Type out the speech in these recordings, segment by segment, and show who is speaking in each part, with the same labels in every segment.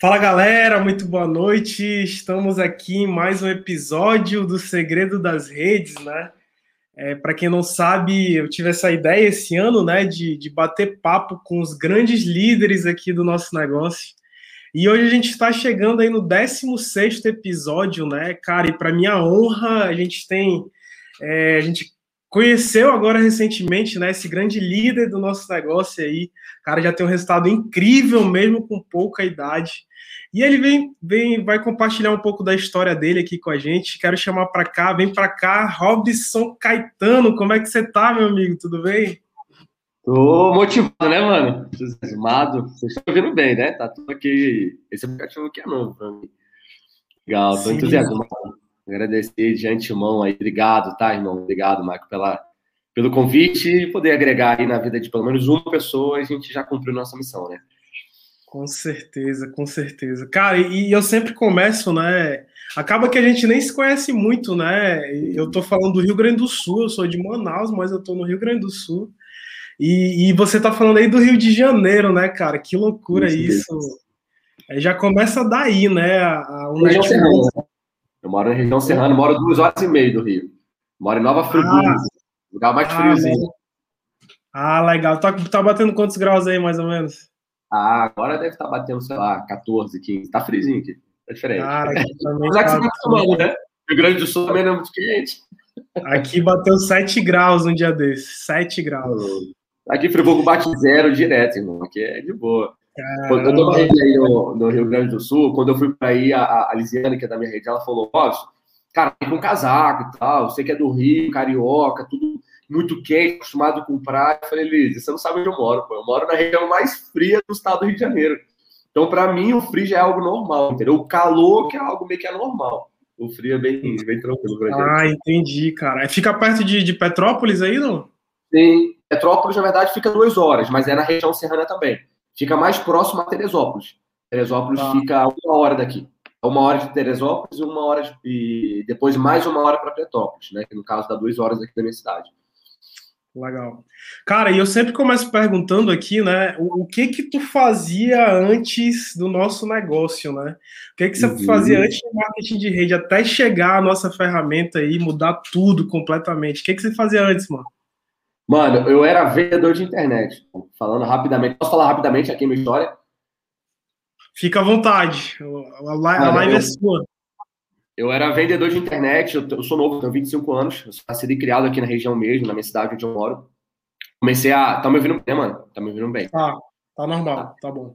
Speaker 1: Fala galera, muito boa noite. Estamos aqui em mais um episódio do Segredo das Redes, né? É, Para quem não sabe, eu tive essa ideia esse ano, né, de, de bater papo com os grandes líderes aqui do nosso negócio. E hoje a gente está chegando aí no 16 episódio, né, cara? E para minha honra, a gente tem. É, a gente conheceu agora recentemente, né, esse grande líder do nosso negócio aí. O cara já tem um resultado incrível mesmo com pouca idade. E ele vem, vem, vai compartilhar um pouco da história dele aqui com a gente. Quero chamar para cá, vem para cá, Robson Caetano. Como é que você tá, meu amigo? Tudo bem?
Speaker 2: Tô motivado, né, mano? Entusiasmado. Vocês estão ouvindo bem, né? Tá tudo aqui. Esse aplicativo aqui é novo pra mim. Legal, tô Sim. entusiasmado. Agradecer de antemão aí. Obrigado, tá, irmão? Obrigado, Marco, pela, pelo convite e poder agregar aí na vida de pelo menos uma pessoa. A gente já cumpriu nossa missão, né?
Speaker 1: Com certeza, com certeza. Cara, e, eu sempre começo, né? Acaba que a gente nem se conhece muito, né? Eu tô falando do Rio Grande do Sul, eu sou de Manaus, mas eu tô no Rio Grande do Sul. E, e você tá falando aí do Rio de Janeiro, né, cara? Que loucura isso. isso. Já começa daí, né? A, a
Speaker 2: região serrana. Né? Eu moro na região serrana, moro duas horas e meia do Rio. Moro em Nova Friburgo, ah, lugar mais ah, friozinho.
Speaker 1: Ah, legal. Tá, tá batendo quantos graus aí, mais ou menos?
Speaker 2: Ah, agora deve estar tá batendo, sei lá, 14, 15. Tá friozinho aqui. Tá diferente.
Speaker 1: Aqui Mas é que você tá
Speaker 2: acostumado, né? Rio Grande do Sul também não é muito quente.
Speaker 1: Aqui bateu 7 graus um dia desses. 7 graus.
Speaker 2: Aqui Friburgo bate zero direto, irmão. Aqui é de boa. Quando eu tô aí no, no, Rio Grande do Sul, quando eu fui para aí, a, a Lisiane, que é da minha rede, ela falou: Ó, cara, tem um casaco e tal. Você que é do Rio, carioca, tudo muito quente, acostumado com praia. Eu falei, Liz, você não sabe onde eu moro, pô. Eu moro na região mais fria do estado do Rio de Janeiro. Então, para mim, o frio já é algo normal, entendeu? O calor que é algo meio que é normal. O frio é bem, bem tranquilo pra
Speaker 1: gente. Ah, entendi, cara. Fica perto de, de Petrópolis aí, não?
Speaker 2: Sim. Petrópolis, na verdade, fica duas horas, mas é na região serrana também. Fica mais próximo a Teresópolis. Teresópolis ah. fica uma hora daqui. Uma hora de Teresópolis e uma hora de... e depois mais uma hora para Petrópolis, né? Que no caso dá duas horas aqui da minha cidade.
Speaker 1: Legal. Cara, e eu sempre começo perguntando aqui, né, o, o, que que tu fazia antes do nosso negócio, né? O que que você uhum. fazia antes do marketing de rede, até chegar a nossa ferramenta aí, mudar tudo completamente? O que que você fazia antes, mano?
Speaker 2: Mano, eu era vendedor de internet. Falando rapidamente, posso falar rapidamente aqui a minha história?
Speaker 1: Fica à vontade. A live, a live eu, é sua.
Speaker 2: Eu era vendedor de internet, eu, eu sou novo, tenho 25 anos, eu sou nascido e criado aqui na região mesmo, na minha cidade onde eu moro. Comecei a. Tá me ouvindo bem, mano? Tá me ouvindo bem?
Speaker 1: Tá, tá normal, tá, tá bom.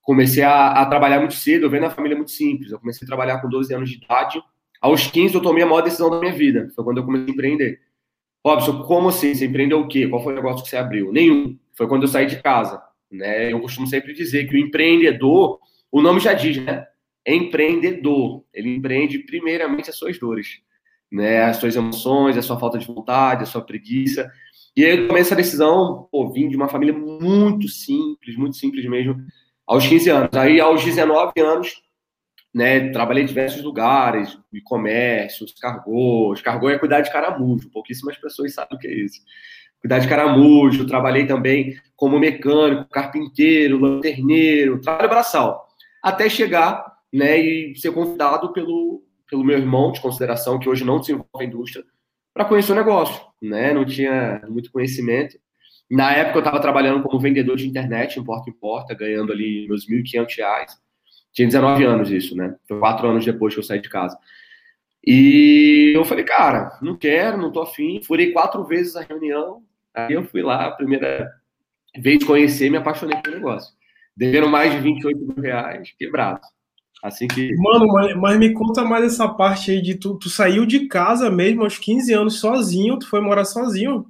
Speaker 2: Comecei a, a, trabalhar muito cedo, eu venho na família muito simples. Eu comecei a trabalhar com 12 anos de idade. Aos 15 eu tomei a maior decisão da minha vida. Foi quando eu comecei a empreender. Robson, como assim? Você empreendeu o quê? Qual foi o negócio que você abriu? Nenhum. Foi quando eu saí de casa. Né? Eu costumo sempre dizer que o empreendedor, o nome já diz, né? empreendedor. Ele empreende primeiramente as suas dores, né? As suas emoções, a sua falta de vontade, a sua preguiça. E aí eu tomei essa decisão, pô, vim de uma família muito simples, muito simples mesmo, aos 15 anos. Aí, aos 19 anos, né, trabalhei em diversos lugares, e-comércio, cargos. Cargô é cuidar de caramujo, pouquíssimas pessoas sabem o que é isso. Cuidar de caramujo, trabalhei também como mecânico, carpinteiro, lanterneiro, trabalho braçal. Até chegar né, e ser convidado pelo, pelo meu irmão de consideração, que hoje não desenvolve a indústria, para conhecer o negócio, né? Não tinha muito conhecimento. Na época eu estava trabalhando como vendedor de internet em porta em porta, ganhando ali meus R$ 1.500. Tinha 19 anos isso, né? Foi quatro anos depois que eu saí de casa. E eu falei, cara, não quero, não tô afim. Furei quatro vezes a reunião. Aí eu fui lá, a primeira vez conhecer, me apaixonei pelo negócio. Devendo mais de 28 mil reais, quebrado. Assim que.
Speaker 1: Mano, mas, mas, me conta mais essa parte aí de tu, tu saiu de casa mesmo aos 15 anos sozinho, tu foi morar sozinho?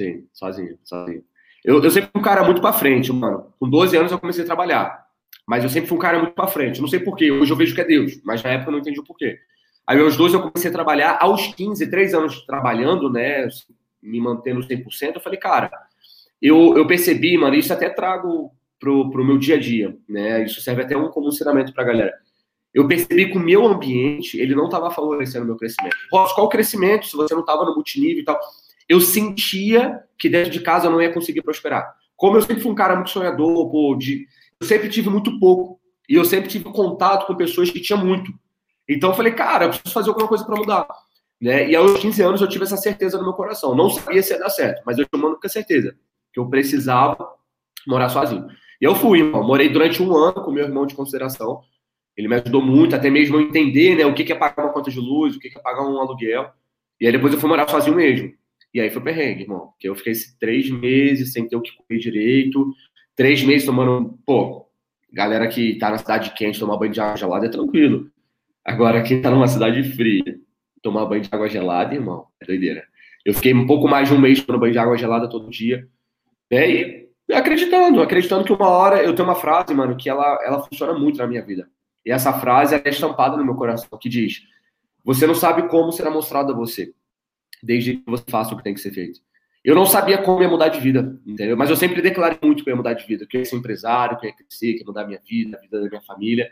Speaker 2: Sim, sozinho, sozinho. Eu, eu sempre fui um cara muito pra frente, mano. Com 12 anos eu comecei a trabalhar. Mas eu sempre fui um cara muito pra frente. Não sei porquê, hoje eu vejo que é Deus, mas na época eu não entendi o porquê. Aí aos 12 eu comecei a trabalhar, aos 15, 3 anos trabalhando, né, me mantendo 100%, eu falei, cara, eu, eu percebi, mano, isso até trago pro, pro meu dia a dia, né? Isso serve até um, como ensinamento para a galera. Eu percebi que o meu ambiente, ele não estava favorecendo o meu crescimento. Ross, qual o crescimento se você não estava no multinível e tal? Eu sentia que dentro de casa eu não ia conseguir prosperar. Como eu sempre fui um cara muito sonhador, pô, de, eu sempre tive muito pouco. E eu sempre tive contato com pessoas que tinham muito. Então eu falei, cara, eu preciso fazer alguma coisa para mudar. Né? E aos 15 anos eu tive essa certeza no meu coração. Não sabia se ia dar certo, mas eu tinha uma única certeza, que eu precisava morar sozinho. E eu fui, irmão. Morei durante um ano com meu irmão de consideração. Ele me ajudou muito, até mesmo a entender né, o que é pagar uma conta de luz, o que é pagar um aluguel. E aí depois eu fui morar sozinho mesmo. E aí foi perrengue, irmão. Porque eu fiquei três meses sem ter o que comer direito, três meses tomando. Pô, galera que tá na cidade quente, tomar banho de água gelada é tranquilo. Agora, quem tá numa cidade fria, tomar banho de água gelada, irmão, é doideira. Eu fiquei um pouco mais de um mês tomando banho de água gelada todo dia. Né? E acreditando, acreditando que uma hora eu tenho uma frase, mano, que ela, ela funciona muito na minha vida. E essa frase é estampada no meu coração, que diz: Você não sabe como será mostrado a você, desde que você faça o que tem que ser feito. Eu não sabia como ia mudar de vida, entendeu? Mas eu sempre declarei muito que eu ia mudar de vida, que eu ia ser empresário, que eu ia crescer, que ia mudar minha vida, a vida da minha família.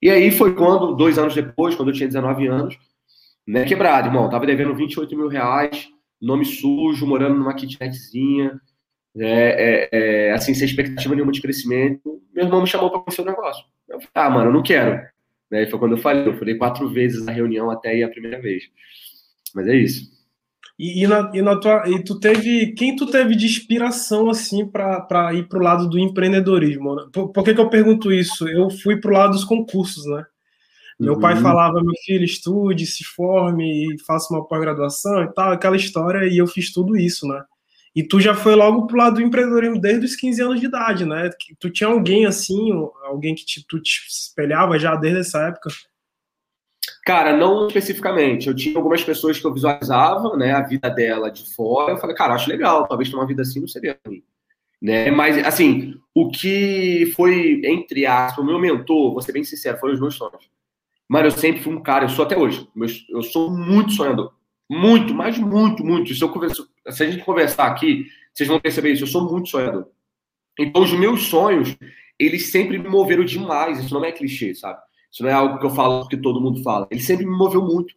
Speaker 2: E aí foi quando, dois anos depois, quando eu tinha 19 anos, né, quebrado, irmão. Tava devendo 28 mil reais, nome sujo, morando numa kitnetzinha, é, é, é, assim, sem expectativa nenhuma de crescimento. Meu irmão me chamou para conhecer o negócio. Eu falei, ah, mano, eu não quero. Né, foi quando eu falei, eu falei quatro vezes na reunião até ir a primeira vez. Mas é isso.
Speaker 1: E, e, na, e, na tua, e tu teve. Quem tu teve de inspiração, assim, para ir para o lado do empreendedorismo? Né? Por, por que, que eu pergunto isso? Eu fui para o lado dos concursos, né? Meu uhum. pai falava, meu filho, estude, se forme, faça uma pós-graduação e tal, aquela história, e eu fiz tudo isso, né? E tu já foi logo pro lado do empreendedorismo desde os 15 anos de idade, né? Tu tinha alguém assim, alguém que te, tu te espelhava já desde essa época?
Speaker 2: Cara, não especificamente. Eu tinha algumas pessoas que eu visualizava, né, a vida dela de fora. Eu falei, cara, acho legal, talvez ter uma vida assim não seria ruim. Né? Mas, assim, o que foi, entre aspas, o meu mentor, vou ser bem sincero, foram os meus sonhos. Mano, eu sempre fui um cara, eu sou até hoje, eu sou muito sonhador. Muito, mas muito, muito. Se, eu converso, se a gente conversar aqui, vocês vão perceber isso. Eu sou muito sonhador. Então, os meus sonhos, eles sempre me moveram demais. Isso não é clichê, sabe? Isso não é algo que eu falo que todo mundo fala. Ele sempre me moveu muito.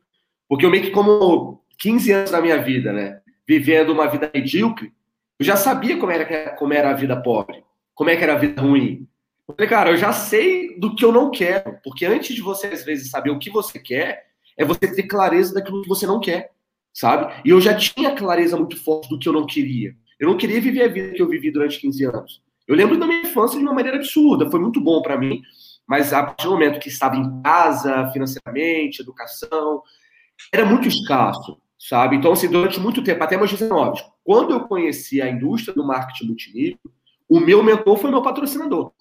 Speaker 2: Porque eu meio que, como 15 anos da minha vida, né? Vivendo uma vida medíocre, eu já sabia como era, como era a vida pobre, como é que era a vida ruim. Eu falei, cara, eu já sei do que eu não quero. Porque antes de você, às vezes, saber o que você quer, é você ter clareza daquilo que você não quer sabe? E eu já tinha clareza muito forte do que eu não queria. Eu não queria viver a vida que eu vivi durante 15 anos. Eu lembro da minha infância de uma maneira absurda, foi muito bom para mim, mas a partir do momento que estava em casa, financeiramente, educação, era muito escasso, sabe? Então, assim, durante muito tempo, até meus 19, quando eu conheci a indústria do marketing multinível, o meu mentor foi meu patrocinador,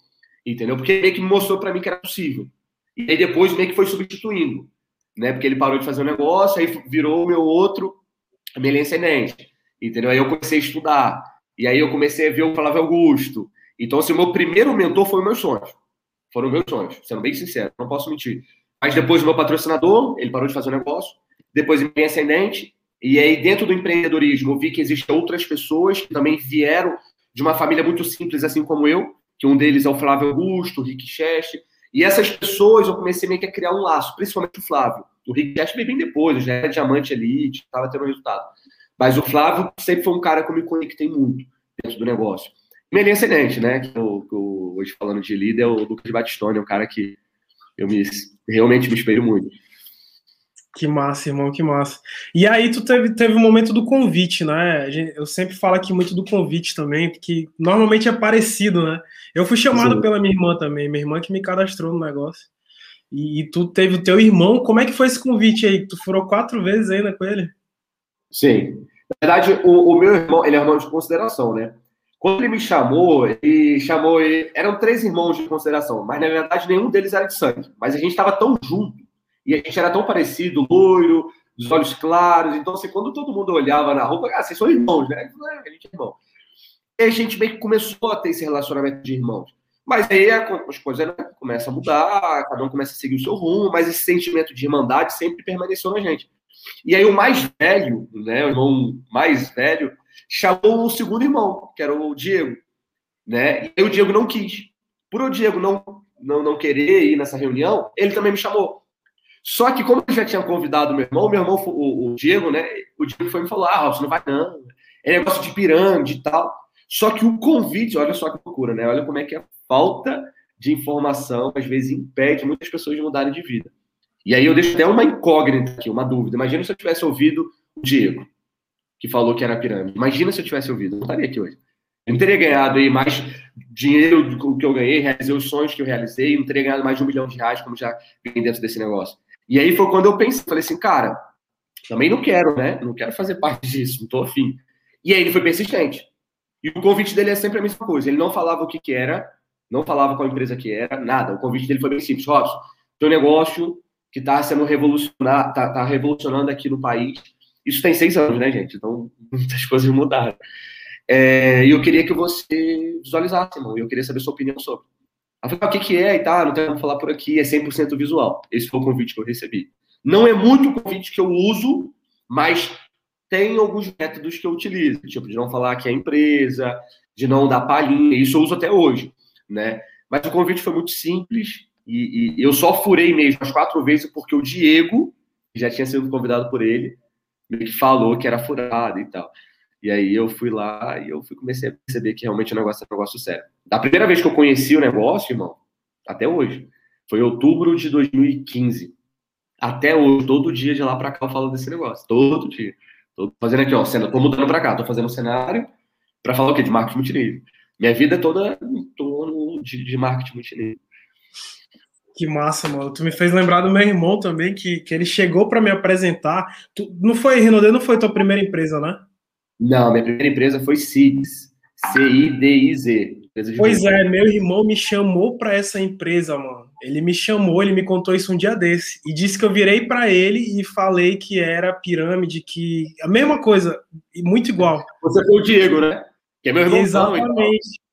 Speaker 2: entendeu? Porque ele que mostrou para mim que era possível. E aí depois meio que foi substituindo né? Porque ele parou de fazer o um negócio, aí virou o meu outro, a minha ascendente, entendeu? Aí eu comecei a estudar, e aí eu comecei a ver o Flávio Augusto. Então, assim, o meu primeiro mentor foi os meus sonhos. Foram meus sonhos, sendo bem sincero, não posso mentir. Mas depois o meu patrocinador, ele parou de fazer o negócio, depois minha ascendente, e aí dentro do empreendedorismo eu vi que existem outras pessoas que também vieram de uma família muito simples, assim como eu, que um deles é o Flávio Augusto, o Rick Chester, e essas pessoas eu comecei meio que a criar um laço, principalmente o Flávio. O Rick Cash veio bem depois, já era diamante elite, estava tendo resultado. Mas o Flávio sempre foi um cara que eu me conectei muito dentro do negócio. Minha linha ascendente, né? Que eu, que eu, hoje falando de líder, é o Lucas Batistone, é um cara que eu me, realmente me espelho muito.
Speaker 1: Que massa, irmão, que massa. E aí tu teve, teve um momento do convite, né? Eu sempre falo aqui muito do convite também, porque normalmente é parecido, né? Eu fui chamado Sim. pela minha irmã também, minha irmã que me cadastrou no negócio. E, e, tu teve o teu irmão, como é que foi esse convite aí? Tu furou quatro vezes ainda com ele?
Speaker 2: Sim. Na verdade, o, o meu irmão, ele é irmão de consideração, né? Quando ele me chamou, ele chamou. Ele, eram três irmãos de consideração, mas na verdade nenhum deles era de sangue. Mas a gente estava tão junto e a gente era tão parecido, loiro, dos olhos claros. Então, assim, quando todo mundo olhava na roupa, ah, vocês são irmãos, né? A gente é irmão. E a gente meio que começou a ter esse relacionamento de irmãos. Mas aí as coisas né, começam a mudar, cada um começa a seguir o seu rumo, mas esse sentimento de irmandade sempre permaneceu na gente. E aí o mais velho, né, o irmão mais velho, chamou o segundo irmão, que era o Diego, né? E o Diego não quis. Por o Diego não, não, não querer ir nessa reunião, ele também me chamou. Só que, como eu já tinha convidado meu irmão, meu irmão, o, o Diego, né? O Diego foi me falar: ah, você não vai não. É negócio de pirâmide e tal. Só que o convite, olha só que loucura, né? Olha como é que a falta de informação, às vezes, impede muitas pessoas de mudarem de vida. E aí eu deixo até uma incógnita aqui, uma dúvida. Imagina se eu tivesse ouvido o Diego, que falou que era pirâmide. Imagina se eu tivesse ouvido, eu não estaria aqui hoje. Eu não teria ganhado aí mais dinheiro do que eu ganhei, realizei os sonhos que eu realizei, não teria ganhado mais de um milhão de reais, como já ganhei dentro desse negócio. E aí foi quando eu pensei, falei assim, cara, também não quero, né? Não quero fazer parte disso, não tô afim. E aí ele foi persistente. E o convite dele é sempre a mesma coisa. Ele não falava o que, que era, não falava qual empresa que era, nada. O convite dele foi bem simples. Robson, teu negócio que está sendo revolucionar, tá, tá, revolucionando aqui no país. Isso tem seis anos, né, gente? Então, muitas coisas mudaram. É, e eu queria que você visualizasse, irmão. Eu queria saber sua opinião sobre. Eu falei, ah, o que, que é e tal, não tem como falar por aqui, é 100% visual. Esse foi o convite que eu recebi. Não é muito o convite que eu uso, mas tem alguns métodos que eu utilizo, tipo de não falar que é empresa, de não dar palhinha, isso eu uso até hoje, né? Mas o convite foi muito simples e, e eu só furei mesmo as quatro vezes porque o Diego, já tinha sido convidado por ele, me falou que era furado e tal. E aí eu fui lá e eu fui, comecei a perceber que realmente o negócio é um negócio sério. Da primeira vez que eu conheci o negócio, irmão, até hoje, foi outubro de 2015. Até hoje, todo dia de lá para cá eu falo desse negócio, todo dia. Tô fazendo aqui, ó, cena, tô mudando para cá, tô fazendo um cenário para falar o quê? De marketing multinível. Minha vida é toda em torno de, de marketing multinível.
Speaker 1: Que massa, mano. Tu me fez lembrar do meu irmão também, que, que ele chegou para me apresentar. Tu, não foi, Rinodê, não foi tua primeira empresa, né?
Speaker 2: Não, minha primeira empresa foi CIDS. C-I-D-I-Z.
Speaker 1: Pois é, meu irmão me chamou para essa empresa, mano. Ele me chamou, ele me contou isso um dia desse e disse que eu virei para ele e falei que era pirâmide, que a mesma coisa, muito igual.
Speaker 2: Você foi o Diego, né?
Speaker 1: Que é meu irmão. Exatamente.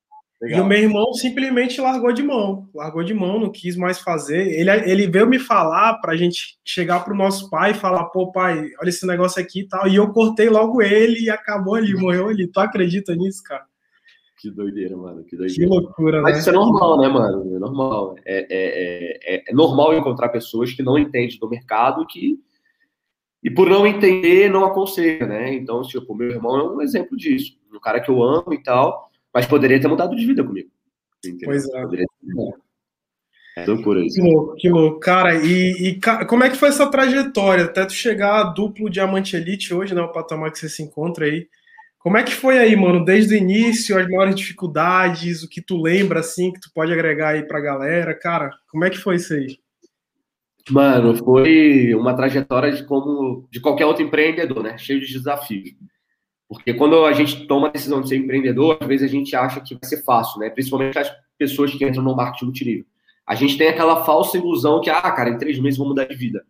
Speaker 1: E o meu irmão simplesmente largou de mão, largou de mão, não quis mais fazer. Ele, ele veio me falar para a gente chegar para o nosso pai e falar: pô, pai, olha esse negócio aqui e tal. E eu cortei logo ele e acabou ali, morreu ali. Tu acredita nisso, cara?
Speaker 2: Que doideira, mano. Que doideira.
Speaker 1: Que loucura,
Speaker 2: Mas né? isso é normal, né, mano? É normal. É, é, é, é, normal encontrar pessoas que não entendem do mercado que. E por não entender, não aconselha, né? Então, tipo, meu irmão é um exemplo disso. Um cara que eu amo e tal, mas poderia ter mudado de vida comigo.
Speaker 1: Entendeu? Pois é. Poderia ter
Speaker 2: é loucura isso.
Speaker 1: Que louco, que louco. Cara, e, e, como é que foi essa trajetória? Até tu chegar a duplo diamante elite hoje, né? O patamar que você se encontra aí. Como é que foi aí, mano? Desde o início, as maiores dificuldades, o que tu lembra, assim, que tu pode agregar aí pra galera? Cara, como é que foi isso aí?
Speaker 2: Mano, foi uma trajetória de como de qualquer outro empreendedor, né? Cheio de desafios. Porque quando a gente toma a decisão de ser empreendedor, às vezes a gente acha que vai ser fácil, né? Principalmente as pessoas que entram no marketing multinível. A gente tem aquela falsa ilusão que, ah, cara, em três meses vou mudar de vida.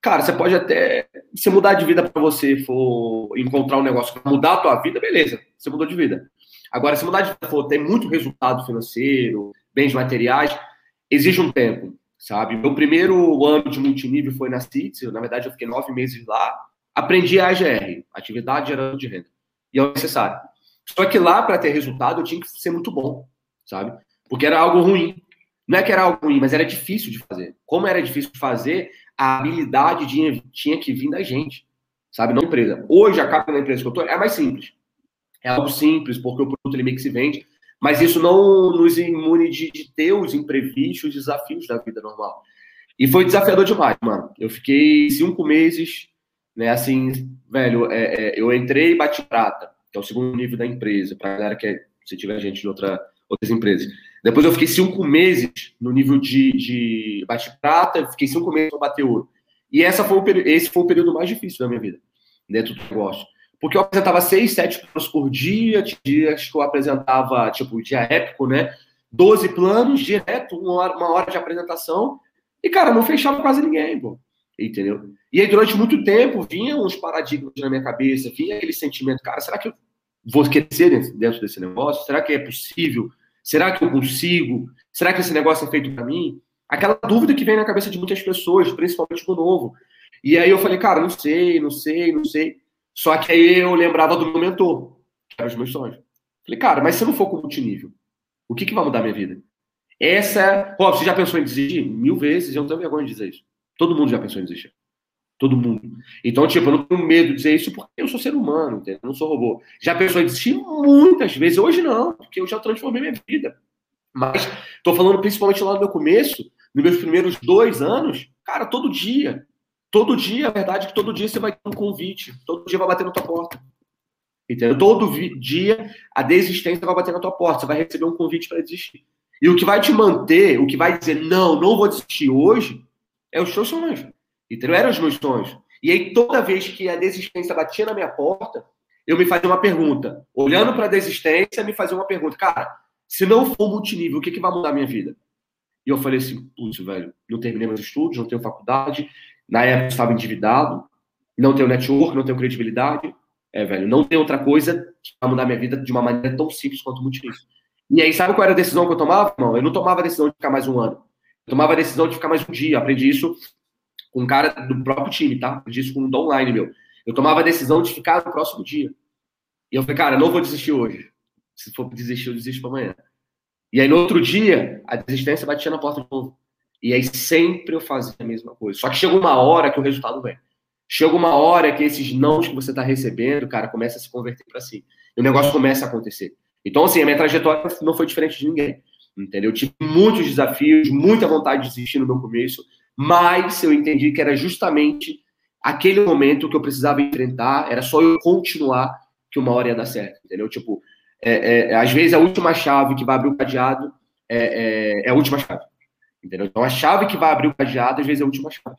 Speaker 2: Cara, você pode até. Se mudar de vida para você for encontrar um negócio que mudar a tua vida, beleza, você mudou de vida. Agora, se mudar de vida for ter muito resultado financeiro, bens materiais, exige um tempo, sabe? Meu primeiro ano de multinível foi na CITES, na verdade eu fiquei nove meses lá, aprendi a AGR, Atividade Gerando de Renda, e é o necessário. Só que lá, para ter resultado, eu tinha que ser muito bom, sabe? Porque era algo ruim. Não é que era algo ruim, mas era difícil de fazer. Como era difícil de fazer, a habilidade de, tinha que vir da gente, sabe? Não empresa. Hoje, a capa da empresa que eu tô é mais simples. É algo simples, porque o produto ele meio que se vende, mas isso não nos imune de, de ter os imprevistos, os desafios da vida normal. E foi desafiador demais, mano. Eu fiquei cinco meses, né, assim, velho, é, é, eu entrei e bati prata, que é o segundo nível da empresa, pra galera que é, se tiver gente de outra, outras empresas. Depois eu fiquei cinco meses no nível de, de bate-prata, fiquei cinco meses no bater ouro. E essa foi o, esse foi o período mais difícil da minha vida, dentro do negócio. Porque eu apresentava seis, sete planos por dia, dias que eu apresentava, tipo, dia épico, né? Doze planos, direto, uma hora, uma hora de apresentação. E, cara, não fechava quase ninguém, pô. Entendeu? E aí, durante muito tempo, vinham uns paradigmas na minha cabeça, vinha aquele sentimento, cara, será que eu vou crescer dentro desse negócio? Será que é possível? Será que eu consigo? Será que esse negócio é feito para mim? Aquela dúvida que vem na cabeça de muitas pessoas, principalmente no novo. E aí eu falei, cara, não sei, não sei, não sei. Só que aí eu lembrava do meu mentor, que era os meus sonhos. Falei, cara, mas se eu não for com multinível, o que, que vai mudar minha vida? Essa. Pô, você já pensou em desistir? Mil vezes, eu não tenho vergonha de dizer isso. Todo mundo já pensou em desistir. Todo mundo. Então, tipo, eu não tenho medo de dizer isso porque eu sou ser humano, entendeu? Eu não sou robô. Já pensou em desistir muitas vezes. Hoje não, porque eu já transformei minha vida. Mas tô falando principalmente lá no meu começo, nos meus primeiros dois anos, cara, todo dia. Todo dia, a verdade é que todo dia você vai ter um convite, todo dia vai bater na tua porta. Entendeu? Todo dia a desistência vai bater na tua porta, você vai receber um convite para desistir. E o que vai te manter, o que vai dizer, não, não vou desistir hoje, é os seus sonhos. Entendeu? Eram os meus sonhos. E aí, toda vez que a desistência batia na minha porta, eu me fazia uma pergunta. Olhando para a desistência, me fazia uma pergunta. Cara, se não for multinível, o que, que vai mudar a minha vida? E eu falei assim, putz, velho, não terminei meus estudos, não tenho faculdade, na época eu estava endividado, não tenho network, não tenho credibilidade, é, velho, não tem outra coisa que vai mudar minha vida de uma maneira tão simples quanto multinível. E aí, sabe qual era a decisão que eu tomava, irmão? Eu não tomava a decisão de ficar mais um ano. Tomava a decisão de ficar mais um dia. Aprendi isso com um cara do próprio time, tá? Aprendi isso com um online meu. Eu tomava a decisão de ficar no próximo dia. E eu falei, cara, não vou desistir hoje. Se for desistir, eu desisto para amanhã. E aí, no outro dia, a desistência batia na porta de novo. E aí, sempre eu fazia a mesma coisa. Só que chega uma hora que o resultado vem. Chega uma hora que esses nãos que você está recebendo, cara, começa a se converter para si. E o negócio começa a acontecer. Então, assim, a minha trajetória não foi diferente de ninguém. Entendeu? Eu tive muitos desafios, muita vontade de desistir no meu começo, mas eu entendi que era justamente aquele momento que eu precisava enfrentar, era só eu continuar que uma hora ia dar certo, entendeu? Tipo, é, é, às vezes a última chave que vai abrir o cadeado é, é, é, a última chave, entendeu? Então a chave que vai abrir o cadeado, às vezes é a última chave.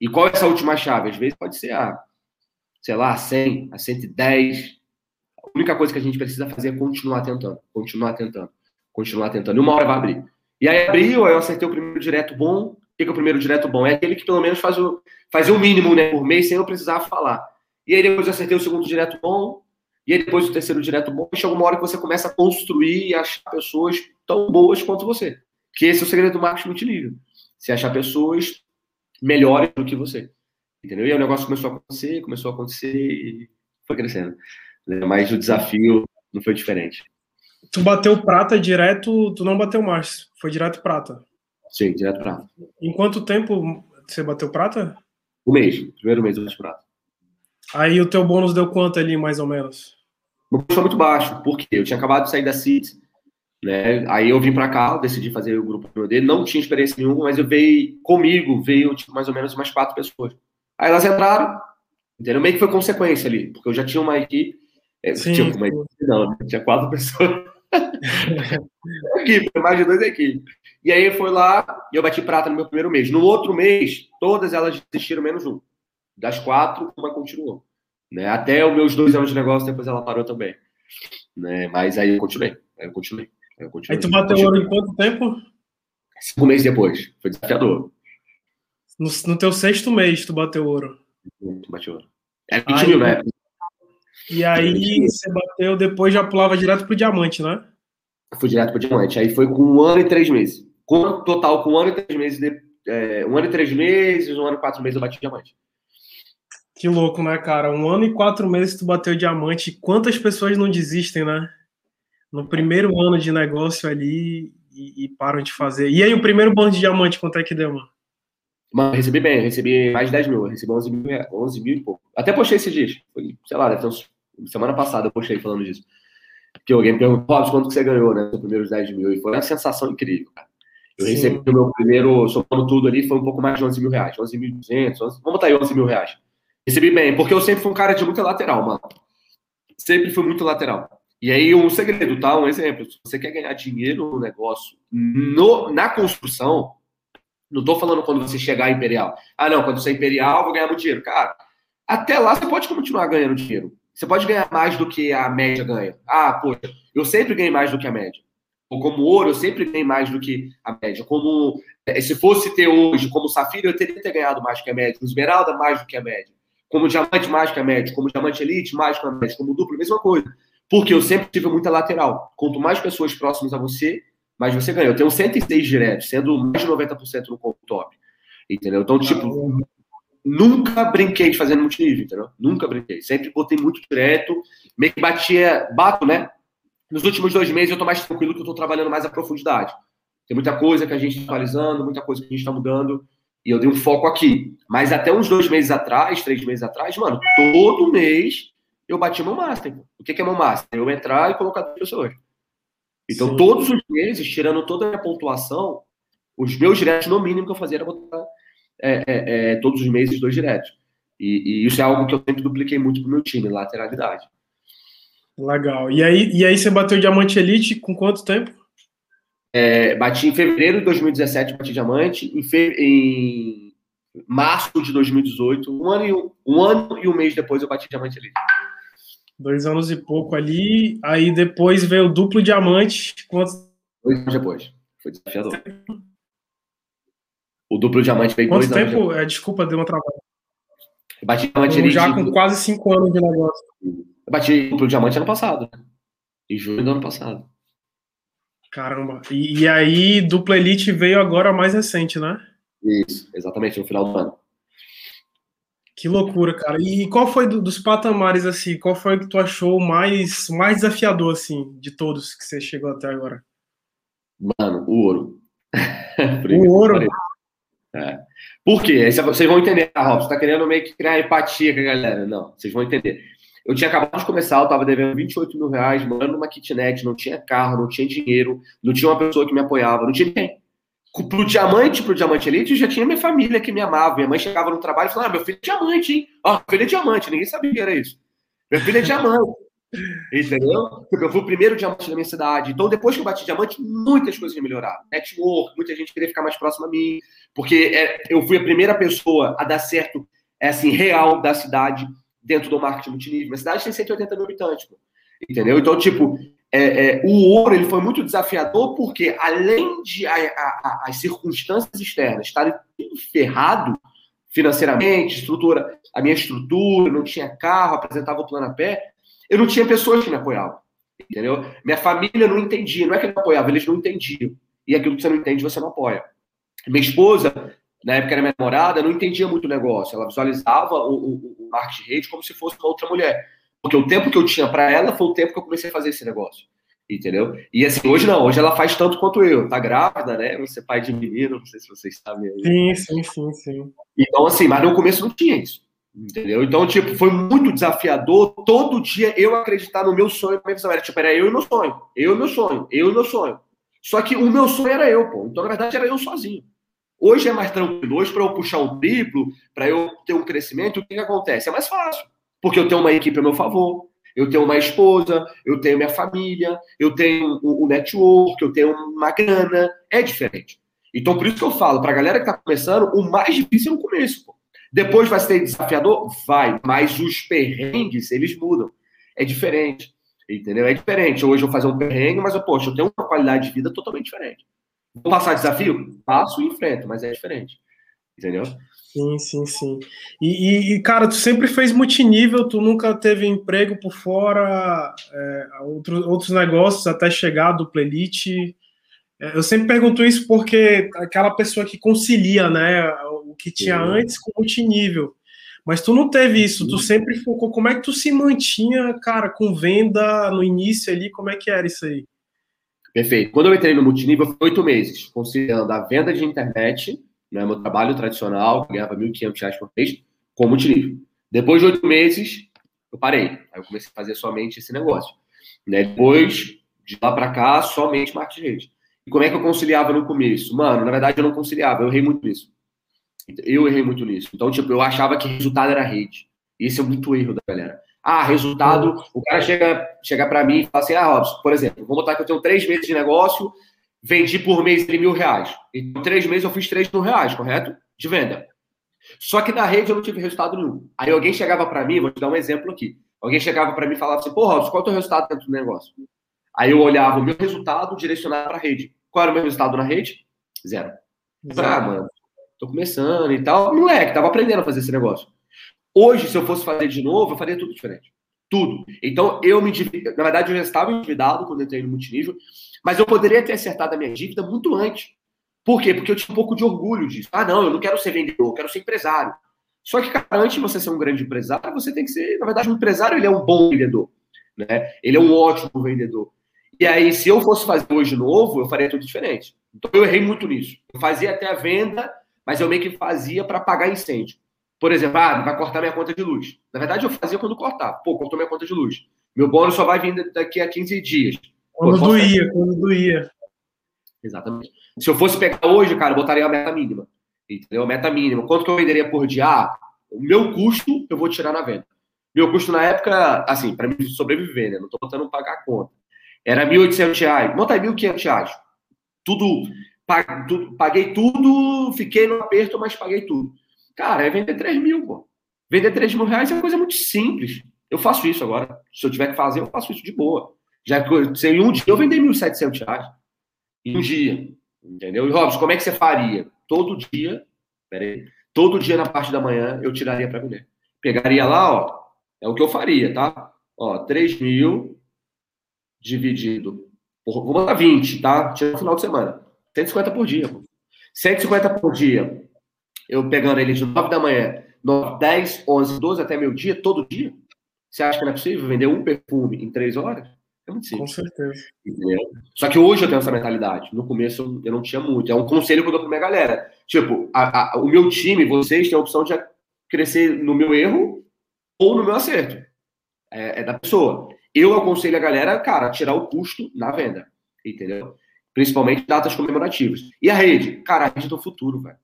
Speaker 2: E qual é essa última chave? Às vezes pode ser a, sei lá, a 100, a 110, a única coisa que a gente precisa fazer é continuar tentando, continuar tentando, continuar tentando. E uma hora vai abrir. E aí abriu, aí eu acertei o primeiro direto bom. O que é o primeiro direto bom? É aquele que pelo menos faz o, faz o mínimo né, por mês sem eu precisar falar. E aí depois eu acertei o segundo direto bom, e aí depois o terceiro direto bom. E chega uma hora que você começa a construir e achar pessoas tão boas quanto você. Que esse é o segredo do marketing multinível. Você achar pessoas melhores do que você. Entendeu? E aí o negócio começou a acontecer, começou a acontecer e foi crescendo. Mas o desafio não foi diferente.
Speaker 1: Tu bateu prata direto, tu não bateu mais, foi direto prata.
Speaker 2: Sim, direto prata.
Speaker 1: Em quanto tempo você bateu prata?
Speaker 2: Um mês, primeiro mês eu bati prata.
Speaker 1: Aí o teu bônus deu quanto ali, mais ou menos?
Speaker 2: O bônus foi muito baixo, porque eu tinha acabado de sair da CIT, né? Aí eu vim para cá, decidi fazer o grupo dele, não tinha experiência nenhuma, mas eu veio comigo, veio tipo, mais ou menos umas quatro pessoas. Aí elas entraram, entendeu? Meio que foi consequência ali, porque eu já tinha uma equipe é, Sim. Tipo, mas não, né? tinha quatro pessoas. Equipe, mais de duas equipes. E aí foi lá e eu bati prata no meu primeiro mês. No outro mês, todas elas desistiram menos um. Das quatro, uma continuou. Né? Até os meus dois anos de negócio, depois ela parou também. Né? Mas aí eu continuei. Aí eu continuei. Aí, eu continuei.
Speaker 1: aí tu bateu ouro em quanto tempo?
Speaker 2: Cinco meses depois. Foi desafiador.
Speaker 1: No, no teu sexto mês, tu bateu ouro.
Speaker 2: Bateu ouro. É 20 aí, mil, né?
Speaker 1: E aí você bateu, depois já pulava direto pro diamante, né?
Speaker 2: Fui direto pro diamante. Aí foi com um ano e três meses. Com, total, com um ano e três meses. De, é, um ano e três meses, um ano e quatro meses eu bati diamante.
Speaker 1: Que louco, né, cara? Um ano e quatro meses tu bateu diamante. Quantas pessoas não desistem, né? No primeiro ano de negócio ali e, e param de fazer. E aí, o primeiro bando de diamante, quanto é que deu, mano?
Speaker 2: Mano, recebi bem, recebi mais de 10 mil, recebi 11 mil, 11 mil e pouco. Até postei esses dias, foi, sei lá, deve ter uns, semana passada eu postei falando disso. Que alguém me perguntou, quanto que você ganhou, né, os primeiros 10 mil, e foi uma sensação incrível, cara. Eu Sim. recebi o meu primeiro, somando tudo ali, foi um pouco mais de 11 mil reais, 11.200, vamos botar aí 11 mil reais. Recebi bem, porque eu sempre fui um cara de muita lateral, mano. Sempre fui muito lateral. E aí, um segredo, tá? Um exemplo. Se você quer ganhar dinheiro no negócio, no, na construção, não estou falando quando você chegar Imperial. Ah, não, quando você é Imperial, vou ganhar muito dinheiro. Cara, até lá você pode continuar ganhando dinheiro. Você pode ganhar mais do que a média ganha. Ah, poxa, eu sempre ganhei mais do que a média. Ou como ouro, eu sempre ganhei mais do que a média. Como eh, se fosse ter hoje, como safira, eu teria ter ganhado mais do que a média. Como esmeralda, mais do que a média. Como diamante, mais do que a média. Como diamante elite, mais do que a média. Como duplo, mesma coisa. Porque eu sempre tive muita lateral. Quanto mais pessoas próximas a você, mas você ganhou. Eu tenho 106 diretos, sendo mais de 90% no top. Entendeu? Então, tipo, nunca brinquei de fazer multinível, entendeu? Nunca brinquei. Sempre botei muito direto, meio que batia, bato, né? Nos últimos dois meses eu tô mais tranquilo que eu tô trabalhando mais a profundidade. Tem muita coisa que a gente está atualizando, muita coisa que a gente está mudando, e eu dei um foco aqui. Mas até uns dois meses atrás, três meses atrás, mano, todo mês eu bati meu master. O que é meu master? Eu entrar e colocar duas pessoas. Então, Sim. todos os meses, tirando toda a minha pontuação, os meus diretos, no mínimo que eu fazia era botar é, é, é, todos os meses dois diretos. E, e, isso é algo que eu sempre dupliquei muito pro meu time, lateralidade.
Speaker 1: Legal. E aí, e aí você bateu diamante elite com quanto tempo?
Speaker 2: É, bati em fevereiro de 2017, bati diamante. Em, fe... em março de 2018, um ano, e um, um ano e um mês depois, eu bati diamante elite.
Speaker 1: Dois anos e pouco ali. Aí depois veio o duplo diamante.
Speaker 2: Dois anos depois. Foi desafiador. O duplo diamante veio
Speaker 1: Quanto dois tempo? É, desculpa, deu uma travada.
Speaker 2: Eu bati diamante elite.
Speaker 1: Já com quase cinco anos de negócio.
Speaker 2: Eu bati duplo diamante ano passado. Né? Em julho do ano passado.
Speaker 1: Caramba. E, e, aí, dupla elite veio agora mais recente, né?
Speaker 2: Isso, exatamente, no final do ano.
Speaker 1: Que loucura, cara. E qual foi do, dos patamares, assim, qual foi o que tu achou mais, mais desafiador, assim, de todos que você chegou até agora?
Speaker 2: Mano, o ouro.
Speaker 1: o ouro?
Speaker 2: É. Por quê? Vocês vão entender, ah, Rob, você tá querendo meio que criar empatia com a galera. Não, vocês vão entender. Eu tinha acabado de começar, eu tava devendo 28 mil reais, morando numa kitnet, não tinha carro, não tinha dinheiro, não tinha uma pessoa que me apoiava, não tinha ninguém. Pro diamante, pro diamante elite, eu já tinha minha família que me amava. Minha mãe chegava no trabalho e falava: ah, meu filho é diamante, hein? Ó, filho é diamante, ninguém sabia que era isso. Meu filho é diamante. Entendeu? Porque eu fui o primeiro diamante da minha cidade. Então, depois que eu bati diamante, muitas coisas melhoraram. Network, muita gente queria ficar mais próximo a mim, porque é, eu fui a primeira pessoa a dar certo, é assim, real da cidade dentro do marketing multinível. Minha cidade tem 180 mil habitantes, pô. entendeu? Então, tipo, é, é, o ouro ele foi muito desafiador porque, além de a, a, as circunstâncias externas estarem tudo ferrado financeiramente, estrutura, a minha estrutura, não tinha carro, apresentava o plano a pé, eu não tinha pessoas que me apoiavam, entendeu? Minha família não entendia, não é que eles me apoiavam, eles não entendiam. E aquilo que você não entende, você não apoia. Minha esposa na época era minha namorada, não entendia muito o negócio. Ela visualizava o, o, o marketing rede como se fosse uma outra mulher. Porque o tempo que eu tinha para ela foi o tempo que eu comecei a fazer esse negócio. Entendeu? E assim, hoje não, hoje ela faz tanto quanto eu. Tá grávida, né? Você é pai de menino, não sei se vocês sabem.
Speaker 1: Sim, sim, sim, sim.
Speaker 2: Então, assim, mas no começo não tinha isso. Entendeu? Então, tipo, foi muito desafiador todo dia eu acreditar no meu sonho, na minha visão. Era tipo, era eu e meu sonho, eu e meu sonho, eu e meu sonho. Só que o meu sonho era eu, pô. Então, na verdade, era eu sozinho. Hoje é mais tranquilo. Hoje, para eu puxar um triplo, para eu ter um crescimento, o que, que acontece? É mais fácil. Porque eu tenho uma equipe a meu favor, eu tenho uma esposa, eu tenho minha família, eu tenho um, um network, eu tenho uma grana. É diferente. Então, por isso que eu falo, para a galera que está começando, o mais difícil é no começo. Pô. Depois vai ser desafiador? Vai. Mas os perrengues, eles mudam. É diferente. Entendeu? É diferente. Hoje eu vou fazer um perrengue, mas, eu, poxa, eu tenho uma qualidade de vida totalmente diferente. Vou passar desafio? Passo e enfrento, mas é diferente. Entendeu?
Speaker 1: Sim, sim, sim. E, e, cara, tu sempre fez multinível, tu nunca teve emprego por fora, é, outro, outros negócios até chegar do Playlist. É, eu sempre pergunto isso porque aquela pessoa que concilia, né, o que tinha sim. antes com multinível. Mas tu não teve isso, tu sempre focou. Como é que tu se mantinha, cara, com venda no início ali? Como é que era isso aí?
Speaker 2: Perfeito. Quando eu entrei no multinível, foi oito meses, considerando a venda de internet, né, meu trabalho tradicional, que ganhava R$ 1.500 por mês, com multinível. Depois de oito meses, eu parei. Aí eu comecei a fazer somente esse negócio. Né? Depois, de lá para cá, somente marketing rede. E como é que eu conciliava no começo? Mano, na verdade eu não conciliava, eu errei muito nisso. Eu errei muito nisso. Então, tipo, eu achava que resultado era rede. Esse é muito erro da galera. Ah, resultado, o cara chega, chega para mim e fala assim, ah, Robson, por exemplo, vamos botar que eu tenho três meses de negócio, vendi por mês de mil reais. Então, três meses eu fiz três mil reais, correto? De venda. Só que na rede eu não tive resultado nenhum. Aí alguém chegava para mim, vou te dar um exemplo aqui. Alguém chegava para mim e falava assim, pô, Robson, qual é o teu resultado dentro do negócio? Aí eu olhava o meu resultado direcionado para a rede. Qual era o meu resultado na rede? Zero. Zero. Ah, mano, tô começando e tal. Moleque, tava aprendendo a fazer esse negócio. Hoje, se eu fosse fazer de novo, eu faria tudo diferente. Tudo. Então, eu me Na verdade, eu já estava endividado quando entrei no multinível, mas eu poderia ter acertado a minha dívida muito antes. Por quê? Porque eu tinha um pouco de orgulho disso. Ah, não, eu não quero ser vendedor, eu quero ser empresário. Só que, cara, antes de você ser um grande empresário, você tem que ser. Na verdade, um empresário ele é um bom vendedor. Né? Ele é um ótimo vendedor. E aí, se eu fosse fazer hoje de novo, eu faria tudo diferente. Então, eu errei muito nisso. Eu fazia até a venda, mas eu meio que fazia para pagar incêndio. Por exemplo, ah, vai cortar minha conta de luz. Na verdade, eu fazia quando cortar. Pô, cortou minha conta de luz. Meu bônus só vai vir daqui a 15 dias.
Speaker 1: Quando Pô, doía, quando doía.
Speaker 2: Exatamente. Se eu fosse pegar hoje, cara, eu botaria a meta mínima. Entendeu? A meta mínima. Quanto que eu venderia por dia? Ah, o meu custo eu vou tirar na venda. Meu custo na época, assim, para mim sobreviver, né? Não tô botando pagar a conta. Era R$ 1.800. Monta aí, R$ 1.500. Tudo, paguei tudo, fiquei no aperto, mas paguei tudo. Cara, é vender 3 mil, pô. Vender 3 mil reais é uma coisa muito simples. Eu faço isso agora. Se eu tiver que fazer, eu faço isso de boa. Já que em um dia eu vender 1.700 reais. Em um dia. Entendeu? E, Robson, como é que você faria? Todo dia, peraí, todo dia na parte da manhã eu tiraria para vender. Pegaria lá, ó, é o que eu faria, tá? Ó, 3 mil dividido por, vou botar 20, tá? Tira no final de semana. 150 por dia. Pô. 150 por dia. Eu pegando ele de 9 da manhã, 9, 10, 11, 12 até meio dia, todo dia. Você acha que não é possível vender um perfume em 3 horas? É muito simples.
Speaker 1: Com certeza.
Speaker 2: Entendeu? Só que hoje eu tenho essa mentalidade. No começo eu não tinha muito. É um conselho que eu dou pra minha galera. Tipo, a, a, o meu time, vocês têm a opção de crescer no meu erro ou no meu acerto. É, é da pessoa. Eu aconselho a galera, cara, a tirar o custo na venda. Entendeu? Principalmente datas comemorativas. E a rede? Cara, a rede é o futuro, velho.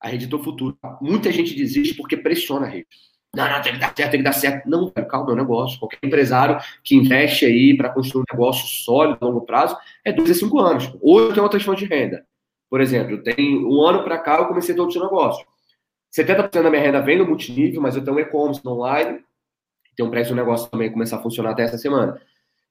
Speaker 2: A rede é o futuro. Muita gente desiste porque pressiona a rede. Não, não, tem que dar certo, tem que dar certo. Não, calma, é um negócio. Qualquer empresário que investe aí para construir um negócio sólido a longo prazo é dois a cinco anos. Hoje eu tenho outra fonte de renda. Por exemplo, tem um ano para cá eu comecei todo esse negócio. 70% da minha renda vem no multinível, mas eu tenho um e-commerce online, tem um preço do negócio também começar a funcionar até essa semana.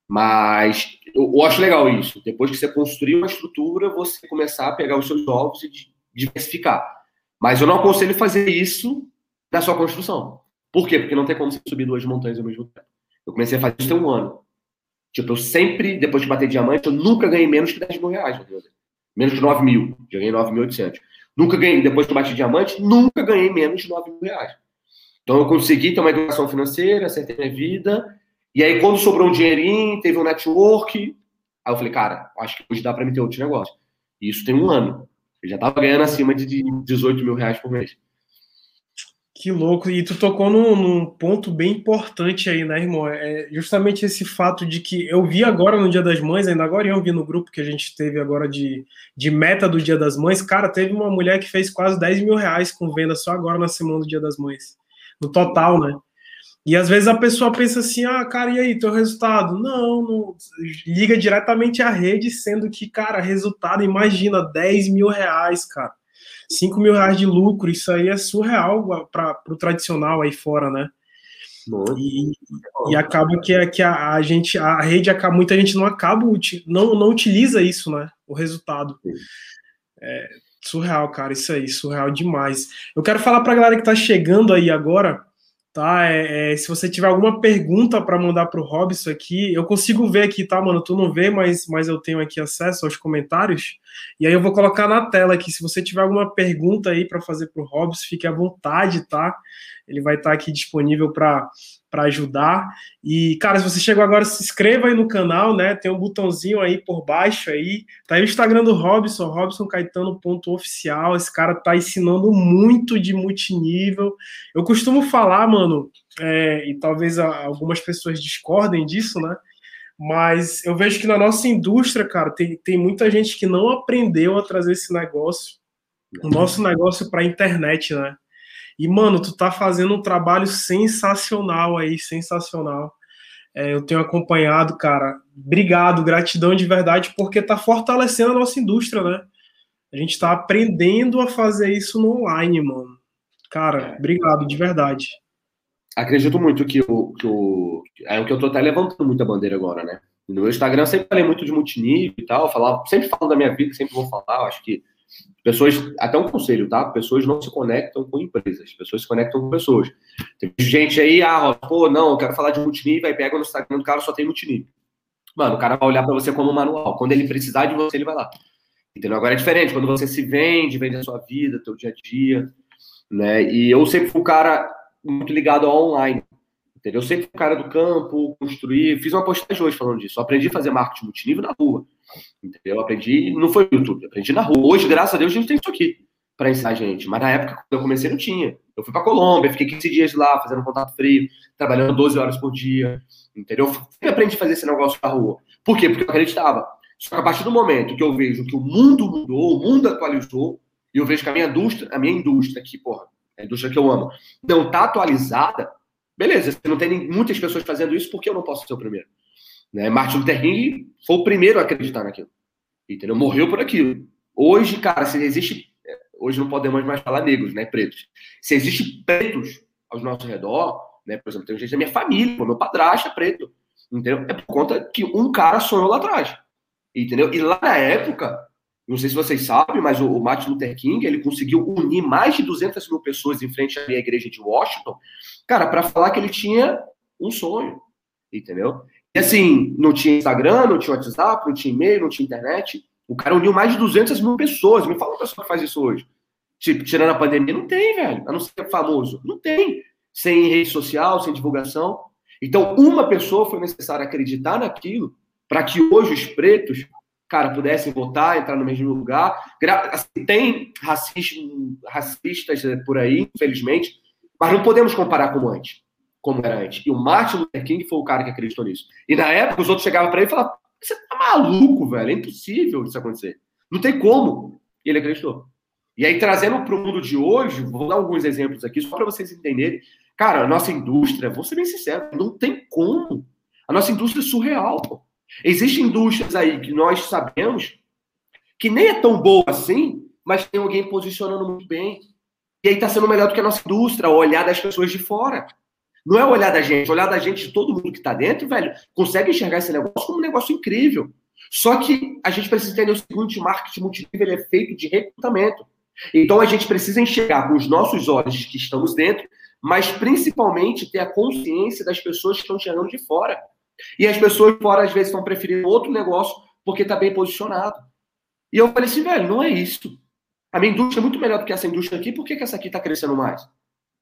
Speaker 2: Mas eu, acho legal isso. Depois que você construir uma estrutura, você começar a pegar os seus ovos e diversificar. Mas eu não aconselho fazer isso na sua construção. Por quê? Porque não tem como você subir duas montanhas ao mesmo tempo. Eu comecei a fazer isso tem um ano. Tipo, eu sempre, depois de bater diamante, eu nunca ganhei menos que 10 mil reais. Menos de 9 mil. Já ganhei 9.800. Nunca ganhei, depois eu bati diamante, nunca ganhei menos de 9 mil reais. Então eu consegui ter uma educação financeira, acertei minha vida. E aí, quando sobrou um dinheirinho, teve um network. Aí eu falei, cara, acho que hoje dá para me ter outro negócio. E isso tem um ano. Eu já estava ganhando acima de 18 mil reais por mês.
Speaker 1: Que louco. E tu tocou num, num, ponto bem importante aí, né, irmão? É justamente esse fato de que eu vi agora no Dia das Mães, ainda agora eu vi no grupo que a gente teve agora de, de meta do Dia das Mães. Cara, teve uma mulher que fez quase 10 mil reais com venda só agora na semana do Dia das Mães. No total, né? E às vezes a pessoa pensa assim, ah, cara, e aí, teu resultado? Não, não. Liga diretamente à rede, sendo que, cara, resultado, imagina, 10 mil reais, cara. 5 mil reais de lucro, isso aí é surreal para o tradicional aí fora, né? E, e, acaba que, que a, a, gente, a rede acaba, muita gente não acaba, não, não utiliza isso, né? O resultado. É surreal, cara, isso aí, surreal demais. Eu quero falar para a galera que está chegando aí agora tá? É, é, se você tiver alguma pergunta para mandar para o Robson aqui, eu consigo ver aqui, tá, mano? Tu não vê, mas, mas eu tenho aqui acesso aos comentários. E aí eu vou colocar na tela aqui. Se você tiver alguma pergunta aí para fazer para o Robson, fique à vontade, tá? Ele vai estar tá aqui disponível para para ajudar. E, cara, se você chegou agora, se inscreva aí no canal, né? Tem um botãozinho aí por baixo aí. Tá aí o Instagram do Robson, Robson Caetano ponto oficial. Esse cara tá ensinando muito de multinível. Eu costumo falar, mano, é, e talvez algumas pessoas discordem disso, né? Mas eu vejo que na nossa indústria, cara, tem, tem muita gente que não aprendeu a trazer esse negócio, o nosso negócio para a internet, né? E, mano, tu tá fazendo um trabalho sensacional aí, sensacional. É, eu tenho acompanhado, cara. Obrigado, gratidão de verdade, porque tá fortalecendo a nossa indústria, né? A gente tá aprendendo a fazer isso no online, mano. Cara, obrigado, de verdade.
Speaker 2: Acredito muito que o, que o. É o que eu tô até levantando muita bandeira agora, né? No meu Instagram eu sempre falei muito de multinível e tal, falava, sempre falo da minha vida, sempre vou falar, acho que Pessoas, até um conselho, tá? Pessoas não se conectam com empresas, pessoas se conectam com pessoas. Tem gente aí, ah, pô, não, eu quero falar de multinível, aí pega no Instagram do cara, só tem multinível. Mano, o cara vai olhar para você como um manual. Quando ele precisar de você, ele vai lá. Entendeu? Agora é diferente, quando você se vende, vende a sua vida, teu dia a dia, né? E eu sempre fui um cara muito ligado ao online. Entendeu? Eu sempre fui cara do campo, construir. Fiz uma postagem hoje falando disso. Eu aprendi a fazer marketing multinível na rua. Entendeu? Eu aprendi, não foi no YouTube, aprendi na rua. Hoje, graças a Deus, a gente tem isso aqui. para ensinar a gente. Mas na época, quando eu comecei, não tinha. Eu fui para Colômbia, fiquei 15 dias lá, fazendo contato frio, trabalhando 12 horas por dia, entendeu? Eu aprendi a fazer esse negócio na rua. Por quê? Porque eu acreditava. Só que a partir do momento que eu vejo que o mundo mudou, o mundo atualizou, e eu vejo que a minha indústria, a minha indústria, que, porra, a indústria que eu amo, não tá atualizada, beleza, não tem muitas pessoas fazendo isso, porque eu não posso ser o primeiro? Né? Martin Luther King foi o primeiro a acreditar naquilo. Entendeu? Morreu por aquilo. Hoje, cara, se existe. Hoje não podemos mais falar negros, né? Pretos. Se existe pretos ao nosso redor, né? Por exemplo, tem gente da minha família, meu padrasto é preto. Entendeu? É por conta que um cara sonhou lá atrás. Entendeu? E lá na época, não sei se vocês sabem, mas o, Martin Luther King ele conseguiu unir mais de 200 mil pessoas em frente à igreja de Washington, cara, para falar que ele tinha um sonho, entendeu? E assim, não tinha Instagram, não tinha WhatsApp, não tinha e-mail, não tinha internet. O cara uniu mais de 200 mil pessoas. Me fala uma pessoa que faz isso hoje. Tipo, tirando a pandemia, não tem, velho. A não ser famoso. Não tem. Sem rede social, sem divulgação. Então, uma pessoa foi necessária acreditar naquilo para que hoje os pretos, cara, pudessem votar, entrar no mesmo lugar. Assim, tem racismo, racistas por aí, infelizmente, mas não podemos comparar como antes como era antes. E o Martin Luther King foi o cara que acreditou nisso. E na época, os outros chegavam para ele e falavam: Você tá maluco, velho? É impossível isso acontecer. Não tem como. E ele acreditou. E aí, trazendo para o mundo de hoje, vou dar alguns exemplos aqui, só para vocês entenderem. Cara, a nossa indústria, vou ser bem sincero, não tem como. A nossa indústria é surreal. Pô. Existem indústrias aí que nós sabemos que nem é tão boa assim, mas tem alguém posicionando muito bem. E aí está sendo melhor do que a nossa indústria, o olhar das pessoas de fora. Não é olhar da gente, olhar da gente de todo mundo que está dentro, velho, consegue enxergar esse negócio como um negócio incrível. Só que a gente precisa entender o seguinte: marketing multinível é feito de recrutamento. Então a gente precisa enxergar com os nossos olhos que estamos dentro, mas principalmente ter a consciência das pessoas que estão chegando de fora. E as pessoas fora, às vezes, estão preferindo outro negócio porque está bem posicionado. E eu falei assim, velho, não é isso. A minha indústria é muito melhor do que essa indústria aqui, por que, que essa aqui está crescendo mais?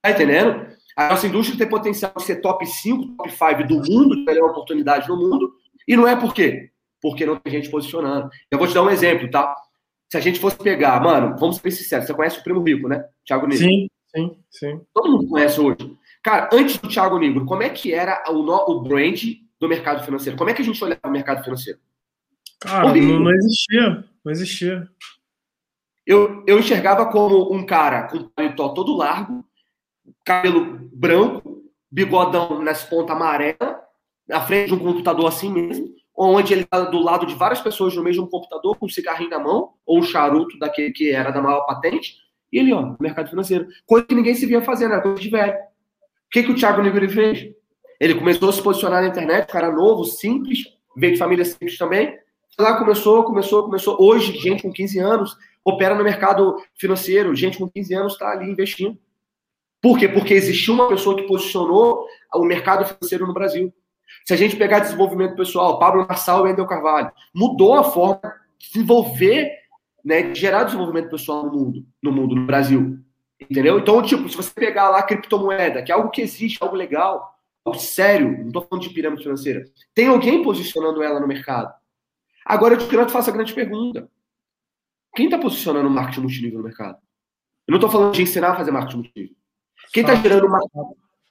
Speaker 2: Tá entendendo? A nossa indústria tem potencial de ser top 5, top 5 do mundo, de melhor oportunidade no mundo. E não é por quê? Porque não tem gente posicionando. Eu vou te dar um exemplo, tá? Se a gente fosse pegar, mano, vamos ser sinceros, você conhece o Primo Rico, né? Thiago Negro.
Speaker 1: Sim, sim, sim.
Speaker 2: Todo mundo conhece hoje. Cara, antes do Thiago Negro, como é que era o, o brand do mercado financeiro? Como é que a gente olhava o mercado financeiro?
Speaker 1: Cara, não, não, existia. Não existia.
Speaker 2: Eu, eu enxergava como um cara com paletó todo largo, cabelo branco, bigodão nas pontas amarela, na frente de um computador assim mesmo, onde ele está do lado de várias pessoas no mesmo computador, com um cigarrinho na mão, ou um charuto daquele que era da maior patente, e ele, ó, mercado financeiro. Coisa que ninguém se via fazendo, era coisa de velho. O que, que o Thiago Negri fez? Ele começou a se posicionar na internet, cara novo, simples, veio de família simples também. Lá começou, começou, começou. Hoje, gente com 15 anos opera no mercado financeiro, gente com 15 anos está ali investindo. Por quê? Porque existiu uma pessoa que posicionou o mercado financeiro no Brasil. Se a gente pegar desenvolvimento pessoal, Pablo Nassau e Wendel Carvalho, mudou a forma de desenvolver, né, de gerar desenvolvimento pessoal no mundo, no mundo, no Brasil. Entendeu? Então, tipo, se você pegar lá criptomoeda, que é algo que existe, algo legal, sério, não estou falando de pirâmide financeira, tem alguém posicionando ela no mercado. Agora eu te faço a grande pergunta. Quem está posicionando o marketing multinível no mercado? Eu não estou falando de ensinar a fazer marketing multinível. Quem está gerando uma.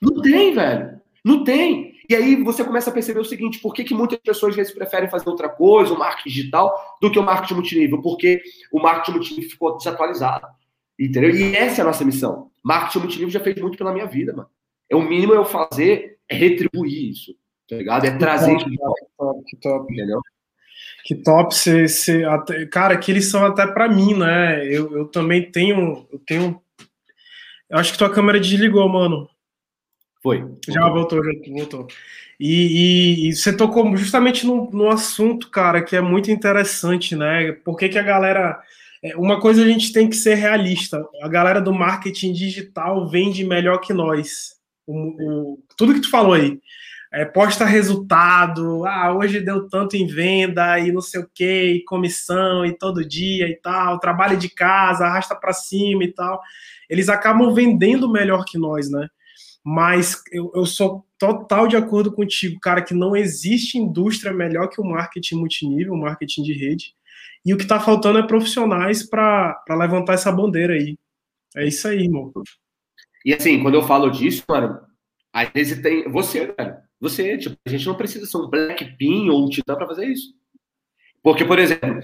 Speaker 2: Não tem, velho. Não tem. E aí você começa a perceber o seguinte: por que, que muitas pessoas às vezes preferem fazer outra coisa, o marketing digital, do que o marketing multinível? Porque o marketing multinível ficou desatualizado. Entendeu? E essa é a nossa missão. Marketing multinível já fez muito pela minha vida, mano. É o mínimo eu fazer é retribuir isso. Tá ligado? É trazer. Que top,
Speaker 1: que top. Que top. Entendeu? Que top, cê, cê, até, cara, que eles são até para mim, né? Eu, eu também tenho, eu tenho eu acho que tua câmera desligou, mano.
Speaker 2: Foi.
Speaker 1: Já voltou, já voltou. E, e, e, você tocou justamente no, no assunto, cara, que é muito interessante, né? Por que, que a galera. É, uma coisa a gente tem que ser realista. A galera do marketing digital vende melhor que nós. O, o, tudo que tu falou aí. É, posta resultado, ah, hoje deu tanto em venda e não sei o que, comissão e todo dia e tal, trabalho de casa, arrasta para cima e tal eles acabam vendendo melhor que nós, né? Mas eu, eu sou total de acordo contigo, cara, que não existe indústria melhor que o marketing multinível, o marketing de rede. E o que está faltando é profissionais para levantar essa bandeira aí. É isso aí, irmão.
Speaker 2: E assim, quando eu falo disso, mano, às vezes tem. Você, velho. Você, tipo, a gente não precisa ser um Blackpink ou um Titã para fazer isso. Porque, por exemplo,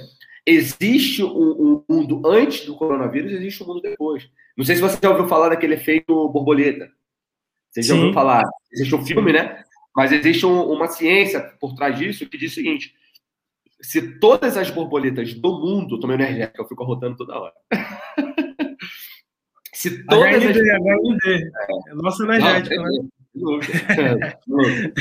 Speaker 2: existe um, um, mundo antes do coronavírus, existe um mundo depois. Não sei se você já ouviu falar daquele efeito borboleta. Você já Sim. ouviu falar? Existe um filme, né? Mas existe um, uma ciência por trás disso que diz o seguinte: se todas as borboletas do mundo, tomei energética, eu fico rotando toda hora.
Speaker 1: se todas HND, as... HND. É, nossa energética, não,
Speaker 2: né?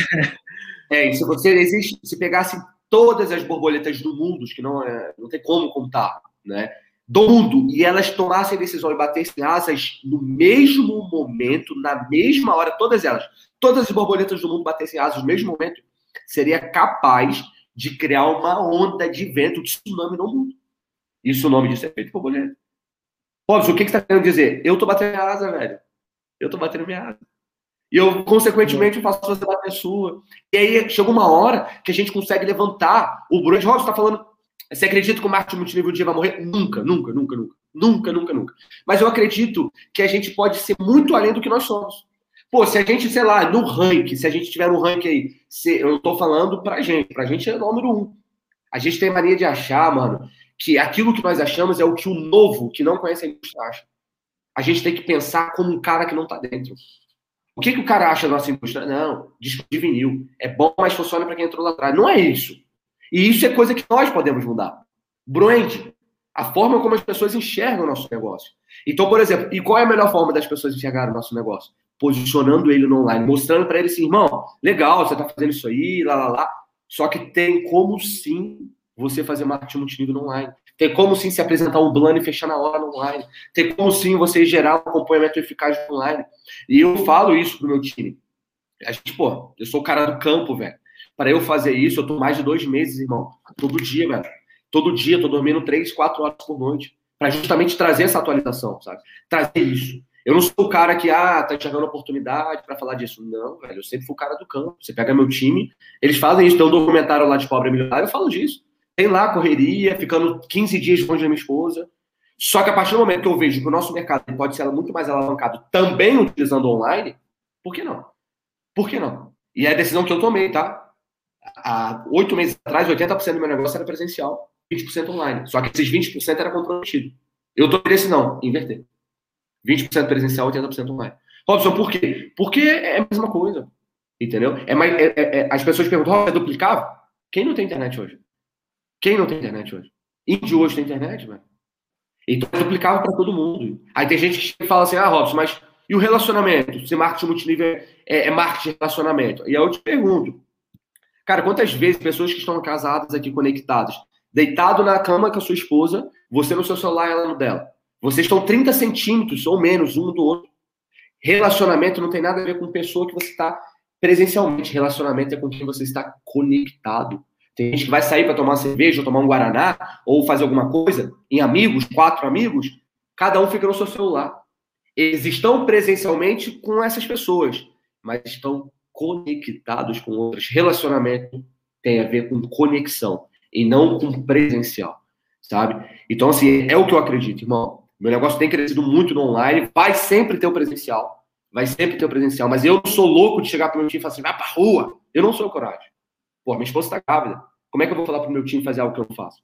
Speaker 2: É, se você existe, se pegasse todas as borboletas do mundo, que não, é, não tem como contar, né? Do mundo, e elas tomassem decisão e batessem asas no mesmo momento, na mesma hora, todas elas, todas as borboletas do mundo batessem asas no mesmo momento, seria capaz de criar uma onda de vento, de tsunami no mundo. Isso o nome disso é feito borboleta. Óbvio, o que, que você está querendo dizer? Eu tô batendo minha asa, velho. Eu tô batendo minha asa. E eu, consequentemente, faço você bater a sua. E aí chega uma hora que a gente consegue levantar. O Bruno Robson está falando. Você acredita que o marketing multinível um dia vai morrer? Nunca, nunca, nunca, nunca. Nunca, nunca, nunca. Mas eu acredito que a gente pode ser muito além do que nós somos. Pô, se a gente, sei lá, no ranking, se a gente tiver um ranking aí, se, eu tô falando pra gente, pra gente é número um. A gente tem mania de achar, mano, que aquilo que nós achamos é o que o novo, que não conhece a indústria, acha. A gente tem que pensar como um cara que não tá dentro. O que, que o cara acha da nossa indústria? Não, disco de vinil. É bom, mas funciona para quem entrou lá atrás. Não é isso. E isso é coisa que nós podemos mudar. Brand, a forma como as pessoas enxergam o nosso negócio. Então, por exemplo, e qual é a melhor forma das pessoas enxergarem o nosso negócio? Posicionando ele no online, mostrando para ele assim, irmão, legal, você está fazendo isso aí, lá, lá, lá. Só que tem como sim você fazer marketing multinível online. Tem como sim se apresentar um plano e fechar na hora online. Tem como sim você gerar um acompanhamento eficaz online. E eu falo isso pro meu time. A gente, pô, eu sou o cara do campo, velho. Para eu fazer isso, eu tô mais de dois meses, irmão. Todo dia, velho. Todo dia, tô dormindo três, quatro horas por noite. para justamente trazer essa atualização, sabe? Trazer isso. Eu não sou o cara que, ah, tá enxergando oportunidade para falar disso. Não, velho, eu sempre fui o cara do campo. Você pega meu time, eles fazem isso. Tem um documentário lá de Pobre Milionário, eu falo disso. Tem lá correria, ficando 15 dias longe da minha esposa. Só que a partir do momento que eu vejo que o nosso mercado pode ser muito mais alavancado também utilizando online, por que não? Por que não? E é a decisão que eu tomei, tá? Há oito meses atrás, 80% do meu negócio era presencial, 20% online. Só que esses 20% era comprometido. Eu tomei decisão, inverter. 20% presencial, 80% online. Robson, por quê? Porque é a mesma coisa. Entendeu? É mais, é, é, é as pessoas perguntam, oh, é duplicável? Quem não tem internet hoje? Quem não tem internet hoje? Índio hoje tem internet, velho. Então é duplicável para todo mundo. Aí tem gente que fala assim, ah, Robson, mas e o relacionamento? Se marketing multinível é, é marketing de relacionamento? E aí eu te pergunto, cara, quantas vezes pessoas que estão casadas aqui conectadas, deitado na cama com a sua esposa, você no seu celular e ela no dela. Vocês estão 30 centímetros ou menos um do outro. Relacionamento não tem nada a ver com pessoa que você está presencialmente. Relacionamento é com quem você está conectado. Tem gente que vai sair para tomar uma cerveja, ou tomar um guaraná, ou fazer alguma coisa, em amigos, quatro amigos, cada um fica no seu celular. Eles estão presencialmente com essas pessoas, mas estão conectados com outras. Relacionamento tem a ver com conexão e não com presencial, sabe? Então, assim, é o que eu acredito, irmão. Meu negócio tem crescido muito no online, vai sempre ter o presencial, vai sempre ter o presencial, mas eu não sou louco de chegar para o meu time e falar assim, vai pra rua. Eu não sou coragem. Pô, minha esposa está grávida. Como é que eu vou falar pro meu time fazer algo que eu não faço?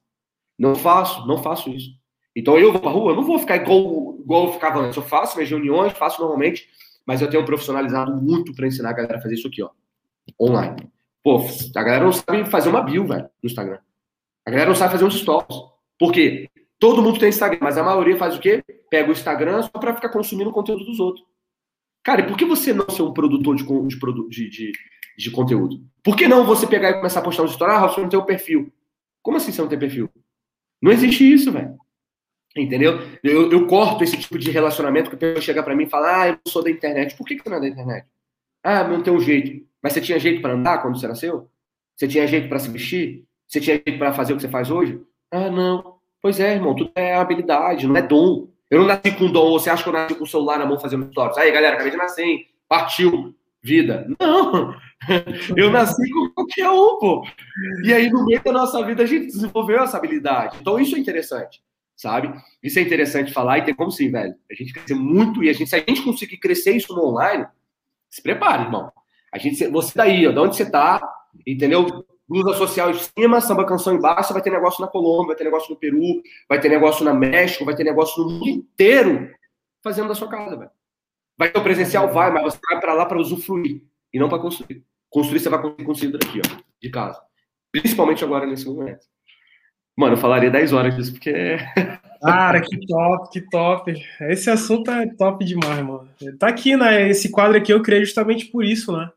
Speaker 2: Não faço, não faço isso. Então eu vou pra rua, eu não vou ficar igual, igual eu ficava antes. Eu faço minhas reuniões, faço normalmente, mas eu tenho profissionalizado muito para ensinar a galera a fazer isso aqui, ó. Online. Pô, a galera não sabe fazer uma bio, velho, no Instagram. A galera não sabe fazer uns stories. Por quê? Todo mundo tem Instagram, mas a maioria faz o quê? Pega o Instagram só para ficar consumindo o conteúdo dos outros. Cara, e por que você não ser um produtor de, de, de, de conteúdo. Por que não você pegar e começar a postar um stories? Ah, você não tem o perfil. Como assim você não tem perfil? Não existe isso, velho. Entendeu? Eu, eu, corto esse tipo de relacionamento que a pessoa chega para mim e fala: Ah, eu sou da internet. Por que, que você não é da internet? Ah, não tem um jeito. Mas você tinha jeito para andar quando você nasceu? Você tinha jeito para se vestir? Você tinha jeito para fazer o que você faz hoje? Ah, não. Pois é, irmão, tudo é habilidade, não é dom. Eu não nasci com dom. Você acha que eu nasci com o celular na mão fazendo stories? Aí, galera, acabei de nascer, hein? Partiu, vida. Não, Eu nasci com qualquer um, pô. E aí, no meio da nossa vida, a gente desenvolveu essa habilidade. Então, isso é interessante, sabe? Isso é interessante falar e tem como sim, velho. A gente crescer muito e a gente, se a gente conseguir crescer isso no online, se prepare, irmão. A gente, você daí, ó, de onde você tá, entendeu? blusa social em cima, samba canção embaixo, vai ter negócio na Colômbia, vai ter negócio no Peru, vai ter negócio na México, vai ter negócio no mundo inteiro fazendo da sua casa, velho. Vai ter o presencial, vai, mas você vai para lá para usufruir e não para construir. Construir você vai construir daqui, ó, de casa. Principalmente agora nesse momento. Mano, eu falaria 10 horas disso, porque.
Speaker 1: Cara, que top, que top. Esse assunto é top demais, mano. Tá aqui, né? Esse quadro aqui eu criei justamente por isso, né?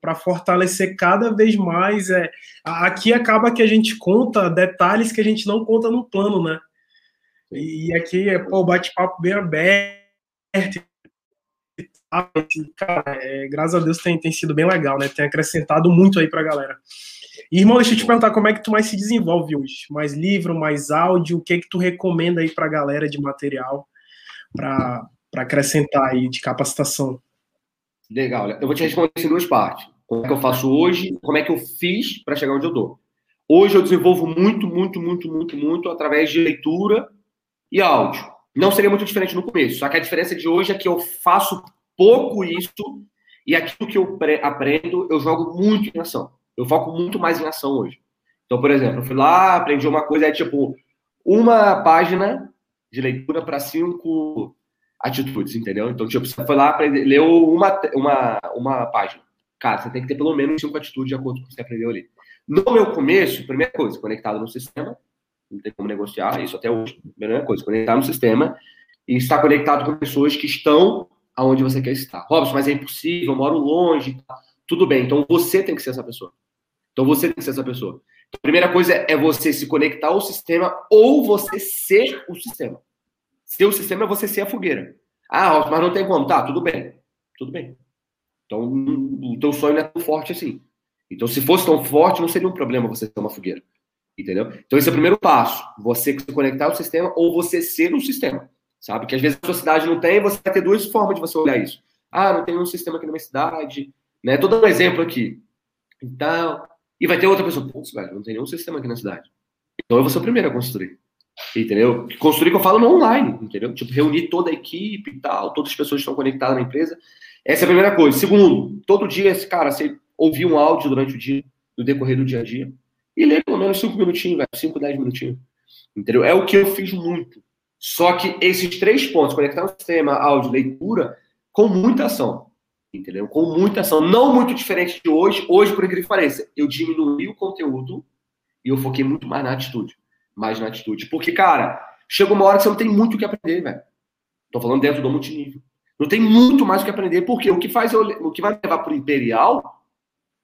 Speaker 1: Para fortalecer cada vez mais. É... Aqui acaba que a gente conta detalhes que a gente não conta no plano, né? E aqui é o bate-papo bem aberto. Cara, é, graças a Deus tem, tem sido bem legal, né? Tem acrescentado muito aí pra galera. Irmão, deixa eu te perguntar como é que tu mais se desenvolve hoje? Mais livro, mais áudio? O que é que tu recomenda aí pra galera de material para acrescentar aí de capacitação?
Speaker 2: Legal, eu vou te responder em duas partes. Como é que eu faço hoje, como é que eu fiz para chegar onde eu tô. Hoje eu desenvolvo muito, muito, muito, muito, muito através de leitura e áudio. Não seria muito diferente no começo, só que a diferença de hoje é que eu faço pouco isso e aquilo que eu aprendo eu jogo muito em ação. Eu foco muito mais em ação hoje. Então, por exemplo, eu fui lá, aprendi uma coisa, é tipo, uma página de leitura para cinco atitudes, entendeu? Então, tipo, você foi lá, aprender, leu uma, uma, uma página. Cara, você tem que ter pelo menos cinco atitudes de acordo com o que você aprendeu ali. No meu começo, primeira coisa, conectado no sistema, não tem como negociar isso até hoje. Primeira coisa, conectar no sistema e estar conectado com pessoas que estão aonde você quer estar. Robson, mas é impossível, eu moro longe. Tudo bem, então você tem que ser essa pessoa. Então você tem que ser essa pessoa. Então, a primeira coisa é você se conectar ao sistema ou você ser o sistema. Ser o sistema é você ser a fogueira. Ah, mas não tem como. Tá, tudo bem. Tudo bem. Então, o teu sonho não é tão forte assim. Então, se fosse tão forte, não seria um problema você ser uma fogueira. Entendeu? Então, esse é o primeiro passo. Você se conectar ao sistema ou você ser o sistema. Sabe? Que às vezes a sua cidade não tem, você vai ter duas formas de você olhar isso. Ah, não tem um sistema aqui na minha cidade. Né? Tô dando um exemplo aqui. Então, e vai ter outra pessoa, putz, velho, não tem nenhum sistema aqui na cidade. Então eu vou ser o primeiro a construir. Entendeu? Construir que eu falo no online, entendeu? Tipo, reunir toda a equipe e tal, todas as pessoas que estão conectadas na empresa. Essa é a primeira coisa. Segundo, todo dia, cara, você ouvir um áudio durante o dia, no decorrer do dia a dia, e ler pelo menos cinco minutinhos, velho, cinco, dez minutinhos. Entendeu? É o que eu fiz muito. Só que esses três pontos, conectar o sistema, áudio, leitura, com muita ação entendeu? Com muita ação, não muito diferente de hoje. Hoje, por incrível que pareça, eu diminui o conteúdo e eu foquei muito mais na atitude, mais na atitude. Porque, cara, chega uma hora que você não tem muito o que aprender, velho. Tô falando dentro do multinível. Não tem muito mais o que aprender, porque o que faz eu, o que vai levar pro Imperial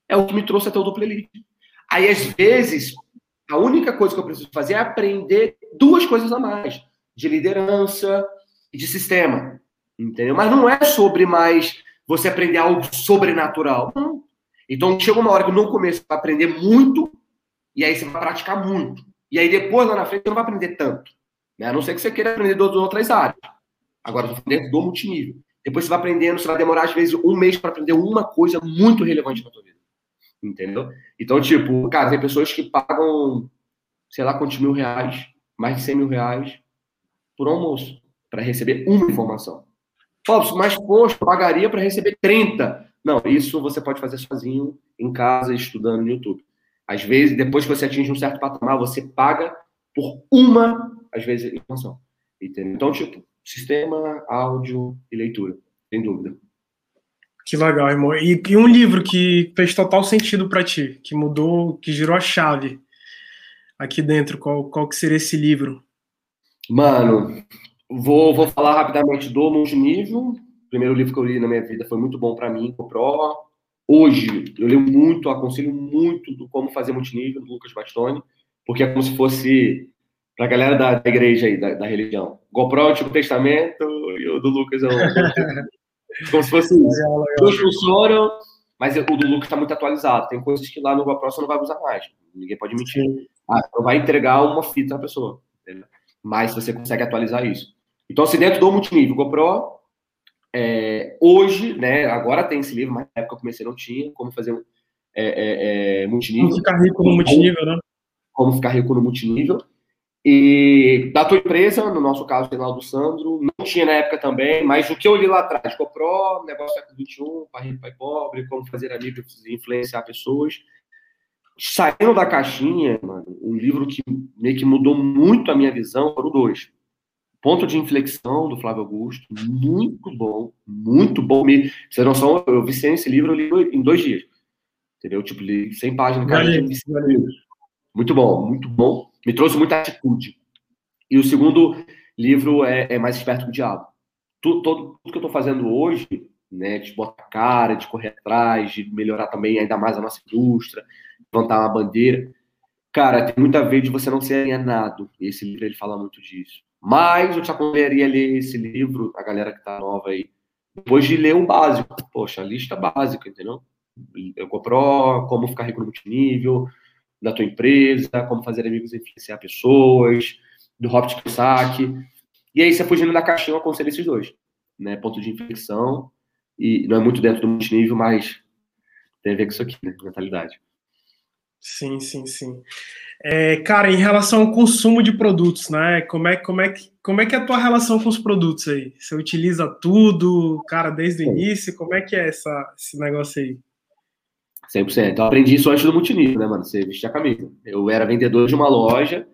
Speaker 2: é o que me trouxe até o duplo elite. Aí, às vezes, a única coisa que eu preciso fazer é aprender duas coisas a mais: de liderança e de sistema. Entendeu? Mas não é sobre mais você aprender algo sobrenatural. Não. Então chega uma hora que no começo você vai aprender muito, e aí você vai praticar muito. E aí depois, lá na frente, você não vai aprender tanto. Né? A não ser que você queira aprender de outras áreas. Agora, estou dentro do multinível. Depois você vai aprendendo, você vai demorar, às vezes, um mês para aprender uma coisa muito relevante na tua vida. Entendeu? Então, tipo, cara, tem pessoas que pagam, sei lá quantos mil reais, mais de 100 mil reais, por almoço, para receber uma informação. Robson, mas poxa, pagaria para receber 30. Não, isso você pode fazer sozinho, em casa, estudando no YouTube. Às vezes, depois que você atinge um certo patamar, você paga por uma, às vezes, informação. Entendeu? Então, tipo, sistema, áudio e leitura, sem dúvida.
Speaker 1: Que legal, irmão. E, e um livro que fez total sentido para ti, que mudou, que girou a chave aqui dentro, qual, qual que seria esse livro?
Speaker 2: Mano, Vou, vou falar rapidamente do multinível. O primeiro livro que eu li na minha vida foi muito bom para mim, o Pro. Hoje, eu leio muito, aconselho muito do como fazer multinível, do Lucas Bastoni, porque é como se fosse para a galera da, da, igreja aí, da, da religião. GoPro é o Antigo Testamento e o do Lucas é o. como se fosse isso. Dois funcionam, mas o do Lucas está muito atualizado. Tem coisas que lá no GoPro você não vai usar mais. Ninguém pode mentir. Ah, vai entregar uma fita na pessoa. Entendeu? Mas você consegue atualizar isso. Então, assim, dentro do multinível GoPro, é, hoje, né, agora tem esse livro, mas na época eu comecei não tinha, como fazer é, é, é, multinível.
Speaker 1: Como ficar rico no multinível, né?
Speaker 2: Como ficar rico no multinível. E da tua empresa, no nosso caso, tem lá o do Sandro, não tinha na época também, mas o que eu li lá atrás, Copro, negócio século XXI, pai rico, pai pobre, como fazer amigos e influenciar pessoas. Saindo da caixinha, mano, um livro que meio que mudou muito a minha visão foram dois. Ponto de inflexão do Flávio Augusto, muito bom, muito bom mesmo. Vocês não são, eu vicei esse livro, eu li em dois dias. Entendeu? Tipo, li 100 páginas, cara, muito bom, muito bom. Me trouxe muita atitude. E o segundo livro é, é Mais Esperto que o Diabo. Tudo, tudo, tudo que eu estou fazendo hoje, né, de botar cara, de correr atrás, de melhorar também ainda mais a nossa indústria, levantar uma bandeira, cara, tem muito a ver de você não ser alienado. Esse livro ele fala muito disso. Mas eu te aconselharia a ler esse livro, a galera que tá nova aí, depois de ler o básico. Poxa, lista básica, entendeu? Eu compro como ficar rico no multinível, da tua empresa, como fazer amigos e influenciar pessoas, do Robert Kiyosaki. E aí, você fugindo da caixinha, eu aconselho esses dois. Né? Ponto de inflexão, e não é muito dentro do multinível, mas tem a ver com isso aqui, né? Mentalidade.
Speaker 1: Sim, sim, sim. É, cara, em relação ao consumo de produtos, né? Como é, como, é que, como é que é a tua relação com os produtos aí? Você utiliza tudo, cara, desde o início? Como é que é essa, esse negócio aí?
Speaker 2: 100%. Eu aprendi isso antes do multinível, né, mano? Você vestir a camisa. Eu era vendedor de uma loja,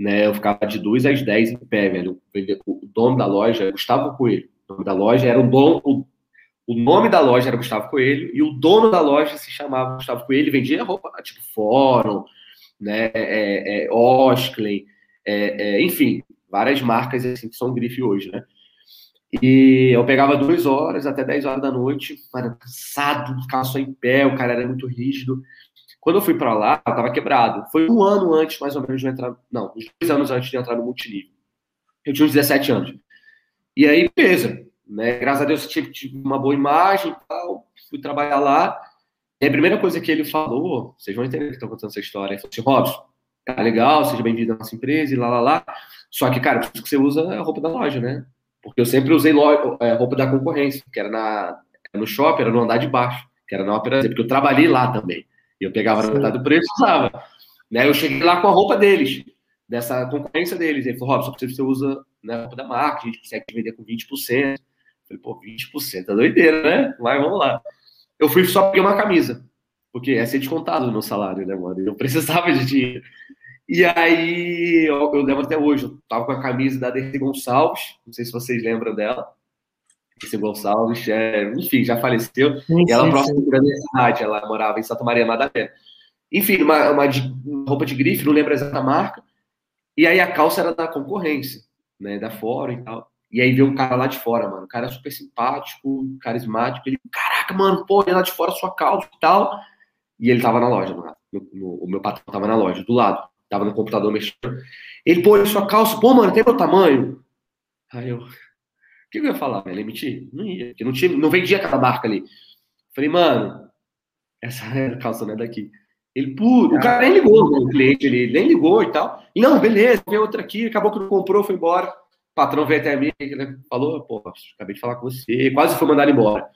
Speaker 2: né? Eu ficava de 2 às 10 em pé, velho. O dono da loja, Gustavo Coelho. O nome da loja era o dono. O, o nome da loja era Gustavo Coelho e o dono da loja se chamava Gustavo Coelho e vendia roupa tipo Fórum, né? É, é, é, é, enfim, várias marcas assim que são grife hoje, né? E eu pegava duas horas até 10 horas da noite, era cansado, ficava só em pé, o cara era muito rígido. Quando eu fui para lá, eu tava quebrado. Foi um ano antes, mais ou menos, de eu entrar. Não, dois anos antes de entrar no multinível. Eu tinha uns 17 anos. E aí, beleza. Né? Graças a Deus, eu tive, tive uma boa imagem e tal. Fui trabalhar lá. E a primeira coisa que ele falou, vocês vão entender que estou contando essa história, ele falou assim: Robson, tá legal, seja bem-vindo à nossa empresa e lá, lá, lá. Só que, cara, preciso que você usa a roupa da loja, né? Porque eu sempre usei é, roupa da concorrência, que era na, no shopping, era no andar de baixo, que era na Ópera Z, porque eu trabalhei lá também. E eu pegava na metade do preço e usava. Né? Eu cheguei lá com a roupa deles, dessa concorrência deles. Ele falou, Robson, você usa né, a roupa da marca, a gente consegue vender com 20%. Falei, pô, 20% é doideira, né? Mas vamos lá. Eu fui só pegar uma camisa, porque é ser descontado no meu salário, né, mano? Eu precisava de dinheiro. E aí, eu, eu, lembro até hoje, eu tava com a camisa da Dercy Gonçalves, não sei se vocês lembram dela. Dercy Gonçalves, é, enfim, já faleceu. Sim, e ela é próxima da minha cidade, ela morava em Santa Maria Madalena. Enfim, uma, uma, uma, roupa de grife, não lembro a exata marca. E aí a calça era da concorrência, né, da fora e tal. E aí veio um cara lá de fora, mano. O cara super simpático, carismático. Ele, caraca, mano, pô, lá de fora sua calça e tal. E ele tava na loja, mano. No, no, o meu patrão tava na loja, do lado tava no computador mexendo. Ele, pô, sua calça, pô, mano, tem meu tamanho. Aí eu, o que eu ia falar, velho? Emitir? Não ia, porque não, tinha, não vendia aquela marca ali. Falei, mano, essa calça não é daqui. Ele, pô, o cara nem ligou, o cliente, ele nem ligou e tal. Não, beleza, tem outra aqui, acabou que não comprou, foi embora. O patrão veio até mim, ele falou, pô, acabei de falar com você, quase foi mandado embora,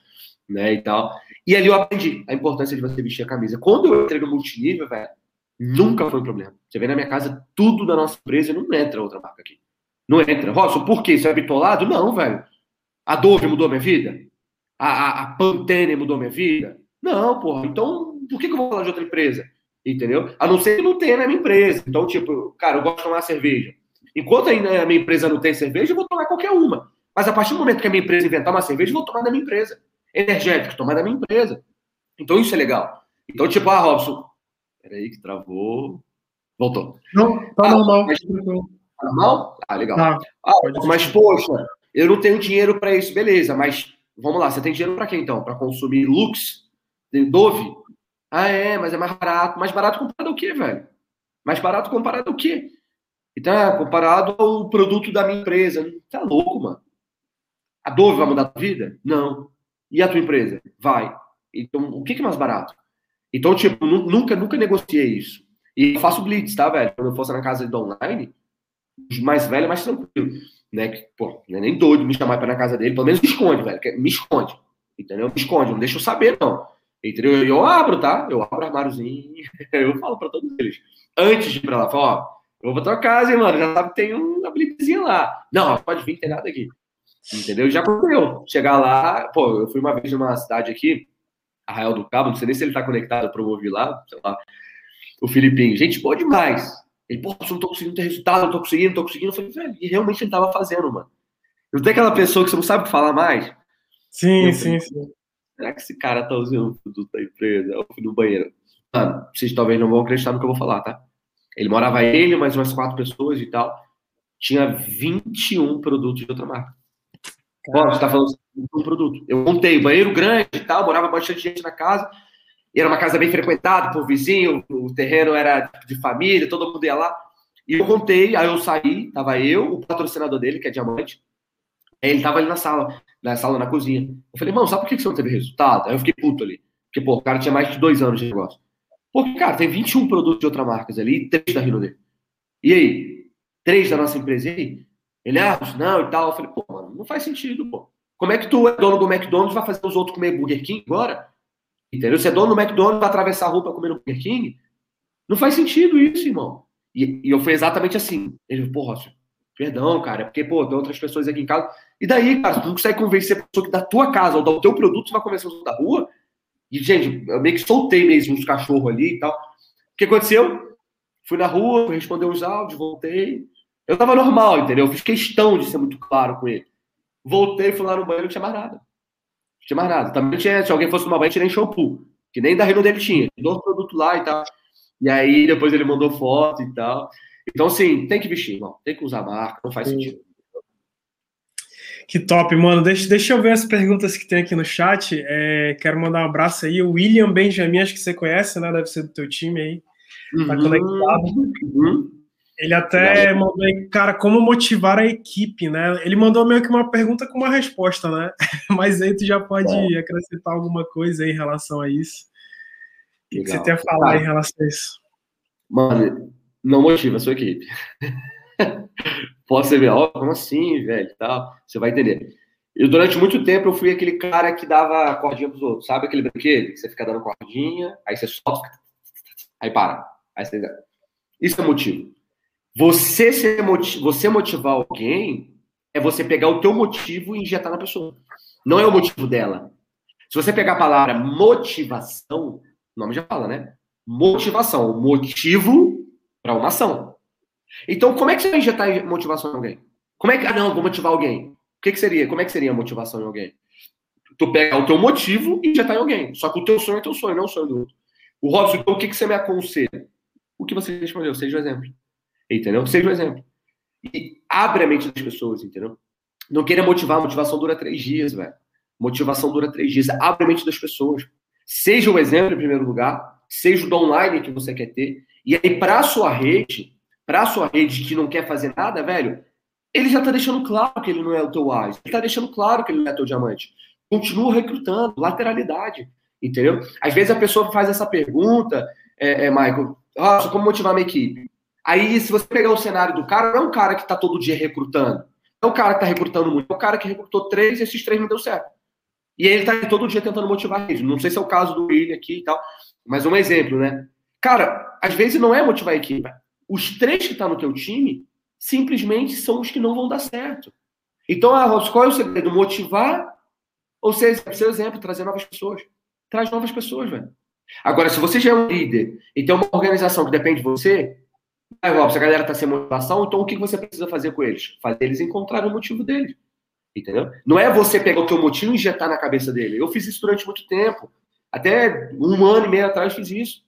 Speaker 2: né, e tal. E ali eu aprendi a importância de você vestir a camisa. Quando eu entrei no multinível, velho, Nunca foi um problema. Você vê na minha casa, tudo da nossa empresa não entra outra marca aqui. Não entra. Robson, por quê? Você é bitolado? Não, velho. A Dove mudou minha vida? A, a, a Pantene mudou minha vida? Não, porra. Então, por que, que eu vou falar de outra empresa? Entendeu? A não ser que não tenha na minha empresa. Então, tipo, cara, eu gosto de tomar cerveja. Enquanto a minha empresa não tem cerveja, eu vou tomar qualquer uma. Mas a partir do momento que a minha empresa inventar uma cerveja, eu vou tomar da minha empresa. Energético, tomar da minha empresa. Então, isso é legal. Então, tipo, ah, Robson, Peraí que travou. Voltou.
Speaker 1: Não, tá ah, normal.
Speaker 2: Mas... Tá normal? Ah, legal. Tá. Ah, mas, poxa, eu não tenho dinheiro para isso. Beleza, mas vamos lá. Você tem dinheiro para quê, então? Para consumir Lux? Dove? Ah, é, mas é mais barato. Mais barato comparado ao quê, velho? Mais barato comparado ao quê? Então, é, comparado ao produto da minha empresa. Tá louco, mano. A Dove vai mudar a tua vida? Não. E a tua empresa? Vai. Então, o que é mais barato? Então, tipo, nunca, nunca negociei isso. E eu faço blitz, tá, velho? Quando eu fosse na casa do online, mais velho, mais tranquilo. Né? Que, pô, é nem doido me chamar para na casa dele, pelo menos me esconde, velho. Me esconde. Entendeu? Me esconde, não deixa eu saber, não. Entendeu? E eu abro, tá? Eu abro armáriozinho, eu falo para todos eles. Antes de ir pra lá, falo, ó, eu vou pra tua casa, hein, mano? Já sabe que tem uma blitzinha lá. Não, pode vir, tem nada aqui. Entendeu? Já aconteceu. Chegar lá, pô, eu fui uma vez numa cidade aqui, Arraial do Cabo, não sei nem se ele tá conectado para ouvir lá, sei lá. O Filipinho, gente boa demais. Ele, pô, eu não tô conseguindo ter resultado, não tô conseguindo, não tô conseguindo. Eu falei, velho, e realmente ele tava fazendo, mano. Eu tenho aquela pessoa que você não sabe falar mais.
Speaker 1: Sim, sim, sim.
Speaker 2: Será que esse cara tá usando o produto da empresa? Eu fui no banheiro. Mano, vocês talvez não vão acreditar no que eu vou falar, tá? Ele morava ele, mais umas quatro pessoas e tal. Tinha 21 produtos de outra marca. Pô, você tá falando de um produto. Eu montei banheiro grande e tal, morava bastante gente na casa. Era uma casa bem frequentada por vizinho, o terreno era de família, todo mundo ia lá. E eu contei, aí eu saí, tava eu, o patrocinador dele, que é Diamante. Ele tava ali na sala, na sala, na cozinha. Eu falei, mano, sabe por que você não teve resultado? Aí eu fiquei puto ali. Porque, pô, o cara tinha mais de dois anos de negócio. Porque, cara, tem 21 produtos de outras marcas ali três da Rinode. E aí? Três da nossa empresa, aí? Ele, ah, não, e tal. Eu falei, pô, mano, não faz sentido, pô. Como é que tu é dono do McDonald's vai fazer os outros comer Burger King agora? Entendeu? Você é dono do McDonald's, vai atravessar a rua para comer no Burger King? Não faz sentido isso, irmão. E, e eu fui exatamente assim. Ele, porra, perdão, cara, é porque, pô, tem outras pessoas aqui em casa. E daí, cara, tu não consegue convencer a pessoa que da tua casa ou do teu produto vai começar a usar da rua? E, gente, eu meio que soltei mesmo os cachorros ali e tal. O que aconteceu? Fui na rua, fui responder uns áudios, voltei. Eu tava normal, entendeu? Eu fiz questão de ser muito claro com ele. Voltei, fui lá no banheiro, não tinha mais nada. Não tinha mais nada. Também tinha, se alguém fosse tomar banho, tinha nem shampoo. Que nem da Reino dele tinha. Dois produtos lá e tal. E aí, depois ele mandou foto e tal. Então, assim, tem que vestir, irmão. Tem que usar marca, não faz Sim. sentido.
Speaker 1: Que top, mano. Deixa, deixa eu ver as perguntas que tem aqui no chat. É, quero mandar um abraço aí. O William Benjamin, acho que você conhece, né? Deve ser do teu time aí. Tá uhum. conectado. Uhum. Ele até mandou aí, cara, como motivar a equipe, né? Ele mandou meio que uma pergunta com uma resposta, né? Mas aí tu já pode é. acrescentar alguma coisa aí em relação a isso. O que você tem a falar tá. em relação a isso?
Speaker 2: Mano, não motiva a sua equipe. Pode ser, ó, como assim, velho, tal. Você vai entender. Eu, durante muito tempo, eu fui aquele cara que dava cordinha pros outros. Sabe aquele brinquedo? Que você fica dando cordinha, aí você solta, aí para. Aí você... Isso é motivo. Você, ser motiv... você motivar alguém é você pegar o teu motivo e injetar na pessoa. Não é o motivo dela. Se você pegar a palavra motivação, o nome já fala, né? Motivação, o motivo para uma ação. Então, como é que você vai injetar motivação em alguém? Como é que. Ah, não, vou motivar alguém. O que, que seria? Como é que seria a motivação em alguém? Tu pega o teu motivo e injetar em alguém. Só que o teu sonho é teu sonho, não o sonho do outro. O Robson, então, o que, que você me aconselha? O que você respondeu? Seja o exemplo. Entendeu? Seja o exemplo. E abre a mente das pessoas, entendeu? Não queira motivar, motivação dura três dias, velho. Motivação dura três dias. Abre a mente das pessoas. Seja o exemplo em primeiro lugar, seja o online que você quer ter. E aí, para a sua rede, para sua rede que não quer fazer nada, velho, ele já tá deixando claro que ele não é o teu AIS. Ele tá deixando claro que ele não é teu diamante. Continua recrutando, lateralidade. Entendeu? Às vezes a pessoa faz essa pergunta, é, é Michael, ah, como motivar minha equipe? Aí, se você pegar o cenário do cara, não é um cara que está todo dia recrutando. Não é um cara que está recrutando muito. É um cara que recrutou três e esses três não deu certo. E ele está todo dia tentando motivar eles. Não sei se é o caso do William aqui e tal, mas um exemplo, né? Cara, às vezes não é motivar a equipe. Os três que estão tá no teu time simplesmente são os que não vão dar certo. Então, a Robson, qual é o segredo? Motivar ou ser seu exemplo, trazer novas pessoas. Traz novas pessoas, velho. Agora, se você já é um líder e tem uma organização que depende de você, Aí, Robson, a galera tá sem motivação, então o que você precisa fazer com eles? Fazer eles encontrarem o motivo deles. Entendeu? Não é você pegar o teu motivo e injetar na cabeça dele. Eu fiz isso durante muito tempo. Até um ano e meio atrás fiz isso.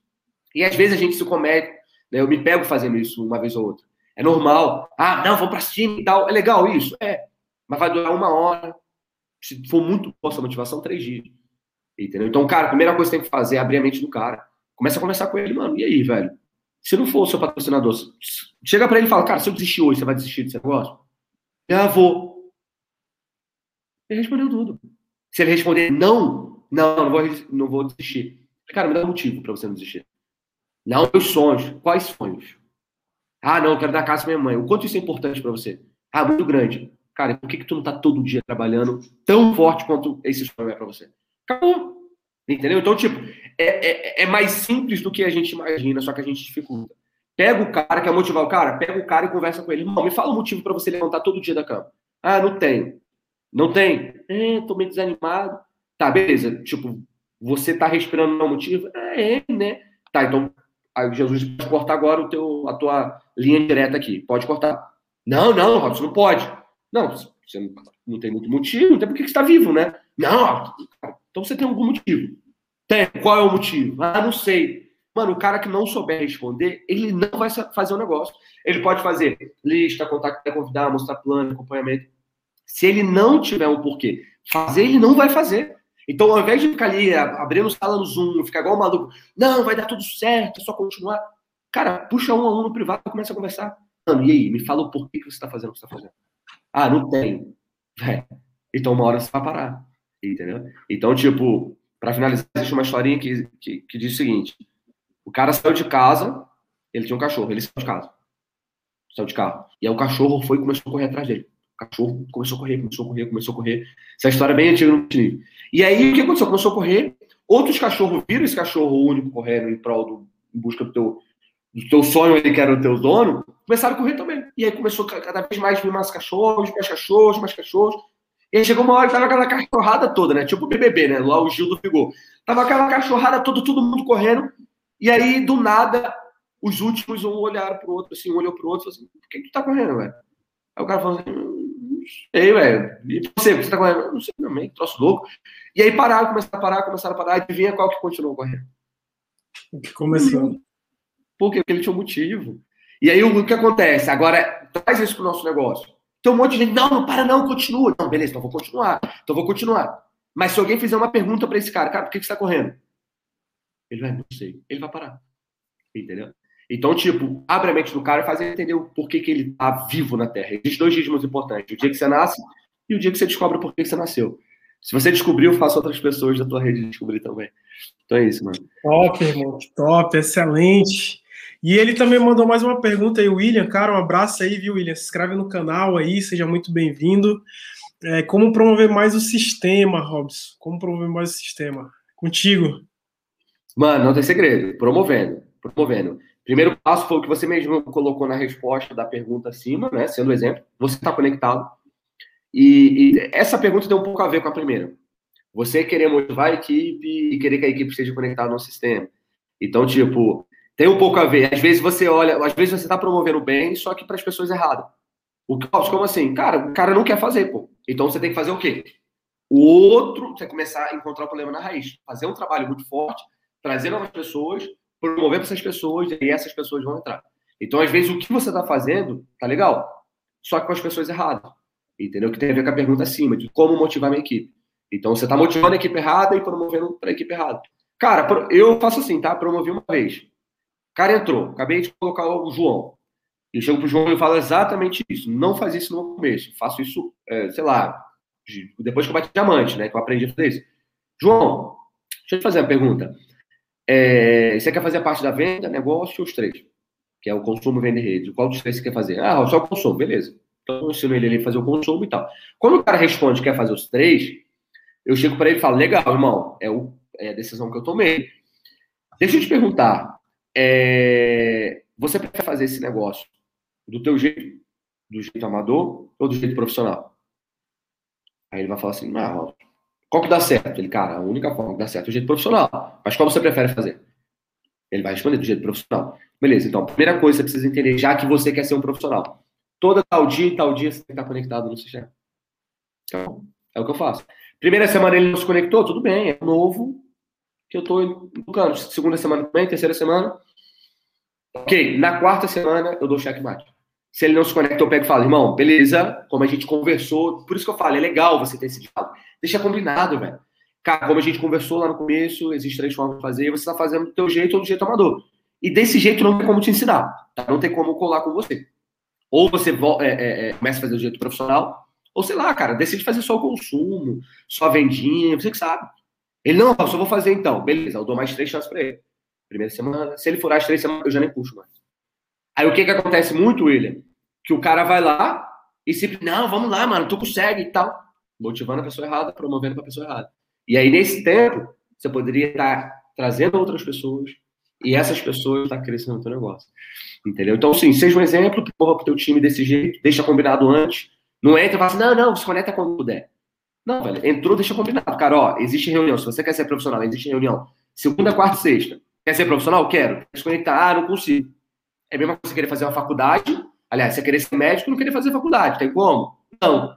Speaker 2: E às vezes a gente se comete, né? Eu me pego fazendo isso uma vez ou outra. É normal. Ah, não, vou pra cima e tal. É legal isso? É. Mas vai durar uma hora. Se for muito boa essa motivação, três dias. Entendeu? Então, cara, a primeira coisa que tem que fazer é abrir a mente do cara. Começa a conversar com ele, mano. E aí, velho? Se não for o seu patrocinador, chega para ele e fala, cara, se eu desistir hoje, você vai desistir desse negócio? Já vou. Ele respondeu tudo. Se ele responder não, não, não vou, não vou desistir. Cara, me dá um motivo para você não desistir. Não, meus sonhos. Quais sonhos? Ah, não, eu quero dar casa pra minha mãe. O quanto isso é importante para você? Ah, muito grande. Cara, por que, que tu não tá todo dia trabalhando tão forte quanto esse sonho é para você? Acabou. Entendeu? Então, tipo, é, é, é, mais simples do que a gente imagina, só que a gente dificulta. Pega o cara, quer motivar o cara, pega o cara e conversa com ele. Irmão, me fala o motivo para você levantar todo dia da cama. Ah, não tenho. Não tem? É, tô meio desanimado. Tá, beleza. Tipo, você tá respirando não motivo? É, é, né? Tá, então aí Jesus pode cortar agora o teu, a tua linha direta aqui. Pode cortar. Não, não, Robson, não pode. Não, você não, tem muito motivo, não tem por que você está vivo, né? Não, então você tem algum motivo. Tem. Qual é o motivo? Ah, não sei. Mano, o cara que não souber responder, ele não vai fazer o negócio. Ele pode fazer lista, contactar, convidar, mostrar plano, acompanhamento. Se ele não tiver um porquê fazer, ele não vai fazer. Então, ao invés de ficar ali abrindo sala no Zoom, ficar igual um maluco, não, vai dar tudo certo, é só continuar. Cara, puxa um a um no privado e começa a conversar. Mano, e aí? Me fala o porquê que você está fazendo o que você está fazendo. Ah, não tem. É. Então, uma hora você vai parar. Entendeu? Então, tipo, para finalizar, existe uma historinha que, que, que, diz o seguinte: o cara saiu de casa, ele tinha um cachorro, ele saiu de casa. Saiu de carro. E aí o cachorro foi e começou a correr atrás dele. Cachorro começou a correr, começou a correr, começou a correr. Essa história é bem antiga no time. E aí o que aconteceu? Começou a correr. Outros cachorros viram esse cachorro único correndo em prol do, em busca do teu, do teu sonho, ele que era o teu dono, começaram a correr também. E aí começou cada vez mais vir mais cachorros, mais cachorros, mais cachorros. E aí chegou uma hora que tava aquela cachorrada toda, né? Tipo o BBB, né? Lá o Gil do Figor. Tava aquela cachorrada toda, todo mundo correndo. E aí, do nada, os últimos um olharam pro outro, assim, um olhou pro outro assim: por que, tu tá correndo, velho? Aí o cara falou assim: sei, velho. E você, você tá correndo? Não sei também, troço louco. E aí pararam, começaram a parar, começaram a parar. Adivinha qual que continuou correndo?
Speaker 1: O que começou?
Speaker 2: Por quê? Porque ele tinha um motivo. E aí o que acontece? Agora, traz isso pro nosso negócio. Tem um monte de gente, não, não para não, continua. Não, beleza, então vou continuar. Então vou continuar. Mas se alguém fizer uma pergunta para esse cara, cara, por que, que você está correndo? Ele vai, não sei. Ele vai parar. Entendeu? Então, tipo, abre a mente do cara e faz ele entender o porquê que ele tá vivo na Terra. Existem dois dias muito importantes: o dia que você nasce e o dia que você descobre porquê que você nasceu. Se você descobriu, faça outras pessoas da tua rede descobrir também. Então é isso, mano.
Speaker 1: Top, irmão. Top, excelente. E ele também mandou mais uma pergunta aí, William. Cara, um abraço aí, viu, William? Se inscreve no canal aí, seja muito bem-vindo. É, como promover mais o sistema, Robson? Como promover mais o sistema? Contigo.
Speaker 2: Mano, não tem segredo. Promovendo. Promovendo. Primeiro passo foi o que você mesmo colocou na resposta da pergunta acima, né? Sendo exemplo. Você está conectado. E, e, essa pergunta tem um pouco a ver com a primeira. Você querer motivar a equipe e querer que a equipe esteja conectada no sistema. Então, tipo, tem um pouco a ver. Às vezes você olha, às vezes você está promovendo bem, só que para as pessoas erradas. O como assim? Cara, o cara não quer fazer, pô. Então você tem que fazer o quê? O outro, você começar a encontrar o problema na raiz. Fazer um trabalho muito forte, trazer novas pessoas, promover para essas pessoas e essas pessoas vão entrar. Então, às vezes, o que você está fazendo tá legal, só que com as pessoas erradas. Entendeu? Que tem a ver com a pergunta acima, de como motivar minha equipe. Então, você está motivando a equipe errada e promovendo para a equipe errada. Cara, eu faço assim, tá? Promovi uma vez cara entrou, acabei de colocar o João. Eu chego pro João e falo exatamente isso. Não faz isso no começo. Faço isso, é, sei lá, depois que eu bati diamante, né? Que eu aprendi a fazer isso. João, deixa eu te fazer uma pergunta. É, você quer fazer a parte da venda, negócio os três? Que é o consumo, venda e rede. Qual dos três você quer fazer? Ah, só o consumo, beleza. Então eu ensino ele a fazer o consumo e tal. Quando o cara responde que quer fazer os três, eu chego para ele e falo: legal, irmão, é, o, é a decisão que eu tomei. Deixa eu te perguntar, é, você prefere fazer esse negócio do teu jeito, do jeito amador ou do jeito profissional? Aí ele vai falar assim, ah, qual que dá certo? Ele, cara, a única forma que dá certo é o jeito profissional. Mas qual você prefere fazer? Ele vai responder do jeito profissional. Beleza, então, a primeira coisa que você precisa entender, já que você quer ser um profissional, toda tal dia e tal dia você tem que estar conectado no sistema. Então, é o que eu faço. Primeira semana ele não se conectou, tudo bem, é novo, que eu estou educando. Segunda semana também, terceira semana. Ok, na quarta semana eu dou checkmate. Se ele não se conecta, eu pego e falo, irmão, beleza, como a gente conversou, por isso que eu falo, é legal você ter esse diálogo. Deixa combinado, velho. Cara, como a gente conversou lá no começo, existem três formas de fazer, você está fazendo do teu jeito ou do jeito amador. E desse jeito não tem como te ensinar, tá? Não tem como colar com você. Ou você é, é, é, começa a fazer do jeito profissional, ou sei lá, cara, decide fazer só o consumo, só a vendinha, você que sabe. Ele, não, só vou fazer então. Beleza, eu dou mais três chances para ele. Primeira semana. Se ele furar as três semanas, eu já nem puxo mais. Aí o que que acontece muito, William? Que o cara vai lá e sempre, não, vamos lá, mano, tu consegue e tal. Motivando a pessoa errada, promovendo pra pessoa errada. E aí, nesse tempo, você poderia estar trazendo outras pessoas e essas pessoas estão tá crescendo o teu negócio. Entendeu? Então, sim, seja um exemplo, prova pro teu time desse jeito, deixa combinado antes. Não entra e fala assim, não, não, se conecta quando puder. Não, velho, entrou, deixa combinado. Cara, ó, existe reunião. Se você quer ser profissional, existe reunião. Segunda, quarta e sexta. Quer ser profissional? Quero. Quer se conectar? Ah, não consigo. É a mesma coisa você querer fazer uma faculdade. Aliás, você querer ser médico não querer fazer faculdade. Tem como? Não.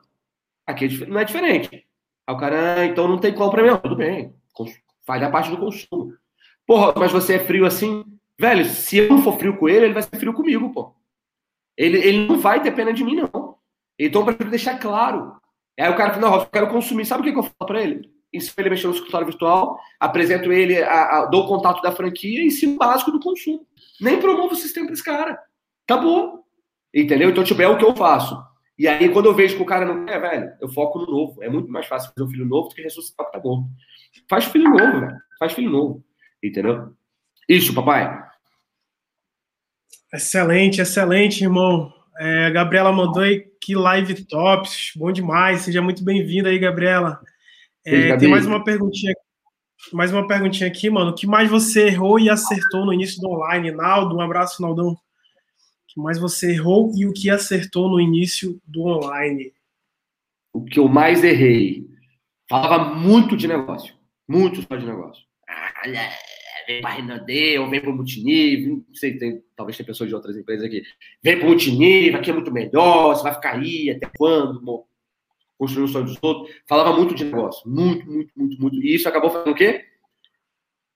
Speaker 2: Aqui é não é diferente. Aí o cara, ah, então não tem como pra mim. Tudo bem. Faz a parte do consumo. Porra, mas você é frio assim? Velho, se eu não for frio com ele, ele vai ser frio comigo, pô. Ele, ele não vai ter pena de mim, não. Então, para deixar claro. Aí o cara fala, não, eu quero consumir. Sabe o que, eu falo para ele? Ensino ele mexer no escritório virtual, apresento ele, a, a, dou o contato da franquia e ensino básico do consumo. Nem promovo o sistema para esse cara. Acabou. Entendeu? Então, tipo, é o que eu faço. E aí, quando eu vejo que o cara não quer, velho, eu foco no novo. É muito mais fácil fazer um filho novo do que ressuscitar o que tá bom. Faz filho novo, velho. Faz filho novo. Entendeu? Isso, papai.
Speaker 1: Excelente, excelente, irmão. É, a Gabriela mandou aí que live tops, bom demais. Seja muito bem-vinda aí, Gabriela. É, tem mais uma perguntinha, mais uma perguntinha aqui, mano. O que mais você errou e acertou no início do online? Naldo, um abraço, Naldão. O que mais você errou e o que acertou no início do online?
Speaker 2: O que eu mais errei? Falava muito de negócio. Muito só de negócio. Ah, vem para ou vem para o Multinível, não sei, tem, talvez tem pessoas de outras empresas aqui, vem para o Multinível, aqui é muito melhor, você vai ficar aí, até quando, construindo o sonho dos outros. Falava muito de negócio, muito, muito, muito, muito. E isso acabou fazendo o quê?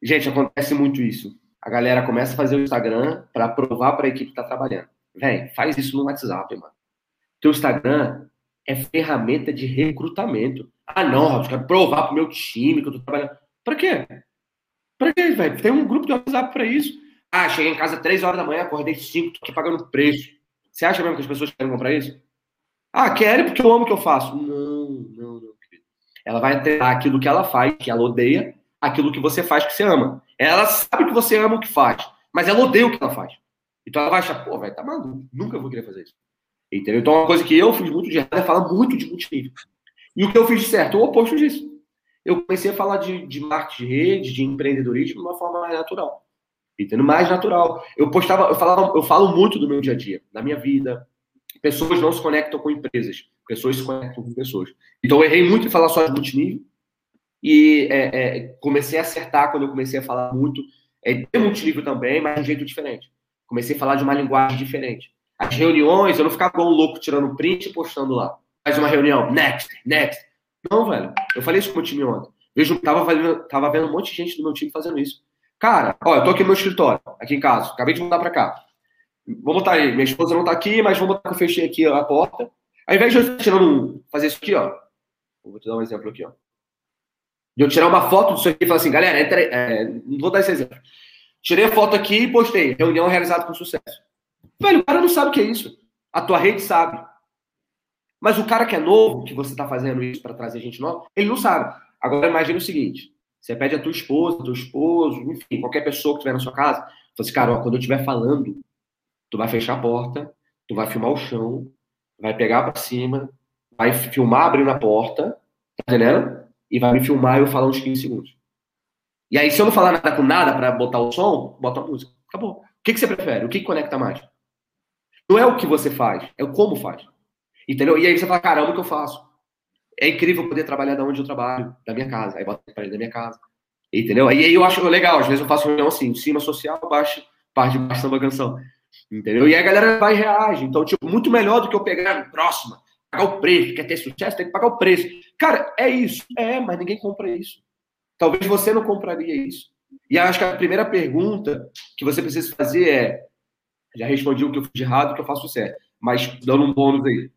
Speaker 2: Gente, acontece muito isso. A galera começa a fazer o Instagram para provar para a equipe que está trabalhando. Vem, faz isso no WhatsApp, mano. Teu Instagram é ferramenta de recrutamento. Ah, não, eu quero provar para o meu time que eu estou trabalhando. Para quê? Pra quê, velho? Tem um grupo de WhatsApp pra isso. Ah, cheguei em casa três horas da manhã, acordei cinco, tô aqui pagando preço. Você acha mesmo que as pessoas querem comprar isso? Ah, querem porque eu amo o que eu faço. Não, não, não. Ela vai tentar aquilo que ela faz, que ela odeia, aquilo que você faz que você ama. Ela sabe que você ama o que faz, mas ela odeia o que ela faz. Então ela vai achar, pô, vai tá maluco, nunca vou querer fazer isso. Entendeu? Então uma coisa que eu fiz muito de errado é falar muito de multinível. E o que eu fiz de certo? O oposto disso eu comecei a falar de, de marketing de rede, de empreendedorismo de uma forma mais natural. Entendendo? Mais natural. Eu postava, eu falava, eu falo muito do meu dia a dia, da minha vida. Pessoas não se conectam com empresas, pessoas se conectam com pessoas. Então eu errei muito em falar só de multinível e é, é, comecei a acertar quando eu comecei a falar muito é, de multinível também, mas de um jeito diferente. Comecei a falar de uma linguagem diferente. As reuniões, eu não ficava igual um louco tirando print e postando lá. Faz uma reunião, next, next. Não, velho. Eu falei isso com o time ontem. Vejo, tava, tava vendo um monte de gente do meu time fazendo isso. Cara, ó, eu tô aqui no meu escritório, aqui em casa. Acabei de mudar pra cá. Vou botar aí. Minha esposa não tá aqui, mas vou botar que eu fechei aqui a porta. Ao invés de eu tirando fazer isso aqui, ó. Vou te dar um exemplo aqui, ó. De eu tirar uma foto disso aqui e falar assim, galera, entra, é, não vou dar esse exemplo. Tirei a foto aqui e postei. Reunião realizada com sucesso. Velho, o cara não sabe o que é isso. A tua rede sabe. Mas o cara que é novo, que você está fazendo isso para trazer gente nova, ele não sabe. Agora imagine o seguinte: você pede a tua esposa, teu esposo, enfim, qualquer pessoa que estiver na sua casa, fala assim, cara, ó, quando eu estiver falando, tu vai fechar a porta, tu vai filmar o chão, vai pegar para cima, vai filmar abrindo a porta, tá entendendo? E vai me filmar eu falar uns 15 segundos. E aí, se eu não falar nada com nada para botar o som, bota a música. Acabou. O que, que você prefere? O que, que conecta mais? Não é o que você faz, é o como faz. Entendeu? E aí você fala, caramba, o que eu faço? É incrível poder trabalhar da onde eu trabalho, da minha casa. Aí bota para da minha casa. Entendeu? E aí eu acho legal, às vezes eu faço reunião assim, cima social, baixo, parte de baixo da canção. Entendeu? E aí a galera vai e reage. Então, tipo, muito melhor do que eu pegar próxima, pagar o preço, quer ter sucesso, tem que pagar o preço. Cara, é isso. É, mas ninguém compra isso. Talvez você não compraria isso. E acho que a primeira pergunta que você precisa fazer é: já respondi o que eu fiz de errado, o que eu faço certo, mas dando um bônus aí.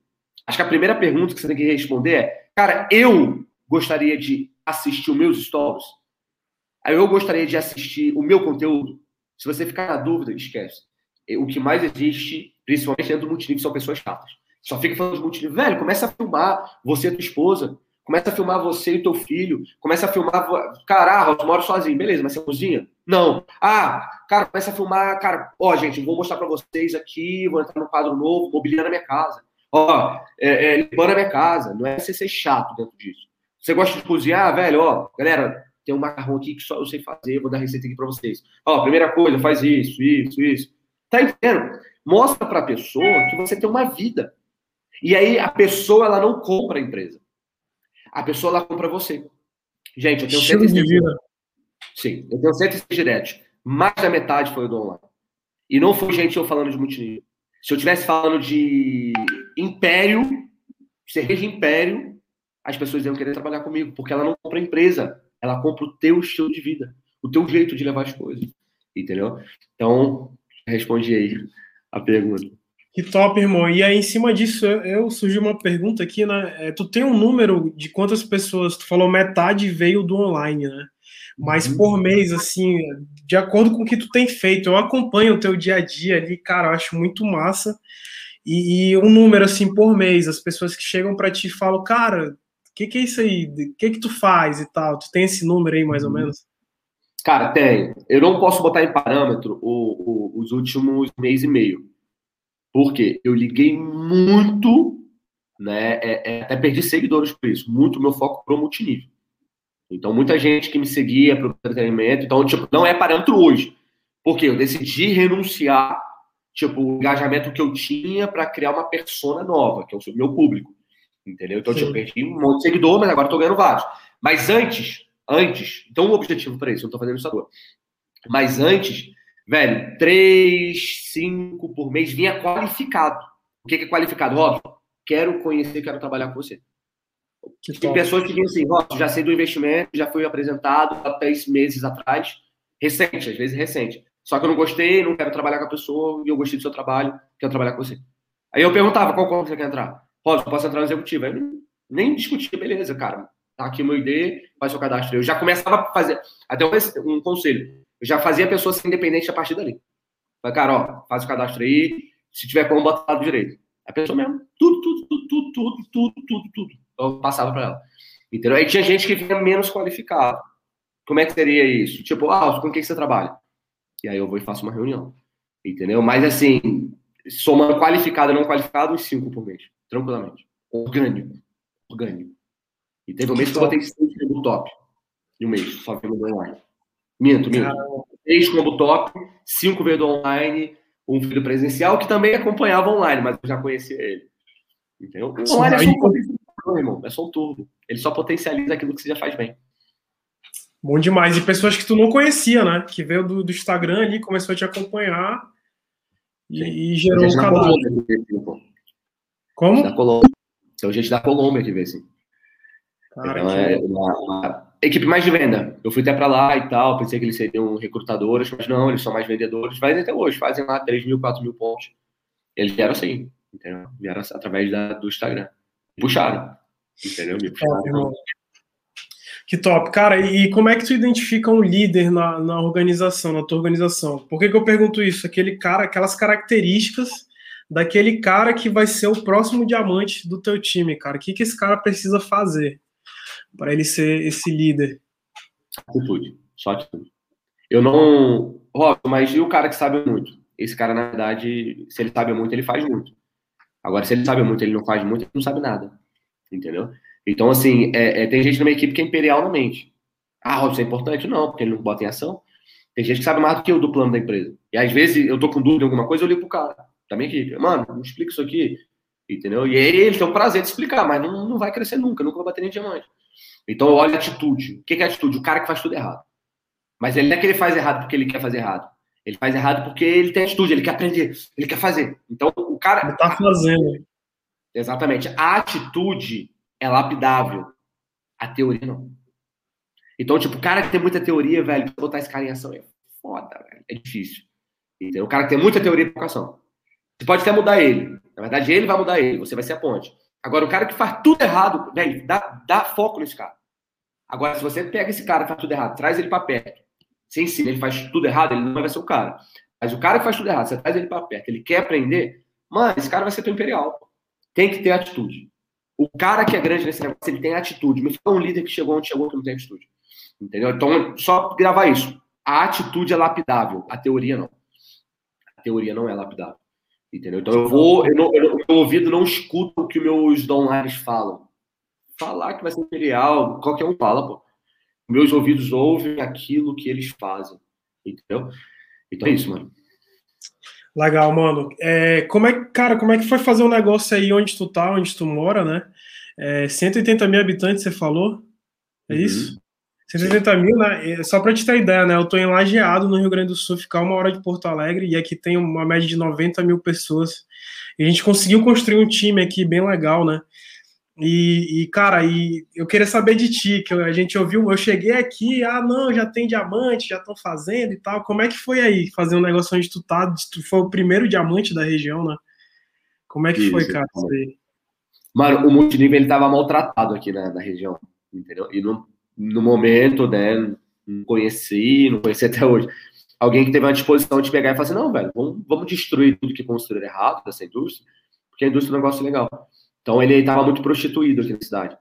Speaker 2: Acho que a primeira pergunta que você tem que responder é: cara, eu gostaria de assistir os meus stories? Eu gostaria de assistir o meu conteúdo? Se você ficar na dúvida, esquece. O que mais existe, principalmente dentro do multinível, são pessoas chatas. Só fica falando de multinível. Velho, começa a filmar você e tua esposa. Começa a filmar você e teu filho. Começa a filmar. Cara, ah, eu moro sozinho. Beleza, mas você cozinha? Não. Ah, cara, começa a filmar. Cara, ó, gente, vou mostrar para vocês aqui. Vou entrar no quadro novo, mobiliando a minha casa. Ó, é, é, limpando a minha casa. Não é você ser chato dentro disso. Você gosta de cozinhar, velho? Ó, galera, tem um macarrão aqui que só eu sei fazer, vou dar receita aqui para vocês. Ó, primeira coisa, faz isso, isso, isso. Tá entendendo? Mostra para a pessoa que você tem uma vida. E aí a pessoa ela não compra a empresa. A pessoa ela compra você. Gente, eu tenho 106 Sim, eu tenho 106 diretos. Mais da metade foi do online. E não foi gente eu falando de multinível. Se eu estivesse falando de império, cerveja império, as pessoas iam querer trabalhar comigo, porque ela não compra empresa, ela compra o teu estilo de vida, o teu jeito de levar as coisas. Entendeu? Então, respondi aí a pergunta.
Speaker 1: Que top, irmão. E aí, em cima disso, eu, eu surgiu uma pergunta aqui, né? É, tu tem um número de quantas pessoas, tu falou metade veio do online, né? Mas uhum. por mês, assim, de acordo com o que tu tem feito, eu acompanho o teu dia a dia ali, cara, eu acho muito massa. E, e um número, assim, por mês, as pessoas que chegam para ti falam, cara, o que, que é isso aí? O que que tu faz e tal? Tu tem esse número aí, mais ou uhum. menos?
Speaker 2: Cara, tem. Eu não posso botar em parâmetro o, o, os últimos mês e meio. Porque eu liguei muito, né? É, é, até perdi seguidores por isso. Muito meu foco pro multinível. Então, muita gente que me seguia para o entretenimento. Então, tipo, não é parâmetro hoje. Porque eu decidi renunciar, tipo, o engajamento que eu tinha para criar uma persona nova, que é o meu público. Entendeu? Então, tipo, perdi um monte de seguidor, mas agora estou ganhando vários. Mas antes, antes, então o um objetivo para isso, eu não estou fazendo isso agora. Mas antes, velho, três, cinco por mês vinha qualificado. O que é qualificado? Óbvio, quero conhecer, quero trabalhar com você. Que Tem top. pessoas que dizem assim, ó, já sei do investimento, já fui apresentado há três meses atrás, recente, às vezes recente. Só que eu não gostei, não quero trabalhar com a pessoa, e eu gostei do seu trabalho, quero trabalhar com você. Aí eu perguntava, qual corpo você quer entrar? Posso, posso entrar no executivo. Aí eu nem discutia, beleza, cara. Tá aqui meu ID, faz seu cadastro. Eu já começava a fazer, até um, um conselho, eu já fazia a pessoa ser independente a partir dali. Falei, cara, ó, faz o cadastro aí, se tiver como, bota do direito. A pessoa mesmo, tudo, tudo, tudo, tudo, tudo, tudo, tudo, tudo eu passava para ela. Entendeu? Aí tinha gente que vinha menos qualificado. Como é que seria isso? Tipo, ah, com quem você trabalha? E aí eu vou e faço uma reunião. Entendeu? Mas assim, somando qualificado e não qualificado, uns cinco por mês. Tranquilamente. Orgânico. Orgânico. E teve um mês que eu botei seis como top. E um mês, só veio do online. Minto, minto. Seis como top, cinco veio do online, um veio do presencial, que também acompanhava online, mas eu já conhecia ele. Entendeu? Online é só não, irmão, é só um turbo. Ele só potencializa aquilo que você já faz bem.
Speaker 1: Bom demais. E pessoas que tu não conhecia, né? Que veio do, do Instagram ali, começou a te acompanhar e, e gerou o canal.
Speaker 2: Como? Da Colômbia. Tem gente da Colômbia que vê, assim. Cara, então, é uma, uma, equipe mais de venda. Eu fui até para lá e tal, pensei que eles seriam recrutadores, mas não, eles são mais vendedores. Fazem até hoje, fazem lá 3 mil, 4 mil pontos. Eles vieram assim, entendeu? Vieram através da, do Instagram puxaram. Entendeu? Me puxaram.
Speaker 1: Que top. Cara, e como é que tu identifica um líder na, na organização, na tua organização? Por que, que eu pergunto isso? Aquele cara, aquelas características daquele cara que vai ser o próximo diamante do teu time, cara. O que, que esse cara precisa fazer para ele ser esse líder?
Speaker 2: Atitude, só atitude. Eu não. Rob, mas e o cara que sabe muito? Esse cara, na verdade, se ele sabe muito, ele faz muito. Agora, se ele sabe muito, ele não faz muito, ele não sabe nada. Entendeu? Então, assim, é, é, tem gente numa equipe que é imperial na mente. Ah, Robson, é importante? Não, porque ele não bota em ação. Tem gente que sabe mais do que eu do plano da empresa. E às vezes eu tô com dúvida em alguma coisa, eu ligo pro cara, minha equipe. Mano, me explica isso aqui. Entendeu? E aí eles têm o prazer de explicar, mas não, não vai crescer nunca, nunca vai bater nem diamante. Então eu olho a atitude. O que é atitude? O cara que faz tudo errado. Mas ele não é que ele faz errado porque ele quer fazer errado. Ele faz errado porque ele tem atitude, ele quer aprender, ele quer fazer. Então, o cara. Ele
Speaker 1: tá fazendo.
Speaker 2: Exatamente. A atitude é lapidável. A teoria não. Então, tipo, o cara que tem muita teoria, velho, botar esse cara em ação é foda, velho. É difícil. Entendeu? O cara que tem muita teoria e vocação. Você pode até mudar ele. Na verdade, ele vai mudar ele. Você vai ser a ponte. Agora, o cara que faz tudo errado, velho, dá, dá foco nesse cara. Agora, se você pega esse cara que faz tudo errado, traz ele para perto, você ensina, ele faz tudo errado, ele não vai ser o cara. Mas o cara que faz tudo errado, você traz ele para perto, ele quer aprender, mano, esse cara vai ser teu imperial. Tem que ter atitude. O cara que é grande nesse negócio, ele tem atitude. Me fala um líder que chegou onde chegou que não tem atitude. Entendeu? Então, só gravar isso. A atitude é lapidável, a teoria não. A teoria não é lapidável. Entendeu? Então eu vou, eu não, eu, meu ouvido não escuta o que meus downlines falam. Falar que vai ser imperial, qualquer um fala, pô. meus ouvidos ouvem aquilo que eles fazem, entendeu? Então é isso, mano.
Speaker 1: Legal, mano. É, como é, cara, como é que foi fazer um negócio aí onde tu tá, onde tu mora, né? É, 180 mil habitantes, você falou? É uhum. isso? 180 mil, né? Só para te ter ideia, né? Eu tô em Lajeado, no Rio Grande do Sul, ficar uma hora de Porto Alegre, e aqui tem uma média de 90 mil pessoas. E a gente conseguiu construir um time aqui bem legal, né? E, e, cara, e eu queria saber de ti, que a gente ouviu, eu cheguei aqui, ah, não, já tem diamante, já estão fazendo e tal. Como é que foi aí fazer um negócio onde tu tá? Tu foi o primeiro diamante da região, né? Como é que isso, foi, cara? Isso aí?
Speaker 2: Mano, o multinível ele tava maltratado aqui na, na região, entendeu? E no, no momento, né, não conheci, não conheci até hoje. Alguém que teve uma disposição de pegar e falar assim: não, velho, vamos, vamos destruir tudo que construíram errado dessa indústria, porque a indústria é um negócio legal. Então ele estava muito prostituído aqui na cidade.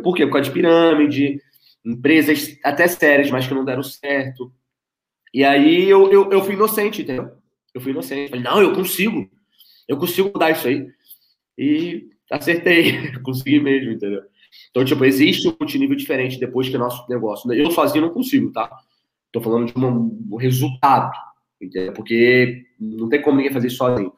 Speaker 2: Por quê? Por causa de pirâmide, empresas até sérias, mas que não deram certo. E aí eu, eu, eu fui inocente, entendeu? Eu fui inocente. Falei, não, eu consigo. Eu consigo mudar isso aí. E acertei. Consegui mesmo, entendeu? Então, tipo, existe um multinível diferente depois que nosso negócio. Eu sozinho não consigo, tá? Tô falando de um resultado, entendeu? Porque não tem como ninguém fazer isso sozinho.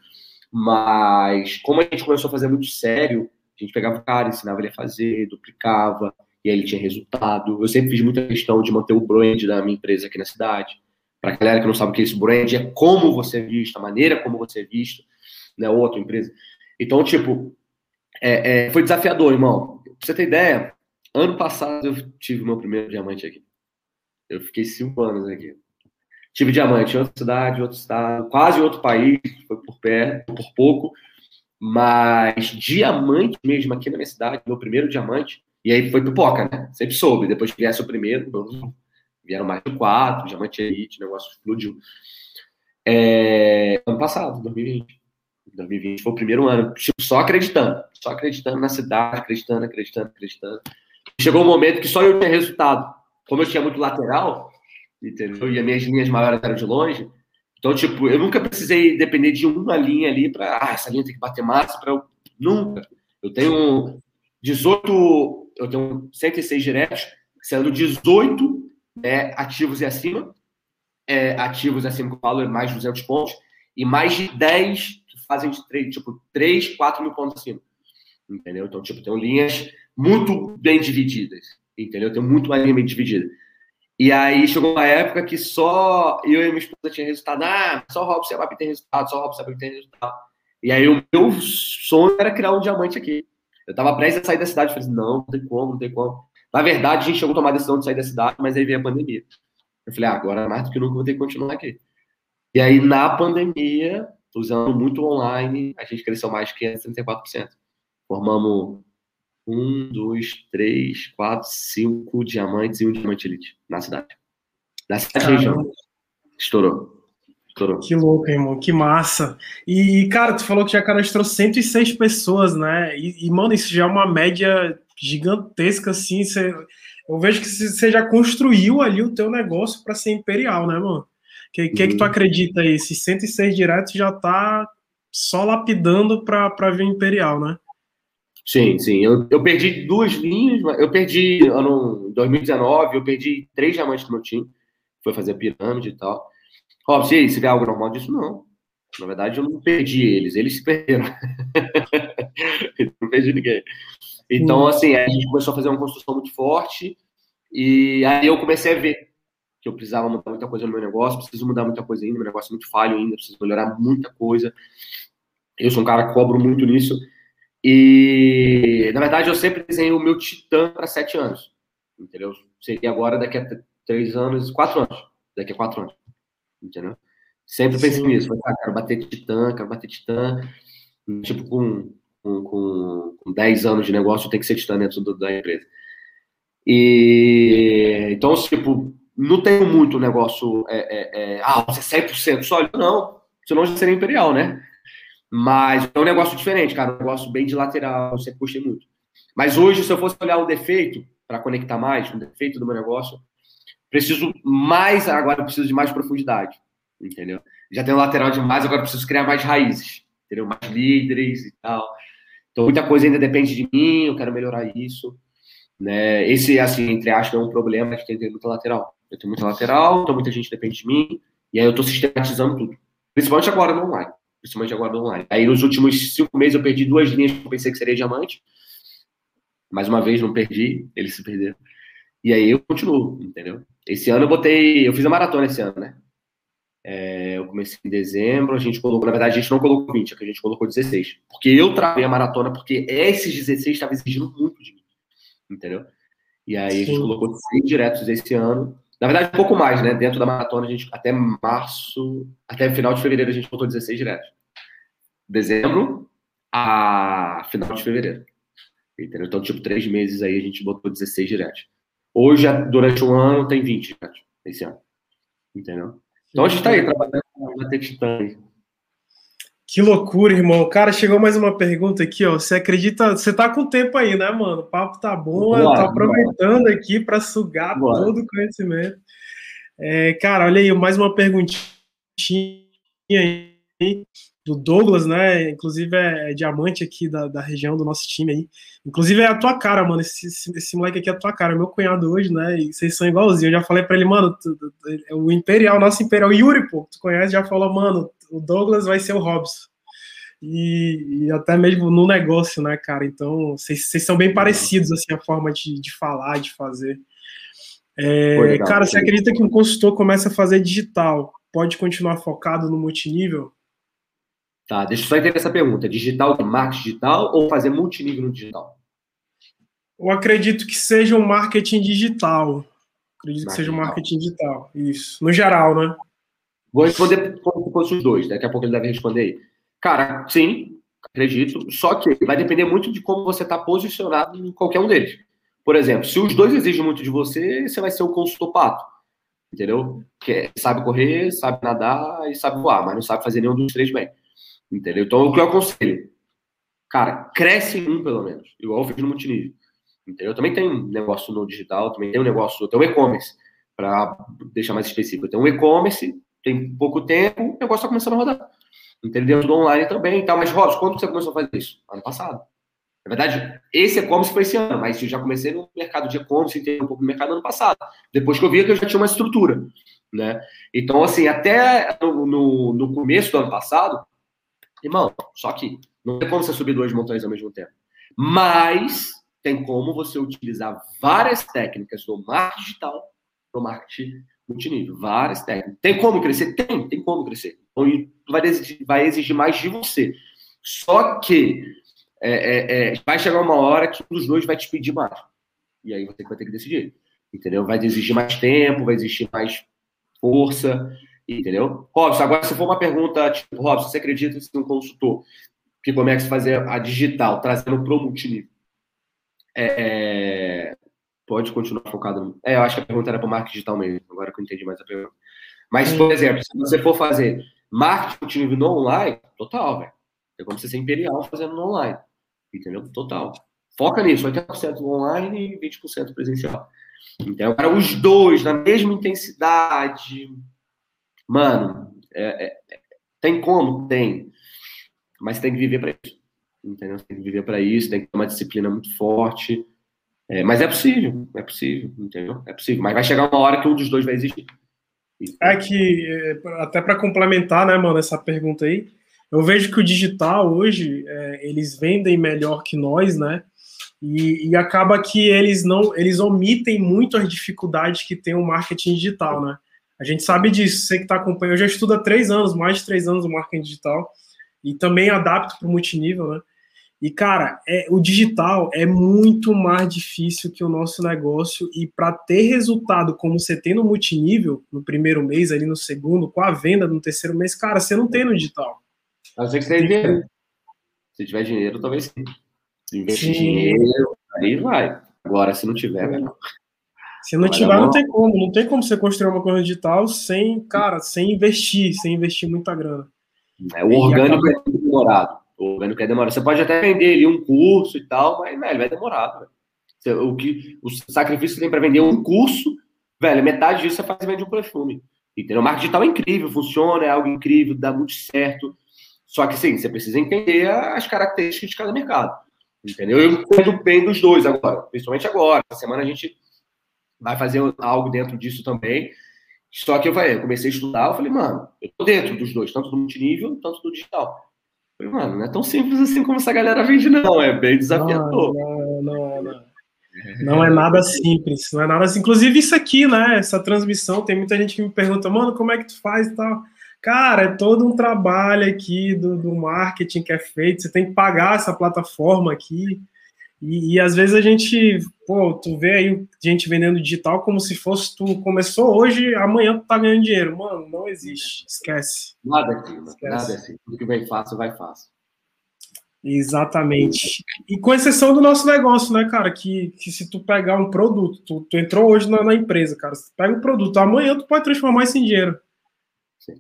Speaker 2: Mas, como a gente começou a fazer muito sério, a gente pegava o cara, ensinava ele a fazer, duplicava, e aí ele tinha resultado. Eu sempre fiz muita questão de manter o brand da minha empresa aqui na cidade. Para a galera que não sabe o que é esse brand, é como você é visto, a maneira como você é visto, né? Outra empresa. Então, tipo, é, é, foi desafiador, irmão. Pra você ter ideia, ano passado eu tive meu primeiro diamante aqui. Eu fiquei cinco anos aqui. Tive diamante em outra cidade, outro estado, quase outro país, foi por perto, por pouco. Mas diamante mesmo aqui na minha cidade, meu primeiro diamante, e aí foi pipoca, né? Sempre soube. Depois que viesse o primeiro, vieram mais de quatro, diamante elite, negócio explodiu. É, ano passado, 2020. 2020 foi o primeiro ano, tipo, só acreditando, só acreditando na cidade, acreditando, acreditando, acreditando. Chegou um momento que só eu tinha resultado. Como eu tinha muito lateral, entendeu? E as minhas linhas maiores eram de longe. Então, tipo, eu nunca precisei depender de uma linha ali para, ah, essa linha tem que bater massa para eu. Nunca. Eu tenho 18, eu tenho 106 diretos, sendo 18 né, ativos e acima. É, ativos acima que eu é mais de 200 pontos. E mais de 10 que fazem de 3, tipo, 3, 4 mil pontos acima. Entendeu? Então, tipo, tenho linhas muito bem divididas. Entendeu? Eu tenho muito mais linha bem dividida. E aí chegou uma época que só eu e minha esposa tinha resultado. Ah, só o Robson e a tem resultado, só o Robson e a tem resultado. E aí o meu sonho era criar um diamante aqui. Eu tava prestes a sair da cidade, falei assim, não, não tem como, não tem como. Na verdade, a gente chegou a tomar a decisão de sair da cidade, mas aí veio a pandemia. Eu falei, ah, agora mais do que nunca vou ter que continuar aqui. E aí, na pandemia, usando muito online, a gente cresceu mais de 534%. Formamos um, dois, três, quatro, cinco diamantes e um diamante elite na cidade. Na cidade região. Estourou. Estourou.
Speaker 1: Que louco, irmão. Que massa. E, cara, tu falou que já cadastrou 106 pessoas, né? E, e, mano, isso já é uma média gigantesca, assim. Você, eu vejo que você já construiu ali o teu negócio para ser imperial, né, mano? O que, uhum. que, que tu uhum. acredita aí? Esses 106 diretos já tá só lapidando para vir imperial, né?
Speaker 2: Sim, sim. Eu, eu perdi duas linhas. Eu perdi, ano 2019, eu perdi três diamantes do meu time. Foi fazer pirâmide e tal. Ó, se, se vê algo normal disso, não. Na verdade, eu não perdi eles, eles se perderam. eu não perdi ninguém. Então, assim, a gente começou a fazer uma construção muito forte. E aí eu comecei a ver que eu precisava mudar muita coisa no meu negócio, preciso mudar muita coisa ainda, meu negócio é muito falho ainda, preciso melhorar muita coisa. Eu sou um cara que cobro muito nisso. E, na verdade, eu sempre desenho o meu titã para sete anos. Entendeu? Seria agora daqui a três anos, quatro anos. Daqui a quatro anos. Entendeu? Sempre pensei nisso. Falei, ah, quero bater titã, quero bater titã. Tipo, com, com, com, com 10 anos de negócio, tem que ser titã dentro do, da empresa. E, então, tipo, não tenho muito negócio. É, é, é, ah, você é 100% sólido? Não. Senão já seria imperial, né? Mas é um negócio diferente, cara. Um negócio bem de lateral, sempre gostei muito. Mas hoje, se eu fosse olhar um defeito, para conectar mais, um defeito do meu negócio, preciso mais, agora preciso de mais profundidade, entendeu? Já tenho lateral demais, agora preciso criar mais raízes, entendeu? Mais líderes e tal. Então, muita coisa ainda depende de mim, eu quero melhorar isso. Né? Esse, assim, entre aspas, é um problema que tem muita lateral. Eu tenho muita lateral, então muita gente depende de mim, e aí eu estou sistematizando tudo. Principalmente agora no online. Principalmente agora no online. Aí nos últimos cinco meses eu perdi duas linhas que eu pensei que seria diamante. Mais uma vez não perdi, eles se perderam. E aí eu continuo, entendeu? Esse ano eu botei. Eu fiz a maratona esse ano, né? É, eu comecei em dezembro, a gente colocou, na verdade, a gente não colocou 20, a gente colocou 16. Porque eu travei a maratona, porque esses 16 estavam exigindo muito de mim. Entendeu? E aí Sim. a gente colocou 16 diretos esse ano. Na verdade, um pouco mais, né? Dentro da maratona, a gente até março, até final de fevereiro, a gente botou 16 diretos. Dezembro a final de fevereiro. Entendeu? Então, tipo, três meses aí a gente botou 16 diretos. Hoje, durante um ano, tem 20 diretos esse ano. Entendeu? Então a gente tá aí trabalhando com ter titã.
Speaker 1: Que loucura, irmão. Cara, chegou mais uma pergunta aqui, ó. Você acredita? Você tá com tempo aí, né, mano? O papo tá bom, eu tô aproveitando aqui para sugar todo o conhecimento. É, cara, olha aí, mais uma perguntinha aí do Douglas, né? Inclusive é, é diamante aqui da, da região do nosso time aí. Inclusive é a tua cara, mano. Esse, esse, esse, moleque aqui é a tua cara, meu cunhado hoje, né? E vocês são igualzinhos. Eu já falei pra ele, mano, tu, tu, o Imperial, nosso Imperial, Yuri, pô, tu conhece, já falou, mano, o Douglas vai ser o Robson. E, e, até mesmo no negócio, né, cara? Então, vocês, são bem parecidos, assim, a forma de, de falar, de fazer. É, legal, cara, você acredita que um consultor começa a fazer digital, pode continuar focado no multinível?
Speaker 2: Tá, deixa eu só entender essa pergunta. Digital, marketing digital ou fazer multinível no digital?
Speaker 1: Eu acredito que seja um marketing digital. Acredito marketing que seja um marketing digital. Isso. No geral, né?
Speaker 2: Vou responder como se fosse os dois. Daqui a pouco ele deve responder aí. Cara, sim, acredito. Só que vai depender muito de como você está posicionado em qualquer um deles. Por exemplo, se os dois exigem muito de você, você vai ser o consultor pato. Entendeu? Que sabe correr, sabe nadar e sabe voar, mas não sabe fazer nenhum dos três bem. Entendeu? Então, o que eu aconselho? Cara, cresce em um, pelo menos. Igual eu fiz no multinível. Entendeu? Eu também tenho um negócio no digital, também tenho um negócio, eu tenho um e-commerce, para deixar mais específico. Eu tenho um e-commerce, tem pouco tempo, o negócio está começando a rodar. Entendeu? Tudo online também e tal. Mas, Robson, quando você começou a fazer isso? Ano passado. Na verdade, esse e-commerce foi esse ano, mas eu já comecei no mercado de e-commerce, entender um pouco do mercado ano passado. Depois que eu vi que eu já tinha uma estrutura, né? Então, assim, até no, no, no começo do ano passado, Irmão, só que não tem como você subir duas montanhas ao mesmo tempo. Mas tem como você utilizar várias técnicas do marketing digital no marketing multinível. Várias técnicas. Tem como crescer? Tem, tem como crescer. Então, vai exigir, vai exigir mais de você. Só que é, é, é, vai chegar uma hora que um dos dois vai te pedir mais. E aí você vai ter que decidir. Entendeu? Vai exigir mais tempo, vai exigir mais força. Entendeu? Robson, agora se for uma pergunta, tipo, Robson, você acredita em um consultor que começa a fazer a digital, trazendo para o multinível? É, pode continuar focado no... É, eu acho que a pergunta era para o marketing digital mesmo, agora que eu entendi mais a pergunta. Mas, por exemplo, se você for fazer marketing multinível no online, total, velho. É como você ser imperial fazendo no online. Entendeu? Total. Foca nisso, 80% online e 20% presencial. Então, para os dois na mesma intensidade, Mano, é, é, tem como? Tem. Mas tem que viver para isso. Entendeu? Tem que viver para isso, tem que ter uma disciplina muito forte. É, mas é possível, é possível, entendeu? É possível. Mas vai chegar uma hora que um dos dois vai existir.
Speaker 1: É que, é, até para complementar, né, mano, essa pergunta aí, eu vejo que o digital hoje, é, eles vendem melhor que nós, né? E, e, acaba que eles não, eles omitem muito as dificuldades que tem o marketing digital, né? A gente sabe disso, você que está acompanhando, eu já estudo há três anos, mais de três anos o marketing digital, e também adapto para o multinível, né? E, cara, é, o digital é muito mais difícil que o nosso negócio, e para ter resultado como você tem no multinível, no primeiro mês, ali no segundo, com a venda no terceiro mês, cara, você não tem no digital.
Speaker 2: A não ser que você tenha dinheiro. Se tiver dinheiro, talvez sim. Se investir dinheiro, aí vai. Agora, se não tiver, vai não.
Speaker 1: Se não tiver, não tem como. Não tem como você construir uma coisa digital sem, cara, sem investir, sem investir muita grana.
Speaker 2: É, o orgânico acaba... é demorado. O orgânico é demorado. Você pode até vender ali um curso e tal, mas, velho, vai demorar. Velho. O, que, o sacrifício que tem para vender um curso, velho, metade disso você faz vender um perfume. Entendeu? O marketing digital é incrível, funciona, é algo incrível, dá muito certo. Só que sim, você precisa entender as características de cada mercado. Entendeu? Eu entendo bem dos dois agora, principalmente agora. Essa semana a gente vai fazer algo dentro disso também. Só que eu, vai, eu comecei a estudar, eu falei, mano, eu tô dentro dos dois, tanto do multinível, tanto do digital. Eu falei, mano, não é tão simples assim como essa galera vende, não. É bem desafiador.
Speaker 1: Não, não, não. Não é nada simples, não é nada assim. Inclusive, isso aqui, né? Essa transmissão, tem muita gente que me pergunta, mano, como é que tu faz e tal? Cara, é todo um trabalho aqui do, do marketing que é feito, você tem que pagar essa plataforma aqui. E, e, às vezes a gente, pô, tu vê aí gente vendendo digital como se fosse tu começou hoje, amanhã tu tá ganhando dinheiro. Mano, não existe. Esquece.
Speaker 2: Nada aqui, nada assim. Tudo que vem fácil, vai fácil.
Speaker 1: Exatamente. E com exceção do nosso negócio, né, cara? Que, que se tu pegar um produto, tu, tu entrou hoje na, na, empresa, cara. Se tu pega um produto, amanhã tu pode transformar isso em dinheiro.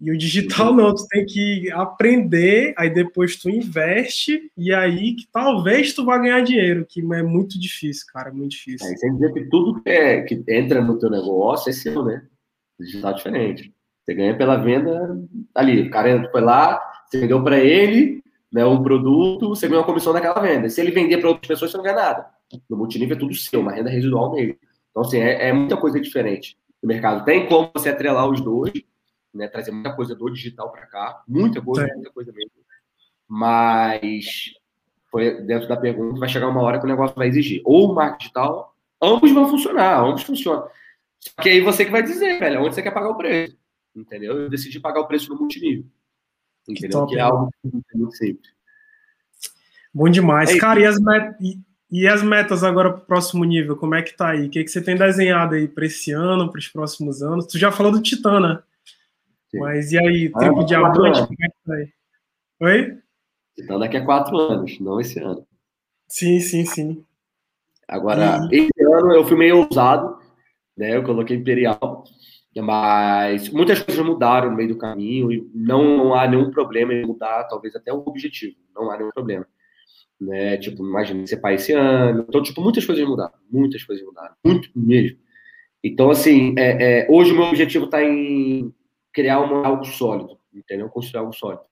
Speaker 1: E o digital não, tu tem que aprender, aí depois tu investe, e aí que talvez tu vá ganhar dinheiro, que é muito difícil, cara, muito difícil.
Speaker 2: É, sem dizer que tudo que, é, que entra no teu negócio é seu, né? Digital é diferente. Você ganha pela venda ali. O cara foi lá, você vendeu para ele né, um produto, você ganha uma comissão daquela venda. Se ele vender para outras pessoas, você não ganha nada. No multinível é tudo seu, uma renda residual nele. Então, assim, é, é muita coisa diferente no mercado. Tem como você atrelar os dois, né, trazer muita coisa do digital para cá, muita coisa, Sim. muita coisa mesmo. Mas foi dentro da pergunta, vai chegar uma hora que o negócio vai exigir. Ou o marketing digital, ambos vão funcionar, ambos funcionam. Só que aí você que vai dizer, velho, onde você quer pagar o preço. Entendeu? Eu decidi pagar o preço no multinível. Entendeu? Que, top, que é algo muito simples.
Speaker 1: Bom demais. É Cara, e as, met... e as metas agora para o próximo nível? Como é que tá aí? O que, que você tem desenhado aí para esse ano, para os próximos anos? Tu já falou do Titã, né? Mas e aí, ah, tempo de diamante, como é que tá? Oi?
Speaker 2: Então daqui a quatro anos, não esse ano.
Speaker 1: Sim, sim, sim.
Speaker 2: Agora, e... esse ano eu fui meio ousado, né? Eu coloquei Imperial, mas muitas coisas mudaram no meio do caminho e não há nenhum problema em mudar, talvez até o objetivo, não há nenhum problema. Né? Tipo, imagina ser pai esse ano. Então, tipo, muitas coisas mudaram, muitas coisas mudaram, muito mesmo. Então, assim, é, é, hoje o meu objetivo está em criar uma, algo sólido, entendeu? Construir algo sólido.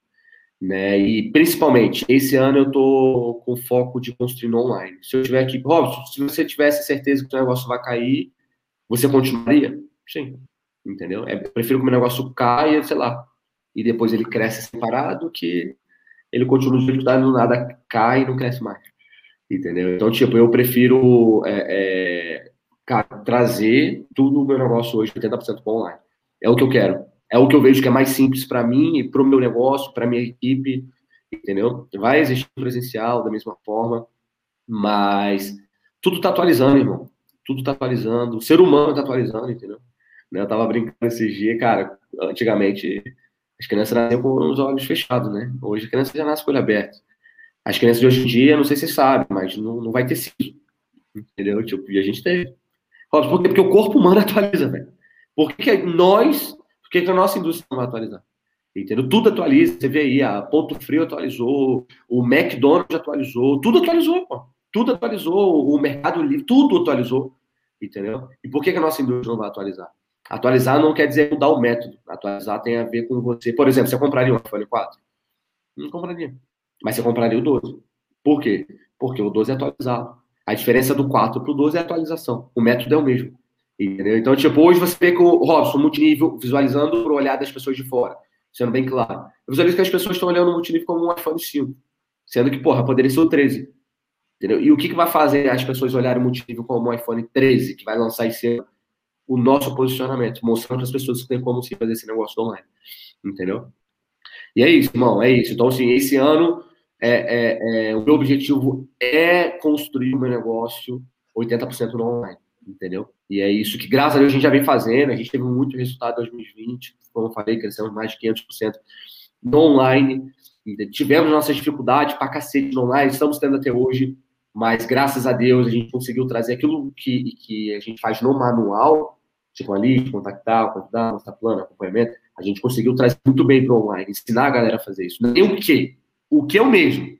Speaker 2: Né? E principalmente, esse ano eu tô com foco de construir no online. Se eu tiver aqui, Robson, se você tivesse certeza que o negócio vai cair, você continuaria? Sim. Entendeu? É, prefiro que o meu negócio caia, sei lá, e depois ele cresce separado que ele continua de tá, do nada cai e não cresce mais. Entendeu? Então, tipo, eu prefiro é, é, cara, trazer tudo o meu negócio hoje 80% para online. É o que eu quero é o que eu vejo que é mais simples para mim e para o meu negócio, para minha equipe, entendeu? Vai existir presencial da mesma forma, mas tudo está atualizando, irmão. Tudo está atualizando. O ser humano está atualizando, entendeu? Né, eu tava brincando esses dias, cara. Antigamente, as crianças nasciam com os olhos fechados, né? Hoje a criança já nasce com o olho aberto. As crianças de hoje em dia, não sei se você sabe, mas não, não vai ter sido. Entendeu? Tipo, e a gente teve. Por quê? Porque o corpo humano atualiza, velho. Por que nós por que, que a nossa indústria não vai atualizar? Entendeu? Tudo atualiza. Você vê aí, a Ponto Frio atualizou, o McDonald's atualizou, tudo atualizou, pô. Tudo atualizou, o Mercado Livre, tudo atualizou. Entendeu? E por que, que a nossa indústria não vai atualizar? Atualizar não quer dizer mudar o método. Atualizar tem a ver com você. Por exemplo, você compraria um iPhone 4? Não compraria. Mas você compraria o 12. Por quê? Porque o 12 é atualizado. A diferença do 4 para o 12 é a atualização. O método é o mesmo. Entendeu? Então, tipo, hoje você vê que o Robson, multinível, visualizando o olhar das pessoas de fora, sendo bem claro. Eu visualizo que as pessoas estão olhando o multinível como um iPhone 5, sendo que, porra, poderia ser o 13. Entendeu? E o que, que vai fazer as pessoas olharem o multinível como um iPhone 13, que vai lançar esse ano? O nosso posicionamento, mostrando para as pessoas que tem como se fazer esse negócio online. Entendeu? E é isso, irmão, é isso. Então, assim, esse ano, é, é, é o meu objetivo é construir o meu negócio 80% no online entendeu? E é isso que, graças a Deus, a gente já vem fazendo. A gente teve muito resultado em 2020, como eu falei, crescemos mais de 500% no online. Tivemos nossas dificuldades para cacete no online, estamos tendo até hoje, mas graças a Deus a gente conseguiu trazer aquilo que, que a gente faz no manual, tipo ali, contactar, convidar, mostrar plano, acompanhamento, a gente conseguiu trazer muito bem para o online, ensinar a galera a fazer isso. Nem o que? O que é o mesmo.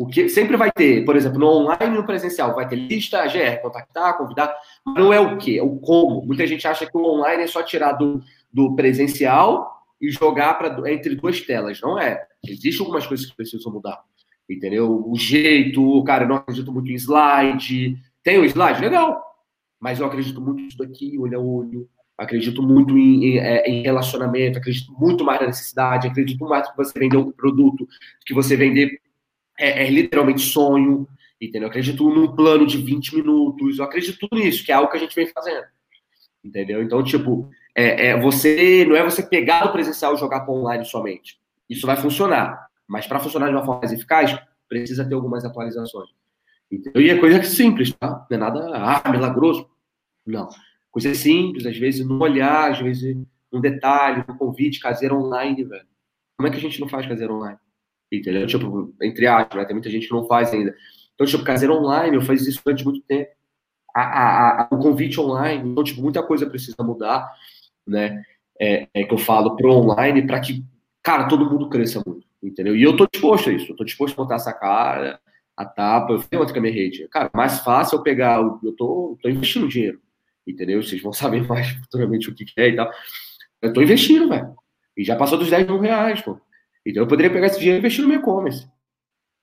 Speaker 2: O que sempre vai ter, por exemplo, no online e no presencial, vai ter lista, GR, contactar, convidar, mas não é o que, é o como. Muita gente acha que o online é só tirar do, do presencial e jogar para entre duas telas. Não é. Existem algumas coisas que precisam mudar. entendeu? O jeito, cara, eu não acredito muito em slide. Tem o slide? Legal. Mas eu acredito muito nisso daqui, olho a olho. Acredito muito em, em, é, em, relacionamento, acredito muito mais na necessidade, acredito mais que você vender um produto, que você vender é, é literalmente sonho, entendeu? Acredito num plano de 20 minutos, eu acredito nisso, que é algo que a gente vem fazendo, entendeu? Então, tipo, é, é você não é você pegar o presencial e jogar para online somente. Isso vai funcionar, mas para funcionar de uma forma mais eficaz, precisa ter algumas atualizações. Entendeu? E é coisa simples, tá? Não é nada ah, milagroso. Não. Coisa simples, às vezes no olhar, às vezes um detalhe, um convite caseiro online, velho. Como é que a gente não faz caseiro online? Entendeu? Tipo, entre aspas, né? Tem muita gente que não faz ainda. Então, tipo, caseiro online, eu fiz isso durante muito tempo. A, a, a, o convite online, então, tipo, muita coisa precisa mudar, né? É, é que eu falo pro online para que, cara, todo mundo cresça muito, entendeu? E eu tô disposto a isso, eu tô disposto a botar essa cara, a tapa, eu falei ontem com a minha rede. Cara, mais fácil eu pegar, eu tô, tô investindo dinheiro entendeu? Vocês vão saber mais futuramente o que, é e tal. Eu tô investindo, velho. E já passou dos 10 mil reais, pô. Então eu poderia pegar esse dinheiro e investir no meu e-commerce.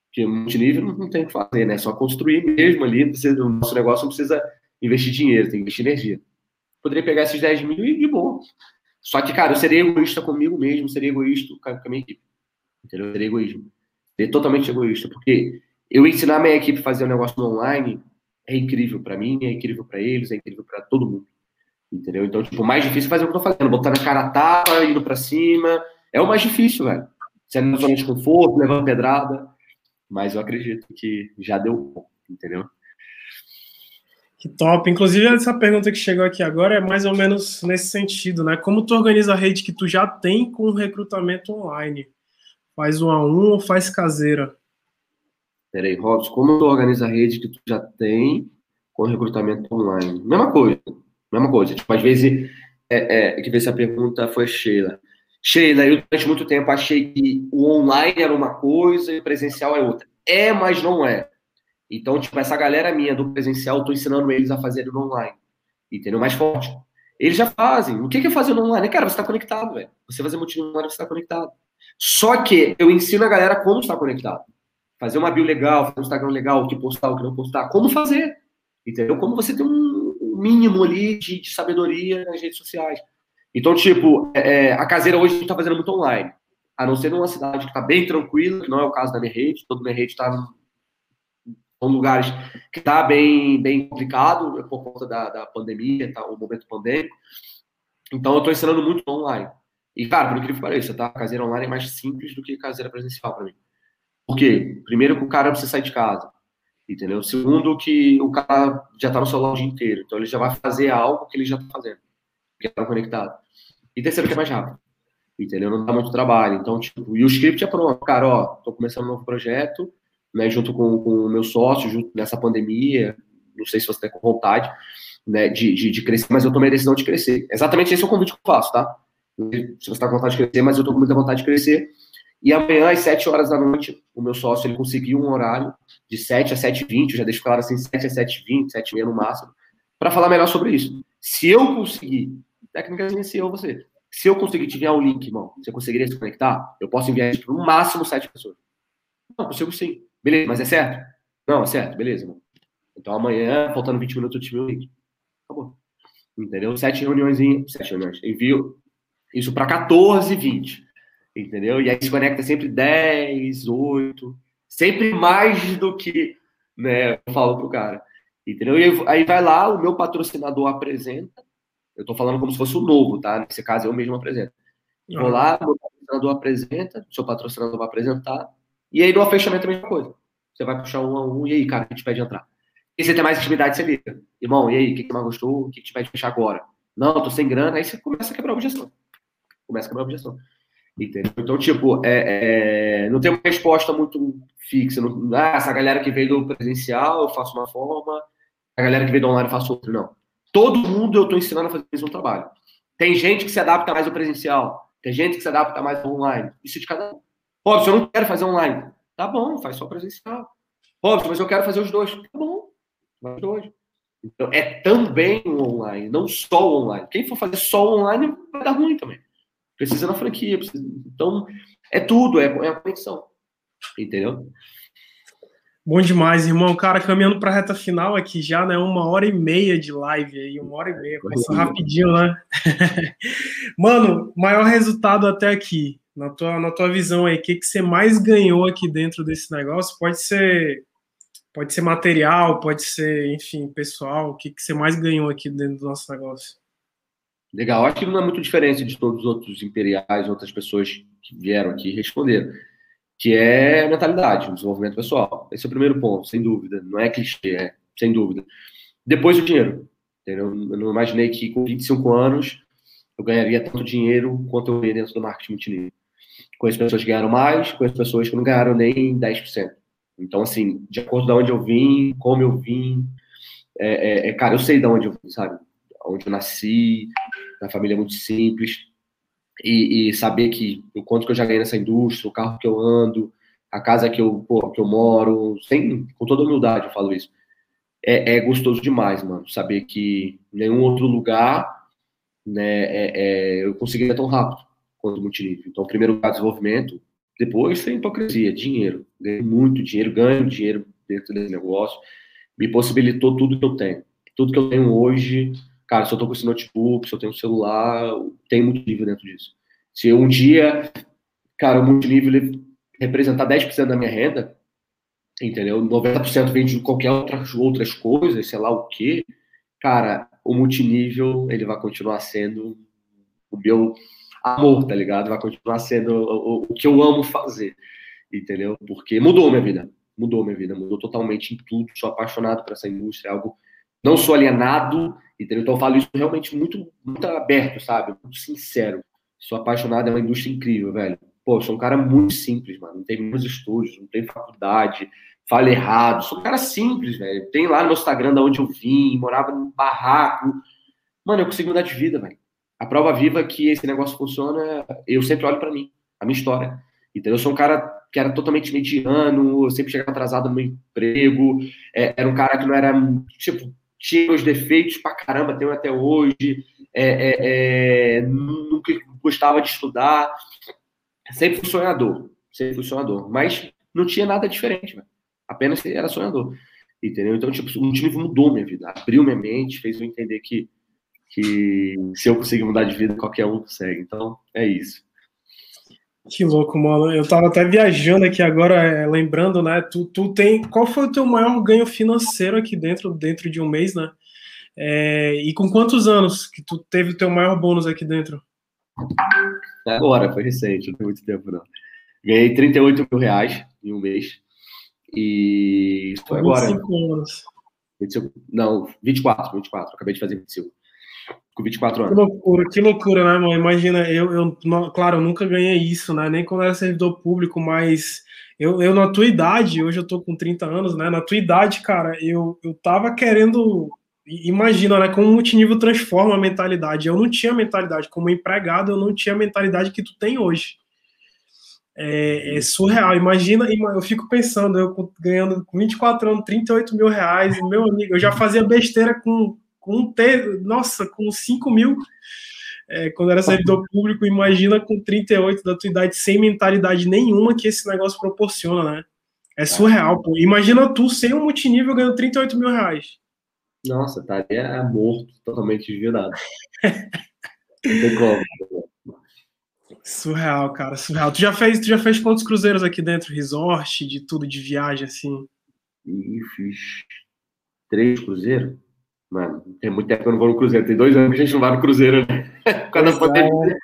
Speaker 2: Porque multinível não, não tem o que fazer, né? É só construir mesmo ali. Precisa, o nosso negócio não precisa investir dinheiro, tem que investir energia. Poderia pegar esses 10 mil e de boa. Só que, cara, eu seria egoísta comigo mesmo, seria egoísta com a minha equipe. Entendeu? Eu seria egoísmo. Seria totalmente egoísta. Porque eu ensinar a minha equipe a fazer um negócio online é incrível para mim, é incrível para eles, é incrível para todo mundo. Entendeu? Então, tipo, o mais difícil é fazer o que eu tô fazendo, botar na cara a tapa, indo para cima. É o mais difícil, velho. Sendo na zona de conforto, levando pedrada. Mas eu acredito que já deu bom, entendeu?
Speaker 1: Que top. Inclusive, essa pergunta que chegou aqui agora é mais ou menos nesse sentido, né? Como tu organiza a rede que tu já tem com recrutamento online? Faz um a um ou faz caseira?
Speaker 2: Peraí, Robson, como tu organiza a rede que tu já tem com recrutamento online? Mesma coisa, mesma coisa. Tipo, às vezes, é, é, que ver se a pergunta foi Sheila. Sheila, eu durante muito tempo achei que o online era uma coisa e o presencial é outra. É, mas não é. Então, tipo, essa galera minha do presencial, eu tô ensinando eles a fazer no online. Entendeu? Mais forte. Eles já fazem. O que é fazer no online? Cara, você está conectado, velho. Você fazer online, você está conectado. Só que eu ensino a galera como estar conectado fazer uma bio legal, fazer um Instagram legal, o que postar, o que não postar, como fazer, entendeu? Como você tem um mínimo ali de, de sabedoria nas redes sociais. Então, tipo, é, é a caseira hoje está fazendo muito online, a não ser numa cidade que está bem tranquila, que não é o caso da minha rede, toda minha rede está em lugares que está bem, bem complicado por conta da, da pandemia, tá, o momento pandêmico. Então, eu estou ensinando muito online. E, cara, por incrível que pareça, tá? Caseira online é mais simples do que caseira presencial para mim. Por quê? Primeiro que o cara precisa sair de casa, entendeu? Segundo que o cara já está no celular o dia inteiro, então ele já vai fazer algo que ele já está fazendo, que está conectado. E terceiro que é mais rápido, entendeu? Não dá muito trabalho. Então, tipo, e o script é pronto. Cara, ó, tô começando um novo projeto, né, junto com, com o meu sócio, junto nessa pandemia, não sei se você tem com vontade, né, de, de, de, crescer, mas eu tomei a decisão de crescer. Exatamente esse é o convite que eu faço, tá? Se você está com vontade de crescer, mas eu tô com muita vontade de crescer, e amanhã, às 7 horas da noite, o meu sócio ele conseguiu um horário de 7 a 7h20, já deixo claro assim, 7 a 7h20, 7h30 no máximo, para falar melhor sobre isso. Se eu conseguir, técnicamente se eu você, se eu conseguir te enviar um link, irmão, você conseguiria se conectar? Eu posso enviar para no máximo 7 pessoas. Não, consigo sim. Beleza, mas é certo? Não, é certo, beleza, irmão. Então amanhã, faltando 20 minutos, eu te envio o link. Acabou. Entendeu? Sete reuniões, sete reuniões. Envio isso para 14 e 20 entendeu? E aí se conecta sempre 10, 8, sempre mais do que né, eu falo pro cara, entendeu? E aí vai lá, o meu patrocinador apresenta, eu tô falando como se fosse o novo, tá? Nesse caso eu mesmo apresento. Vou lá, meu patrocinador apresenta, seu patrocinador vai apresentar, e aí no fechamento é a mesma coisa. Você vai puxar um a um, e aí, cara, a gente pede entrar. E você tem mais intimidade, você liga. Irmão, e aí, o que, que mais gostou? O que, que te pede fechar agora? Não, tô sem grana. Aí você começa a quebrar a objeção. Começa a quebrar a objeção. Entendeu? Então, tipo, é, é, não tem uma resposta muito fixa. Não, ah, essa galera que veio do presencial, eu faço uma forma, a galera que veio do online, eu faço outra. Não. Todo mundo eu estou ensinando a fazer o mesmo trabalho. Tem gente que se adapta mais ao presencial, tem gente que se adapta mais ao online. Isso de cada um. Se eu não quero fazer online, tá bom, faz só presencial. Pô, mas eu quero fazer os dois. Tá bom, faz os dois. Então, é também o online, não só o online. Quem for fazer só o online vai dar ruim também. Precisa na franquia. Precisa... Então, é tudo, é, é a conexão. Entendeu?
Speaker 1: Bom demais, irmão. Cara, caminhando para a reta final aqui já, né? Uma hora e meia de live aí, uma hora e meia. Passou rapidinho, né? Mano, maior resultado até aqui. Na tua, na tua visão aí, o que, que você mais ganhou aqui dentro desse negócio? Pode ser pode ser material, pode ser, enfim, pessoal. O que, que você mais ganhou aqui dentro do nosso negócio?
Speaker 2: Legal. Acho que não é muito diferente de todos os outros imperiais, outras pessoas que vieram aqui responderam que é mentalidade, desenvolvimento pessoal. Esse é o primeiro ponto, sem dúvida. Não é clichê, é sem dúvida. Depois o dinheiro. Entendeu? Eu não imaginei que com 25 anos eu ganharia tanto dinheiro quanto eu ganhei dentro do marketing multinível. Conheço pessoas que ganharam mais, conheço pessoas que não ganharam nem 10%. Então, assim, de acordo com onde eu vim, como eu vim, é, é, é, cara, eu sei de onde eu vim, sabe? Onde eu nasci, na família muito simples e, e, saber que o quanto que eu já ganhei nessa indústria, o carro que eu ando, a casa que eu, pô, que eu moro, sem, com toda humildade eu falo isso. É, é gostoso demais, mano, saber que nenhum outro lugar né, é, é, eu conseguiria tão rápido quanto o multinível. Então, primeiro lugar, desenvolvimento, depois sem hipocrisia, dinheiro. Ganho muito dinheiro, ganho dinheiro dentro desse negócio, me possibilitou tudo que eu tenho. Tudo que eu tenho hoje Cara, se eu tô com esse notebook, se eu tenho um celular, tem multinível dentro disso. Se um dia, cara, o multinível representar 10% da minha renda, entendeu? 90% vem de qualquer outras, outras coisas, sei lá o quê, cara, o multinível, ele vai continuar sendo o meu amor, tá ligado? Vai continuar sendo o, o, que eu amo fazer, entendeu? Porque mudou minha vida, mudou minha vida, mudou totalmente em tudo, sou apaixonado por essa indústria, é algo não sou alienado, entendeu? Então eu falo isso realmente muito, muito aberto, sabe? Muito sincero. Sou apaixonado, é uma indústria incrível, velho. Pô, sou um cara muito simples, mano. Não tem meus estúdios, não tem faculdade, falo errado. Sou um cara simples, velho. Tem lá no meu Instagram de onde eu vim, morava num barraco. Mano, eu consigo mudar de vida, velho. A prova viva que esse negócio funciona, eu sempre olho para mim, a minha história. Então, eu sou um cara que era totalmente mediano, eu sempre chegava atrasado no meu emprego, é, era um cara que não era, tipo, tinha os defeitos pra caramba, tenho até hoje, é, é, é, nunca gostava de estudar, sempre fui sonhador, sempre fui sonhador, mas não tinha nada diferente, véio. apenas era sonhador, entendeu? Então, tipo, o time mudou minha vida, abriu minha mente, fez eu entender que, que se eu conseguir mudar de vida, qualquer um consegue, então é isso.
Speaker 1: Que louco, mano. Eu tava até viajando aqui agora, é, lembrando, né? Tu, tu tem. Qual foi o teu maior ganho financeiro aqui dentro, dentro de um mês, né? É, e com quantos anos que tu teve o teu maior bônus aqui dentro?
Speaker 2: Agora, foi recente, não tem muito tempo, não. Ganhei 38 mil reais em um mês. E isso foi agora. 25 anos. não, 24, 24. Acabei de fazer 25 com 24 anos.
Speaker 1: Que loucura, que loucura, né, mano? Imagina, eu, eu claro, eu nunca ganhei isso, né? Nem quando era servidor público, mas eu, eu na tua idade, hoje eu tô com 30 anos, né? Na tua idade, cara, eu, eu tava querendo. Imagina, né? Como o multinível transforma a mentalidade. Eu não tinha mentalidade. Como empregado, eu não tinha a mentalidade que tu tem hoje. É, é, surreal. Imagina, eu fico pensando, eu ganhando com 24 anos, 38 mil reais, meu amigo, eu já fazia besteira com com ter, nossa, com 5 mil, é, quando era servidor público, imagina com 38 da tua idade, sem mentalidade nenhuma que esse negócio proporciona, né? É surreal, pô. Imagina tu sem um multinível ganhando 38 mil reais.
Speaker 2: Nossa, estaria morto, totalmente desviado.
Speaker 1: Surreal, cara, surreal. Tu já fez, tu já fez quantos cruzeiros aqui dentro? Resort, de tudo, de viagem, assim?
Speaker 2: Ih, fiz três cruzeiros. Mano, tem muito tempo que eu não vou no Cruzeiro. Tem dois anos que a gente não vai no Cruzeiro, né? Quando a pandemia.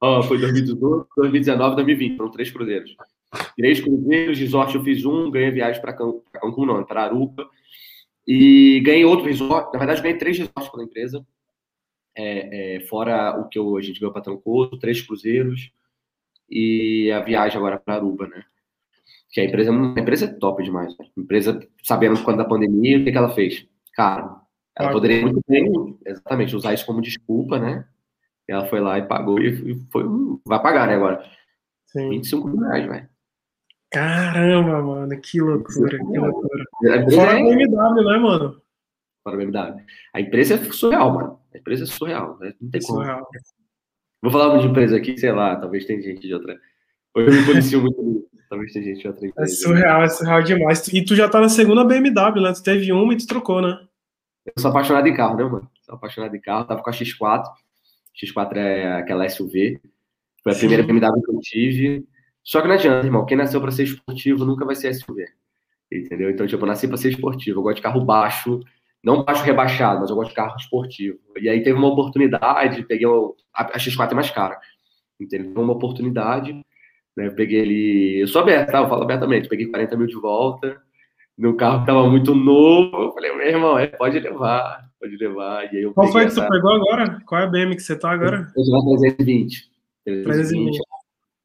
Speaker 2: Ó, foi 2018, 2019, 2020. Foram três cruzeiros. Três cruzeiros, resort eu fiz um, ganhei viagem para Cancún, não, para Aruba. E ganhei outro resort. Na verdade, ganhei três resorts pela empresa. É, é, fora o que eu, a gente ganhou para Trancoso, três cruzeiros. E a viagem agora para Aruba, né? Que a empresa, a empresa é top demais. Né? A empresa, sabendo quando da pandemia, o que, que ela fez? Cara, ela poderia muito bem, exatamente, usar isso como desculpa, né? Ela foi lá e pagou e foi. Vai pagar, né, agora? Sim. 25 mil reais, velho.
Speaker 1: Caramba, mano, que loucura, que loucura. Fora é... BMW, né, mano?
Speaker 2: Fora BMW. A empresa é surreal, mano. A empresa é surreal, né? Não tem como. Surreal. Vou falar uma de empresa aqui, sei lá, talvez tem gente de outra. Hoje eu me policio muito Talvez tenha gente outra
Speaker 1: empresa. É surreal, é surreal demais. E tu já tá na segunda BMW, né? Tu teve uma e tu trocou, né?
Speaker 2: Eu sou apaixonado em carro, né, mano? Sou apaixonado em carro. Tava com a X4. X4 é aquela SUV. Foi a Sim. primeira BMW que eu tive. Só que não adianta, irmão. Quem nasceu para ser esportivo nunca vai ser SUV. Entendeu? Então, tipo, eu nasci para ser esportivo. Eu gosto de carro baixo. Não baixo rebaixado, mas eu gosto de carro esportivo. E aí teve uma oportunidade, peguei o, a, X4 é mais cara. Entendeu? Uma oportunidade, né? Eu peguei ele. Eu sou aberto, tá? Eu falo abertamente. Peguei 40 mil de volta. Meu carro estava muito novo. Eu falei, meu irmão, é, pode levar, pode levar. E aí eu
Speaker 1: Qual foi que essa... você pegou agora? Qual é a BM que você tá agora?
Speaker 2: Eu tive 320. 320.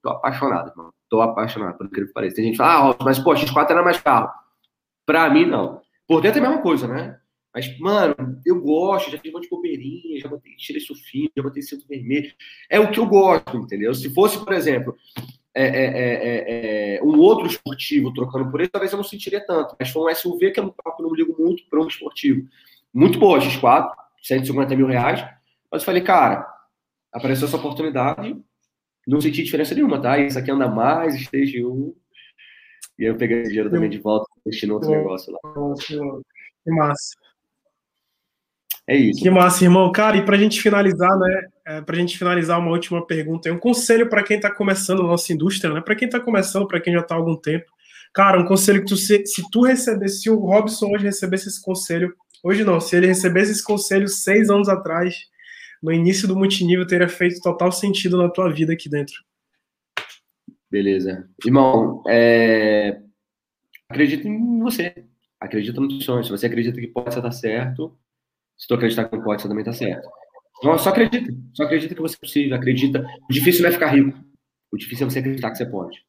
Speaker 2: Tô apaixonado, irmão. Tô apaixonado, incrível que pareça. Tem gente que fala, ah, mas pô, X4 era mais carro. Pra mim, não. Por dentro é a mesma coisa, né? Mas, mano, eu gosto, já fiz um monte de bobeirinha, já botei, tirei sufino, já botei cinto vermelho. É o que eu gosto, entendeu? Se fosse, por exemplo, é é, é, é, é, um outro esportivo trocando por ele, talvez eu não sentiria tanto. Mas foi um SUV que é um eu não ligo muito para um esportivo. Muito boa, X4, 150 mil reais. Mas eu falei, cara, apareceu essa oportunidade, não senti diferença nenhuma, tá? Isso aqui anda mais, esteja um. E aí eu peguei o dinheiro também de volta, investi no outro negócio lá.
Speaker 1: Que massa.
Speaker 2: É isso.
Speaker 1: Que massa, irmão. Cara, e para a gente finalizar, né? É, para a gente finalizar, uma última pergunta. Um conselho para quem está começando na nossa indústria, né? Para quem está começando, para quem já está há algum tempo. Cara, um conselho que tu, se, se tu recebesse, se o Robson hoje recebesse esse conselho, hoje não, se ele recebesse esse conselho seis anos atrás, no início do multinível, teria feito total sentido na tua vida aqui dentro.
Speaker 2: Beleza. Irmão, é... acredita em você. Acredita no sonho. Se você acredita que pode dar certo, se tu acreditar que pode, você também tá certo. Então, só acredita. Só acredita que você é possível. Acredita. O difícil não é ficar rico. O difícil é você acreditar que você pode.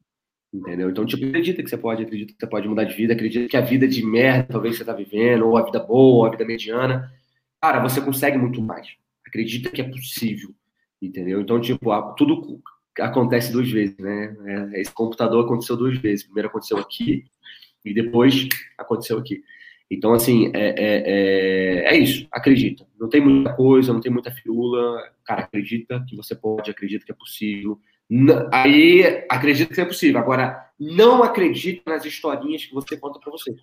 Speaker 2: Entendeu? Então, tipo, acredita que você pode, acredita que você pode mudar de vida, acredita que a vida de merda talvez você tá vivendo, ou a vida boa, ou a vida mediana. Cara, você consegue muito mais. Acredita que é possível. Entendeu? Então, tipo, tudo acontece duas vezes, né? É, esse computador aconteceu duas vezes. Primeiro aconteceu aqui e depois aconteceu aqui. Então, assim, é, é, é, é, isso. Acredita. Não tem muita coisa, não tem muita fiula. Cara, acredita que você pode, acredita que é possível. Aí, acredita que é possível. Agora, não acredita nas historinhas que você conta para você.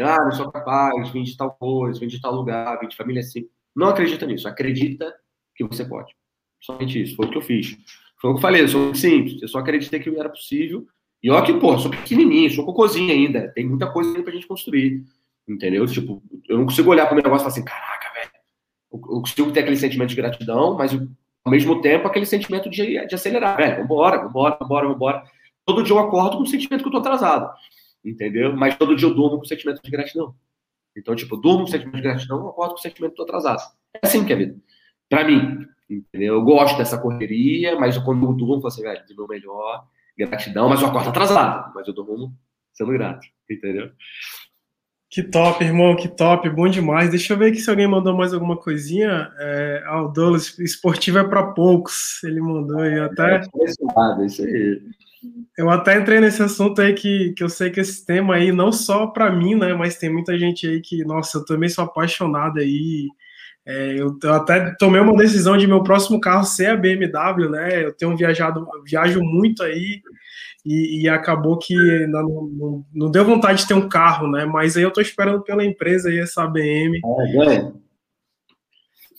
Speaker 2: Ah, não sou capaz, vim de tal coisa, vim de tal lugar, vim de família assim. Não acredita nisso. Acredita que você pode. Somente isso. Foi o que eu fiz. Foi o que eu falei. Eu sou simples. Eu só acreditei que era possível. E olha que, pô, sou pequenininho, sou cocôzinho ainda. Tem muita coisa ainda pra gente construir. Entendeu? Tipo, eu não consigo olhar para o negócio e falar assim, caraca, velho. Eu consigo ter aquele sentimento de gratidão, mas ao mesmo tempo aquele sentimento de, de acelerar, velho. Vambora, vambora, vambora, vambora. Todo dia eu acordo com o sentimento que eu tô atrasado. Entendeu? Mas todo dia eu durmo com o sentimento de gratidão. Então, tipo, eu durmo com o sentimento de gratidão, eu acordo com o sentimento que eu tô atrasado. É assim que é a vida. Pra mim, entendeu? Eu gosto dessa correria, mas quando eu durmo, eu falo assim, velho, do meu melhor, gratidão, mas eu acordo atrasado, mas eu durmo sendo grato, entendeu?
Speaker 1: Que top, irmão, que top, bom demais. Deixa eu ver aqui se alguém mandou mais alguma coisinha. É, ah, esportivo é para poucos. Ele mandou aí até. É isso aí. Eu até entrei nesse assunto aí que, que eu sei que esse tema aí, não só para mim, né, mas tem muita gente aí que, nossa, eu também sou apaixonado aí. É, eu, eu, até tomei uma decisão de meu próximo carro ser a BMW, né? Eu tenho viajado, viajo muito aí e, e acabou que não, não, não, deu vontade de ter um carro, né? Mas aí eu tô esperando pela empresa aí, essa ABM. É,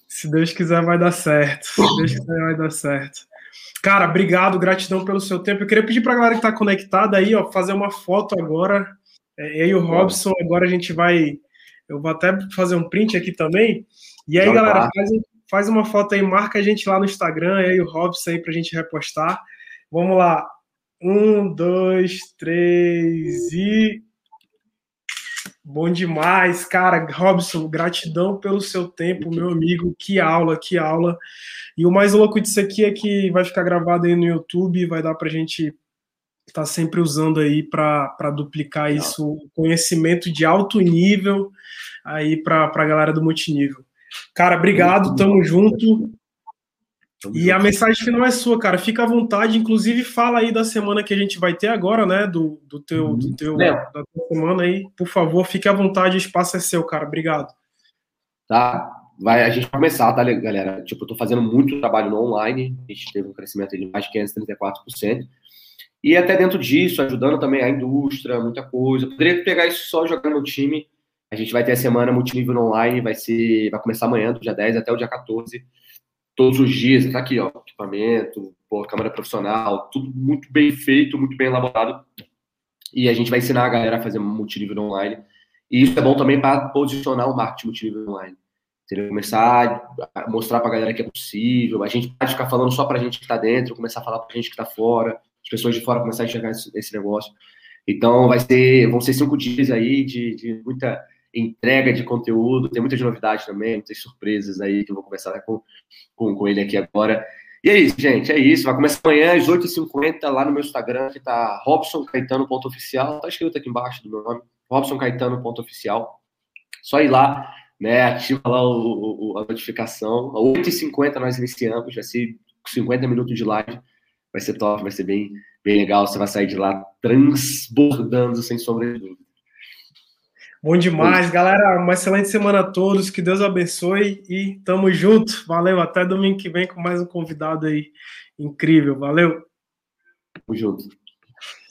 Speaker 1: Se Deus quiser, vai dar certo. Se Deus quiser, vai dar certo. Cara, obrigado, gratidão pelo seu tempo. Eu queria pedir para a galera que está conectada aí, ó, fazer uma foto agora. É, eu e o Robson, agora a gente vai. Eu vou até fazer um print aqui também. E aí, galera, faz, faz uma foto aí, marca a gente lá no Instagram, eu e o Robson aí para a gente repostar. Vamos lá. Um, dois, três e. Bom demais, cara. Robson, gratidão pelo seu tempo, meu amigo. Que aula, que aula. E o mais louco disso aqui é que vai ficar gravado aí no YouTube, vai dar pra gente estar tá sempre usando aí para duplicar isso, conhecimento de alto nível aí para a galera do multinível. Cara, obrigado, tamo junto. E a mensagem final é sua, cara. Fica à vontade. Inclusive, fala aí da semana que a gente vai ter agora, né? Do, do teu, uhum. do teu, é. da tua semana aí. Por favor, fique à vontade. O espaço é seu, cara. Obrigado.
Speaker 2: Tá. Vai, a gente vai começar, tá, galera? Tipo, eu tô fazendo muito trabalho no online. A gente teve um crescimento de mais de 534%. E até dentro disso, ajudando também a indústria, muita coisa. poderia pegar isso só jogando no time. A gente vai ter a semana multinível online, vai ser, vai começar amanhã, do dia 10 até o dia 14. Todos os dias, tá aqui, ó, equipamento, pô, câmera profissional, tudo muito bem feito, muito bem elaborado. E a gente vai ensinar a galera a fazer multinível online. E isso é bom também para posicionar o marketing multinível online. Entendeu? Começar a mostrar para a galera que é possível. A gente pode ficar falando só para a gente que está dentro, começar a falar para a gente que está fora, as pessoas de fora começar a enxergar esse, negócio. Então, vai ser, vão ser cinco dias aí de, de muita entrega de conteúdo, tem muitas novidades também, muitas surpresas aí que eu vou conversar com, com, com ele aqui agora. E é isso, gente, é isso. Vai começar amanhã às 8h50 lá no meu Instagram, que tá robsoncaetano.oficial, tá escrito aqui embaixo do meu nome, robsoncaetano.oficial. Só ir lá, né, ativa lá o, o, a notificação. Às 8h50 nós iniciamos, vai ser 50 minutos de live, vai ser top, vai ser bem, bem legal, você vai sair de lá transbordando, sem sombra de dúvida.
Speaker 1: Bom demais, galera. Uma excelente semana a todos. Que Deus abençoe e tamo junto. Valeu. Até domingo que vem com mais um convidado aí incrível. Valeu.
Speaker 2: Tamo junto.